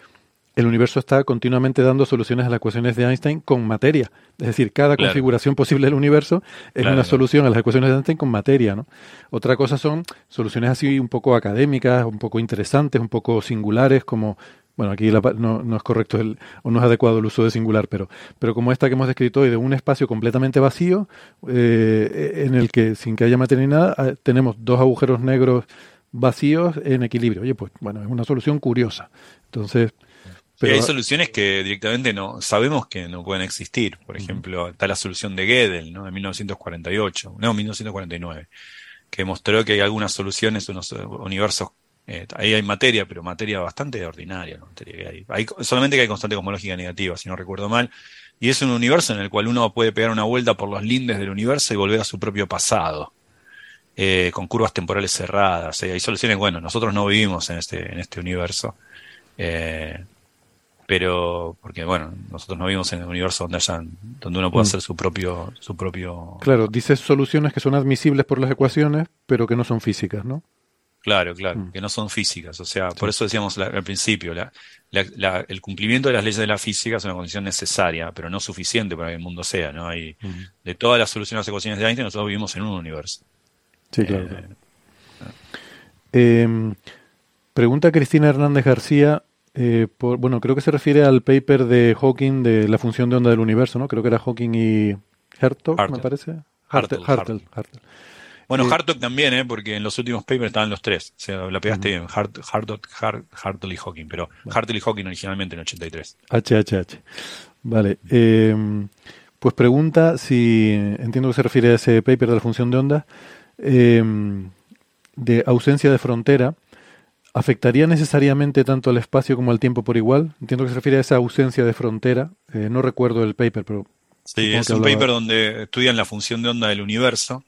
el universo está continuamente dando soluciones a las ecuaciones de Einstein con materia. Es decir, cada configuración posible del universo es una solución a las ecuaciones de Einstein con materia. ¿no? Otra cosa son soluciones así un poco académicas, un poco interesantes, un poco singulares, como, bueno, aquí no, es correcto el, o no es adecuado el uso de singular, pero, pero como esta que hemos descrito hoy, de un espacio completamente vacío, eh, en el que sin que haya materia ni nada, ah, tenemos dos agujeros negros vacíos en equilibrio. Oye, pues bueno, es una solución curiosa. Entonces, hay soluciones que directamente no sabemos que no pueden existir. Por ejemplo, está la solución de Gödel, ¿no? De 1948, no, 1949, que mostró que hay algunas soluciones, unos universos, eh, ahí hay materia, pero materia bastante ordinaria, materia hay. Solamente que hay constante cosmológica negativa, si no recuerdo mal. Y es un universo en el cual uno puede pegar una vuelta por los lindes del universo y volver a su propio pasado. Eh, con curvas temporales cerradas. hay soluciones, bueno, nosotros no vivimos en este, en este universo. Eh, pero porque bueno, nosotros no vivimos en el universo donde donde uno puede mm. hacer su propio su propio Claro, dices soluciones que son admisibles por las ecuaciones, pero que no son físicas, ¿no? Claro, claro, mm. que no son físicas. O sea, por eso decíamos al principio, la, el cumplimiento de las leyes de la física es una condición necesaria, pero no suficiente para que el mundo sea, ¿no? Hay, mm. De todas las soluciones a las ecuaciones de Einstein, nosotros vivimos en un universo. Sí, claro. Eh, em, pregunta Cristina Hernández García eh, bueno, creo que se refiere al paper de Hawking de la función de onda del universo, ¿no? Creo que era Hawking y Hertog, me parece. Hartle, Hartle, Bueno, eh, Hartog también, ¿eh? porque en los últimos papers estaban los tres. O sea, la pegaste bien, Hartog, Hartle y Hawking, pero Hartle y Hawking originalmente en 83. HHH. Vale. Eh, pues pregunta si, entiendo que se refiere a ese paper de la función de onda, de ausencia de frontera ¿Afectaría necesariamente tanto al espacio como al tiempo por igual? Entiendo que se refiere a esa ausencia de frontera. Eh, no recuerdo el paper, pero... Sí, es un paper donde estudian la función de onda del universo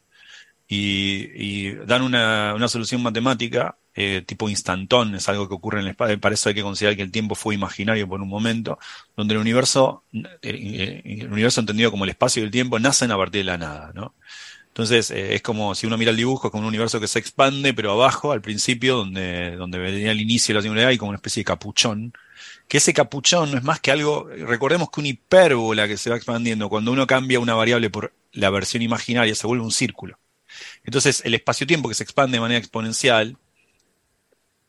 y, dan una, solución matemática eh, tipo instantón, es algo que ocurre en el espacio, para eso hay que considerar que el tiempo fue imaginario por un momento, donde el universo, el, el universo entendido como el espacio y el tiempo, nacen a partir de la nada, ¿no? Entonces, eh, es como si uno mira el dibujo, es como un universo que se expande, pero abajo, al principio, donde, donde venía el inicio de la singularidad, hay como una especie de capuchón. Que ese capuchón no es más que algo, recordemos que una hipérbola que se va expandiendo, cuando uno cambia una variable por la versión imaginaria, se vuelve un círculo. Entonces, el espacio-tiempo que se expande de manera exponencial,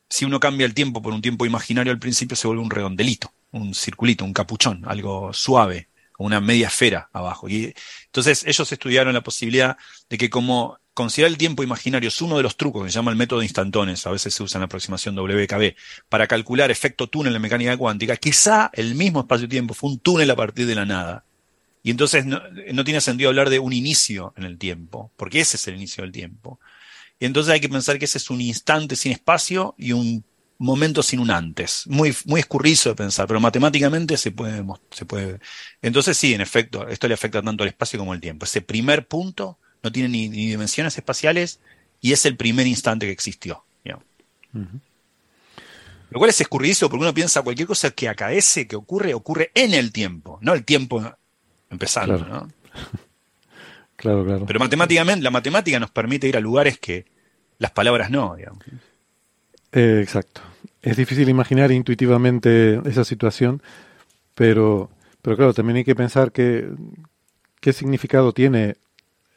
si uno cambia el tiempo por un tiempo imaginario al principio, se vuelve un redondelito, un circulito, un capuchón, algo suave, una media esfera abajo. Y entonces ellos estudiaron la posibilidad de que como considerar el tiempo imaginario es uno de los trucos que se llama el método de instantones, a veces se usa en la aproximación WKB, para calcular efecto túnel en mecánica cuántica, quizá el mismo espacio-tiempo fue un túnel a partir de la nada. Y entonces no, no, tiene sentido hablar de un inicio en el tiempo, porque ese es el inicio del tiempo. Y entonces hay que pensar que ese es un instante sin espacio y un momento sin un antes. Muy, muy escurrizo de pensar, pero matemáticamente se puede, se puede. Entonces sí, en efecto, esto le afecta tanto al espacio como al tiempo. Ese primer punto no tiene ni, dimensiones espaciales y es el primer instante que existió. Lo cual es escurridizo porque uno piensa cualquier cosa que acaece, que ocurre, ocurre en el tiempo, no el tiempo empezando, claro. ¿no? claro, claro. Pero matemáticamente, la matemática nos permite ir a lugares que las palabras no, digamos. Eh, exacto. Es difícil imaginar intuitivamente esa situación, pero, pero claro, también hay que pensar que, qué significado tiene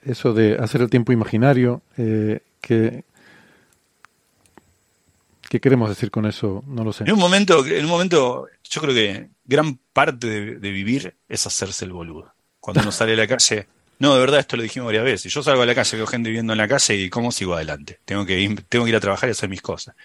eso de hacer el tiempo imaginario, eh, ¿qué, queremos decir con eso? No lo sé. En un momento, en un momento yo creo que gran parte de, vivir es hacerse el boludo. Cuando uno sale a la calle, no, de verdad, esto lo dijimos varias veces. Yo salgo a la calle, veo gente viviendo en la calle y cómo sigo adelante. Tengo que, ir, tengo que ir a trabajar y hacer mis cosas.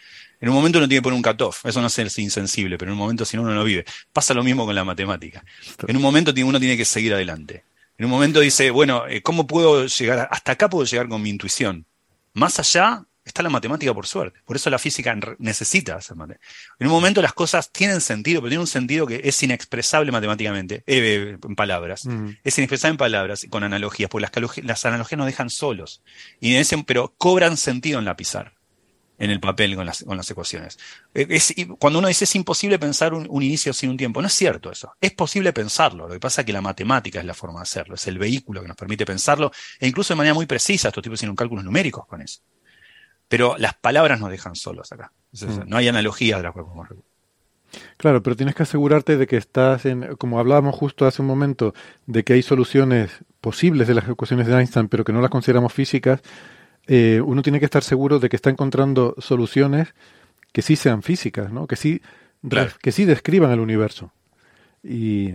En un momento uno tiene que poner un cut-off. Eso no es insensible, pero en un momento si no uno no vive. Pasa lo mismo con la matemática. En un momento uno tiene que seguir adelante. En un momento dice, bueno, eh, ¿cómo puedo llegar? Hasta acá puedo llegar con mi intuición. Más allá está la matemática por suerte. Por eso la física necesita hacer matemática. En un momento las cosas tienen sentido, pero tienen un sentido que es inexpresable matemáticamente, eh, eh, en palabras. Mm. Es inexpresable en palabras, y con analogías, porque las, las analogías nos dejan solos. Y ese, pero cobran sentido en la pizarra en el papel con las, con las ecuaciones. Es, cuando uno dice es imposible pensar un, inicio sin un tiempo, no es cierto eso. Es posible pensarlo. Lo que pasa es que la matemática es la forma de hacerlo, es el vehículo que nos permite pensarlo, e incluso de manera muy precisa, estos tipos tienen cálculos numéricos con eso. Pero las palabras nos dejan solos acá. Mm. No hay analogías de las cuales podemos Claro, pero tienes que asegurarte de que estás en, como hablábamos justo hace un momento, de que hay soluciones posibles de las ecuaciones de Einstein, pero que no las consideramos físicas, eh, uno tiene que estar seguro de que está encontrando soluciones que sí sean físicas, ¿no? que, sí, que sí describan el universo. Y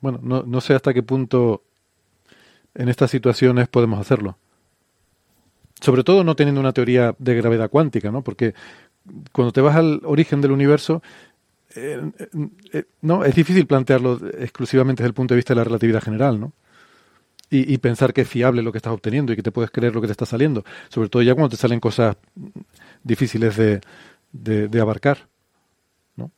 bueno, no, no sé hasta qué punto en estas situaciones podemos hacerlo. Sobre todo no teniendo una teoría de gravedad cuántica, ¿no? Porque cuando te vas al origen del universo, eh, eh, no, es difícil plantearlo exclusivamente desde el punto de vista de la relatividad general, ¿no? y, pensar que es fiable lo que estás obteniendo y que te puedes creer lo que te está saliendo. Sobre todo ya cuando te salen cosas difíciles de, de, abarcar. ¿no?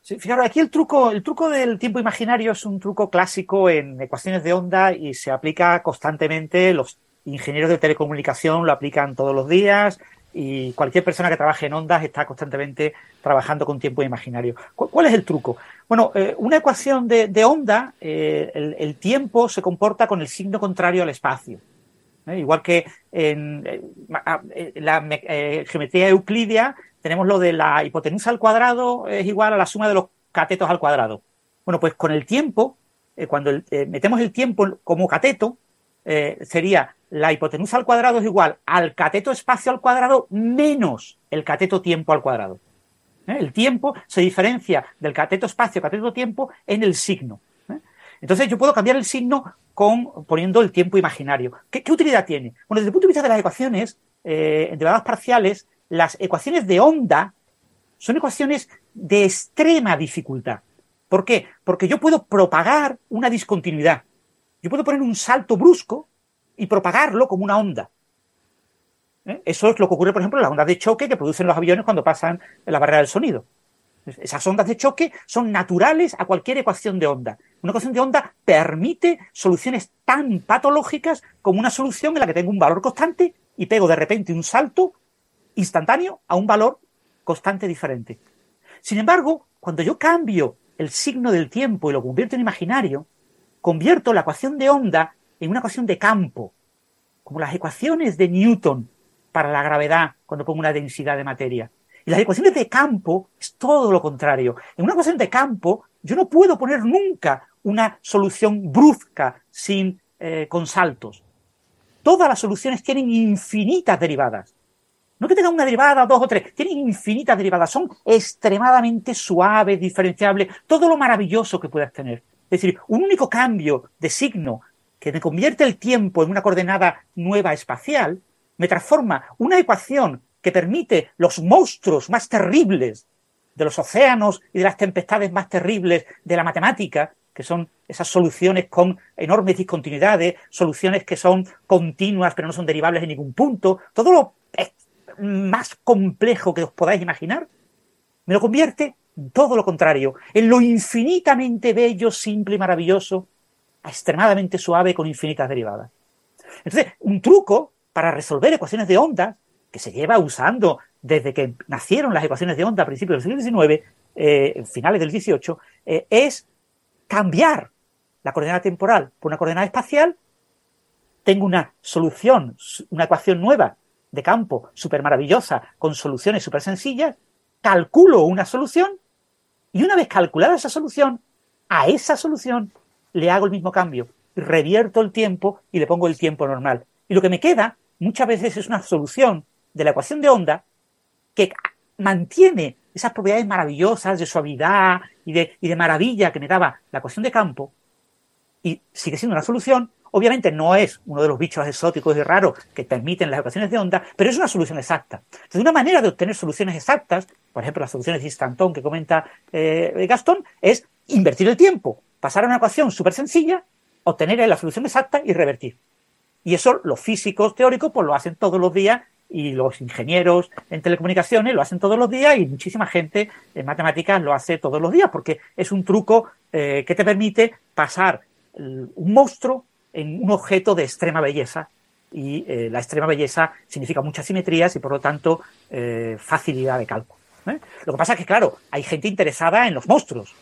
Sí, fijaros, aquí el truco, el truco del tiempo imaginario es un truco clásico en ecuaciones de onda y se aplica constantemente. Los ingenieros de telecomunicación lo aplican todos los días y cualquier persona que trabaje en ondas está constantemente trabajando con tiempo imaginario. ¿Cuál es el truco? Bueno, eh, una ecuación de, onda, eh, el, tiempo se comporta con el signo contrario al espacio. ¿eh? Igual que en, la geometría euclidia tenemos lo de la hipotenusa al cuadrado es igual a la suma de los catetos al cuadrado. Bueno, pues con el tiempo, cuando metemos el tiempo como cateto, sería la hipotenusa al cuadrado es igual al cateto espacio al cuadrado menos el cateto tiempo al cuadrado. ¿eh? El tiempo se diferencia del cateto espacio, cateto tiempo en el signo. ¿eh? Entonces yo puedo cambiar el signo con, poniendo el tiempo imaginario. ¿Qué, utilidad tiene? Bueno, desde el punto de vista de las ecuaciones eh, derivadas parciales, las ecuaciones de onda son ecuaciones de extrema dificultad. ¿Por qué? Porque yo puedo propagar una discontinuidad. Yo puedo poner un salto brusco y propagarlo como una onda. ¿eh? Eso es lo que ocurre, por ejemplo, en las ondas de choque que producen los aviones cuando pasan la barrera del sonido. Esas ondas de choque son naturales a cualquier ecuación de onda. Una ecuación de onda permite soluciones tan patológicas como una solución en la que tengo un valor constante y pego de repente un salto instantáneo a un valor constante diferente. Sin embargo, cuando yo cambio el signo del tiempo y lo convierto en imaginario, convierto la ecuación de onda en una ecuación de campo, como las ecuaciones de Newton para la gravedad cuando pongo una densidad de materia. Y las ecuaciones de campo es todo lo contrario. En una ecuación de campo yo no puedo poner nunca una solución brusca sin eh, con saltos. Todas las soluciones tienen infinitas derivadas. No que tengan una derivada, dos o tres, tienen infinitas derivadas, son extremadamente suaves, diferenciables, todo lo maravilloso que puedas tener. Es decir, un único cambio de signo que me convierte el tiempo en una coordenada nueva espacial, me transforma una ecuación que permite los monstruos más terribles de los océanos y de las tempestades más terribles de la matemática, que son esas soluciones con enormes discontinuidades, soluciones que son continuas pero no son derivables en ningún punto, todo lo más complejo que os podáis imaginar, me lo convierte todo lo contrario, en lo infinitamente bello, simple y maravilloso extremadamente suave con infinitas derivadas. Entonces, un truco para resolver ecuaciones de onda, que se lleva usando desde que nacieron las ecuaciones de onda a principios del siglo XIX, eh, finales del XVIII, eh, es cambiar la coordenada temporal por una coordenada espacial. Tengo una solución, una ecuación nueva de campo súper maravillosa, con soluciones súper sencillas, calculo una solución y una vez calculada esa solución, a esa solución le hago el mismo cambio. Revierto el tiempo y le pongo el tiempo normal. Y lo que me queda muchas veces es una solución de la ecuación de onda que mantiene esas propiedades maravillosas de suavidad y de, y de maravilla que me daba la ecuación de campo y sigue siendo una solución. Obviamente no es uno de los bichos exóticos y raros que permiten las ecuaciones de onda, pero es una solución exacta. Entonces, una manera de obtener soluciones exactas, por ejemplo, las soluciones de instantón que comenta eh, Gastón, es invertir el tiempo, pasar a una ecuación súper sencilla, obtener la solución exacta y revertir. Y eso los físicos teóricos pues lo hacen todos los días y los ingenieros en telecomunicaciones lo hacen todos los días y muchísima gente en matemáticas lo hace todos los días porque es un truco eh, que te permite pasar un monstruo en un objeto de extrema belleza y eh, la extrema belleza significa muchas simetrías y por lo tanto eh, facilidad de cálculo. Lo que pasa es que, claro, hay gente interesada en los monstruos.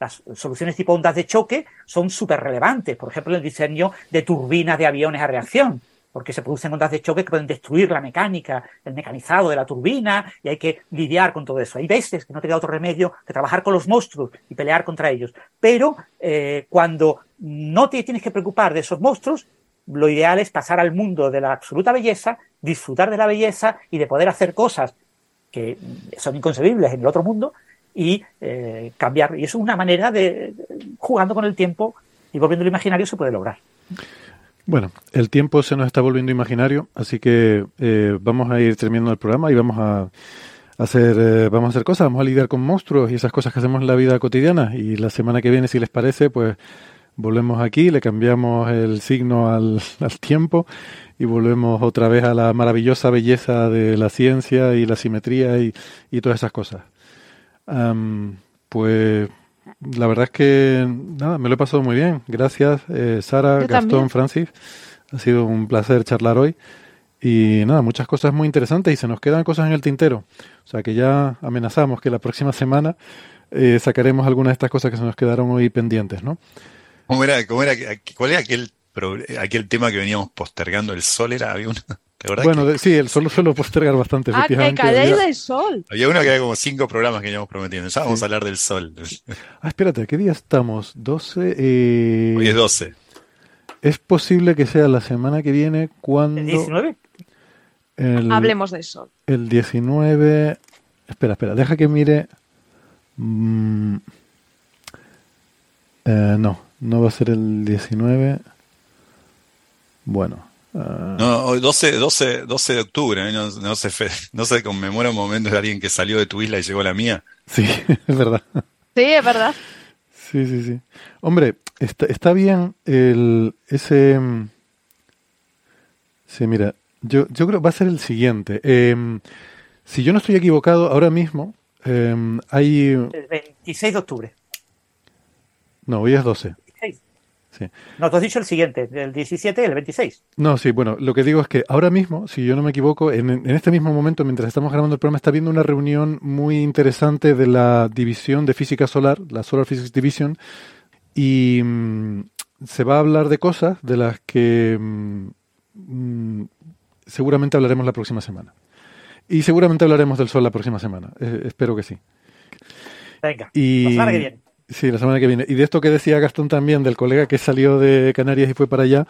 Las soluciones tipo ondas de choque son súper relevantes, por ejemplo, el diseño de turbinas de aviones a reacción porque se producen ondas de choque que pueden destruir la mecánica, el mecanizado de la turbina, y hay que lidiar con todo eso. Hay veces que no te queda otro remedio que trabajar con los monstruos y pelear contra ellos. Pero eh, cuando no te tienes que preocupar de esos monstruos, lo ideal es pasar al mundo de la absoluta belleza, disfrutar de la belleza y de poder hacer cosas que son inconcebibles en el otro mundo y eh, cambiar. Y es una manera de, jugando con el tiempo y volviendo al imaginario, se puede lograr. Bueno, el tiempo se nos está volviendo imaginario, así que eh, vamos a ir terminando el programa y vamos a hacer, eh, vamos a hacer cosas, vamos a lidiar con monstruos y esas cosas que hacemos en la vida cotidiana. Y la semana que viene, si les parece, pues volvemos aquí, le cambiamos el signo al, tiempo y volvemos otra vez a la maravillosa belleza de la ciencia y la simetría y, todas esas cosas. Pues la verdad es que nada, me lo he pasado muy bien. Gracias, eh, Sara, Gastón, Francis. Ha sido un placer charlar hoy. Y nada, muchas cosas muy interesantes y se nos quedan cosas en el tintero. O sea que ya amenazamos que la próxima semana eh, sacaremos algunas de estas cosas que se nos quedaron hoy pendientes, ¿no? ¿Cómo era, cómo era, ¿Cuál era aquel, aquel tema que veníamos postergando? ¿El sol era? Había una... Bueno, sí, el sol suelo postergar bastante. Ah, que había, del sol. Había uno que había como cinco programas que íbamos prometiendo. Ya vamos a hablar del sol. Ah, espérate, ¿qué día estamos? 12. Eh... Hoy es 12. Es posible que sea la semana que viene cuando. ¿El 19? Hablemos del sol. El 19. Espera, espera, deja que mire. Mm, eh, no, no va a ser el 19. Bueno, no, 12, 12, 12 de octubre, no, no, se no se conmemora un momento de alguien que salió de tu isla y llegó a la mía. Sí, es verdad. Sí, es verdad. Sí, sí, sí. Hombre, está, está bien el, ese... Mm, sí, mira, yo, yo creo que va a ser el siguiente. Em, si yo no estoy equivocado, ahora mismo em, hay... El 26 de octubre. No, hoy es 12. No, te has dicho el siguiente, el 17 y el 26. No, sí, bueno, lo que digo es que ahora mismo, si yo no me equivoco, en, este mismo momento, mientras estamos grabando el programa, está habiendo una reunión muy interesante de la división de física solar, la Solar Physics Division, y mm, se va a hablar de cosas de las que mm, mm, seguramente hablaremos la próxima semana. Y seguramente hablaremos del Sol la próxima semana. Eh, espero que sí. Venga, y... la semana que viene. Sí, la semana que viene. Y de esto que decía Gastón también, del colega que salió de Canarias y fue para allá,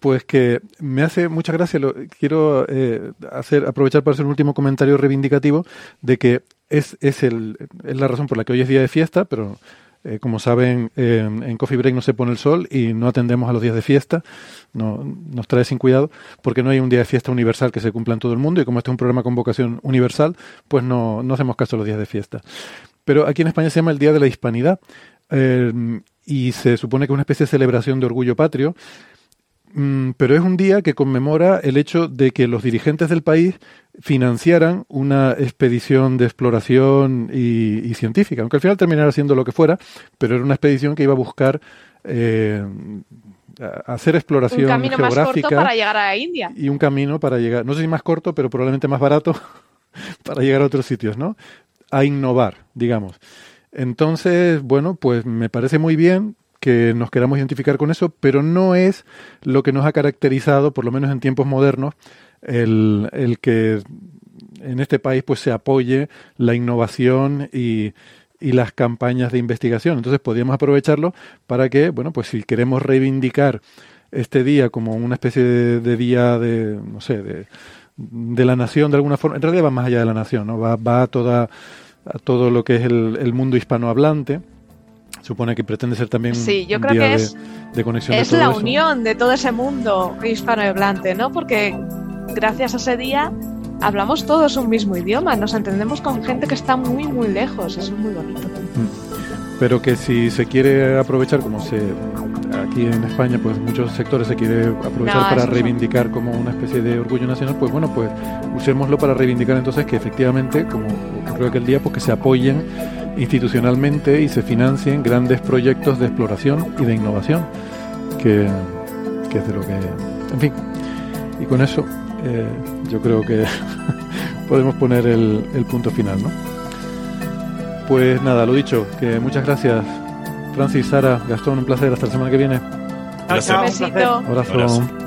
pues que me hace mucha gracia. Lo, quiero eh, hacer aprovechar para hacer un último comentario reivindicativo de que es, es, el, es la razón por la que hoy es día de fiesta, pero eh, como saben, en Coffee Break no se pone el sol y no atendemos a los días de fiesta, no, nos trae sin cuidado, porque no hay un día de fiesta universal que se cumpla en todo el mundo y como este es un programa con vocación universal, pues no, no hacemos caso a los días de fiesta. Pero aquí en España se llama el Día de la Hispanidad eh, y se supone que es una especie de celebración de orgullo patrio, mm, pero es un día que conmemora el hecho de que los dirigentes del país financiaran una expedición de exploración y, científica, aunque al final terminara siendo lo que fuera, pero era una expedición que iba a buscar eh, hacer exploración un camino geográfica más corto para llegar a India y un camino para llegar, no sé si más corto, pero probablemente más barato para llegar a otros sitios, ¿no? A innovar, digamos. Entonces, bueno, pues me parece muy bien que nos queramos identificar con eso, pero no es lo que nos ha caracterizado, por lo menos en tiempos modernos, el, el que en este país pues se apoye la innovación y, y las campañas de investigación. Entonces podríamos aprovecharlo para que, bueno, pues si queremos reivindicar este día como una especie de, día de, no sé, de, de, la nación de alguna forma, en realidad va más allá de la nación, ¿no? Va, va a, toda, a todo lo que es el, el mundo hispanohablante supone que pretende ser también sí, yo un creo día que de, es, de conexión. Es de todo la eso. unión de todo ese mundo hispanohablante, ¿no? Porque gracias a ese día hablamos todos un mismo idioma, nos entendemos con gente que está muy, muy lejos, eso es muy bonito. Pero que si se quiere aprovechar, como se aquí en España, pues muchos sectores se quiere aprovechar No, para reivindicar como una especie de orgullo nacional, pues bueno, pues usémoslo para reivindicar entonces que efectivamente, como ocurrió aquel día, pues que se apoyen institucionalmente y se financien grandes proyectos de exploración y de innovación, que, que es de lo que... En fin, y con eso eh, yo creo que podemos poner el, el punto final, ¿no? Pues nada, lo dicho, que muchas gracias Francis, Sara, Gastón, un placer, hasta la semana que viene. Chao, chao, Un besito. Abrazo. Abrazo.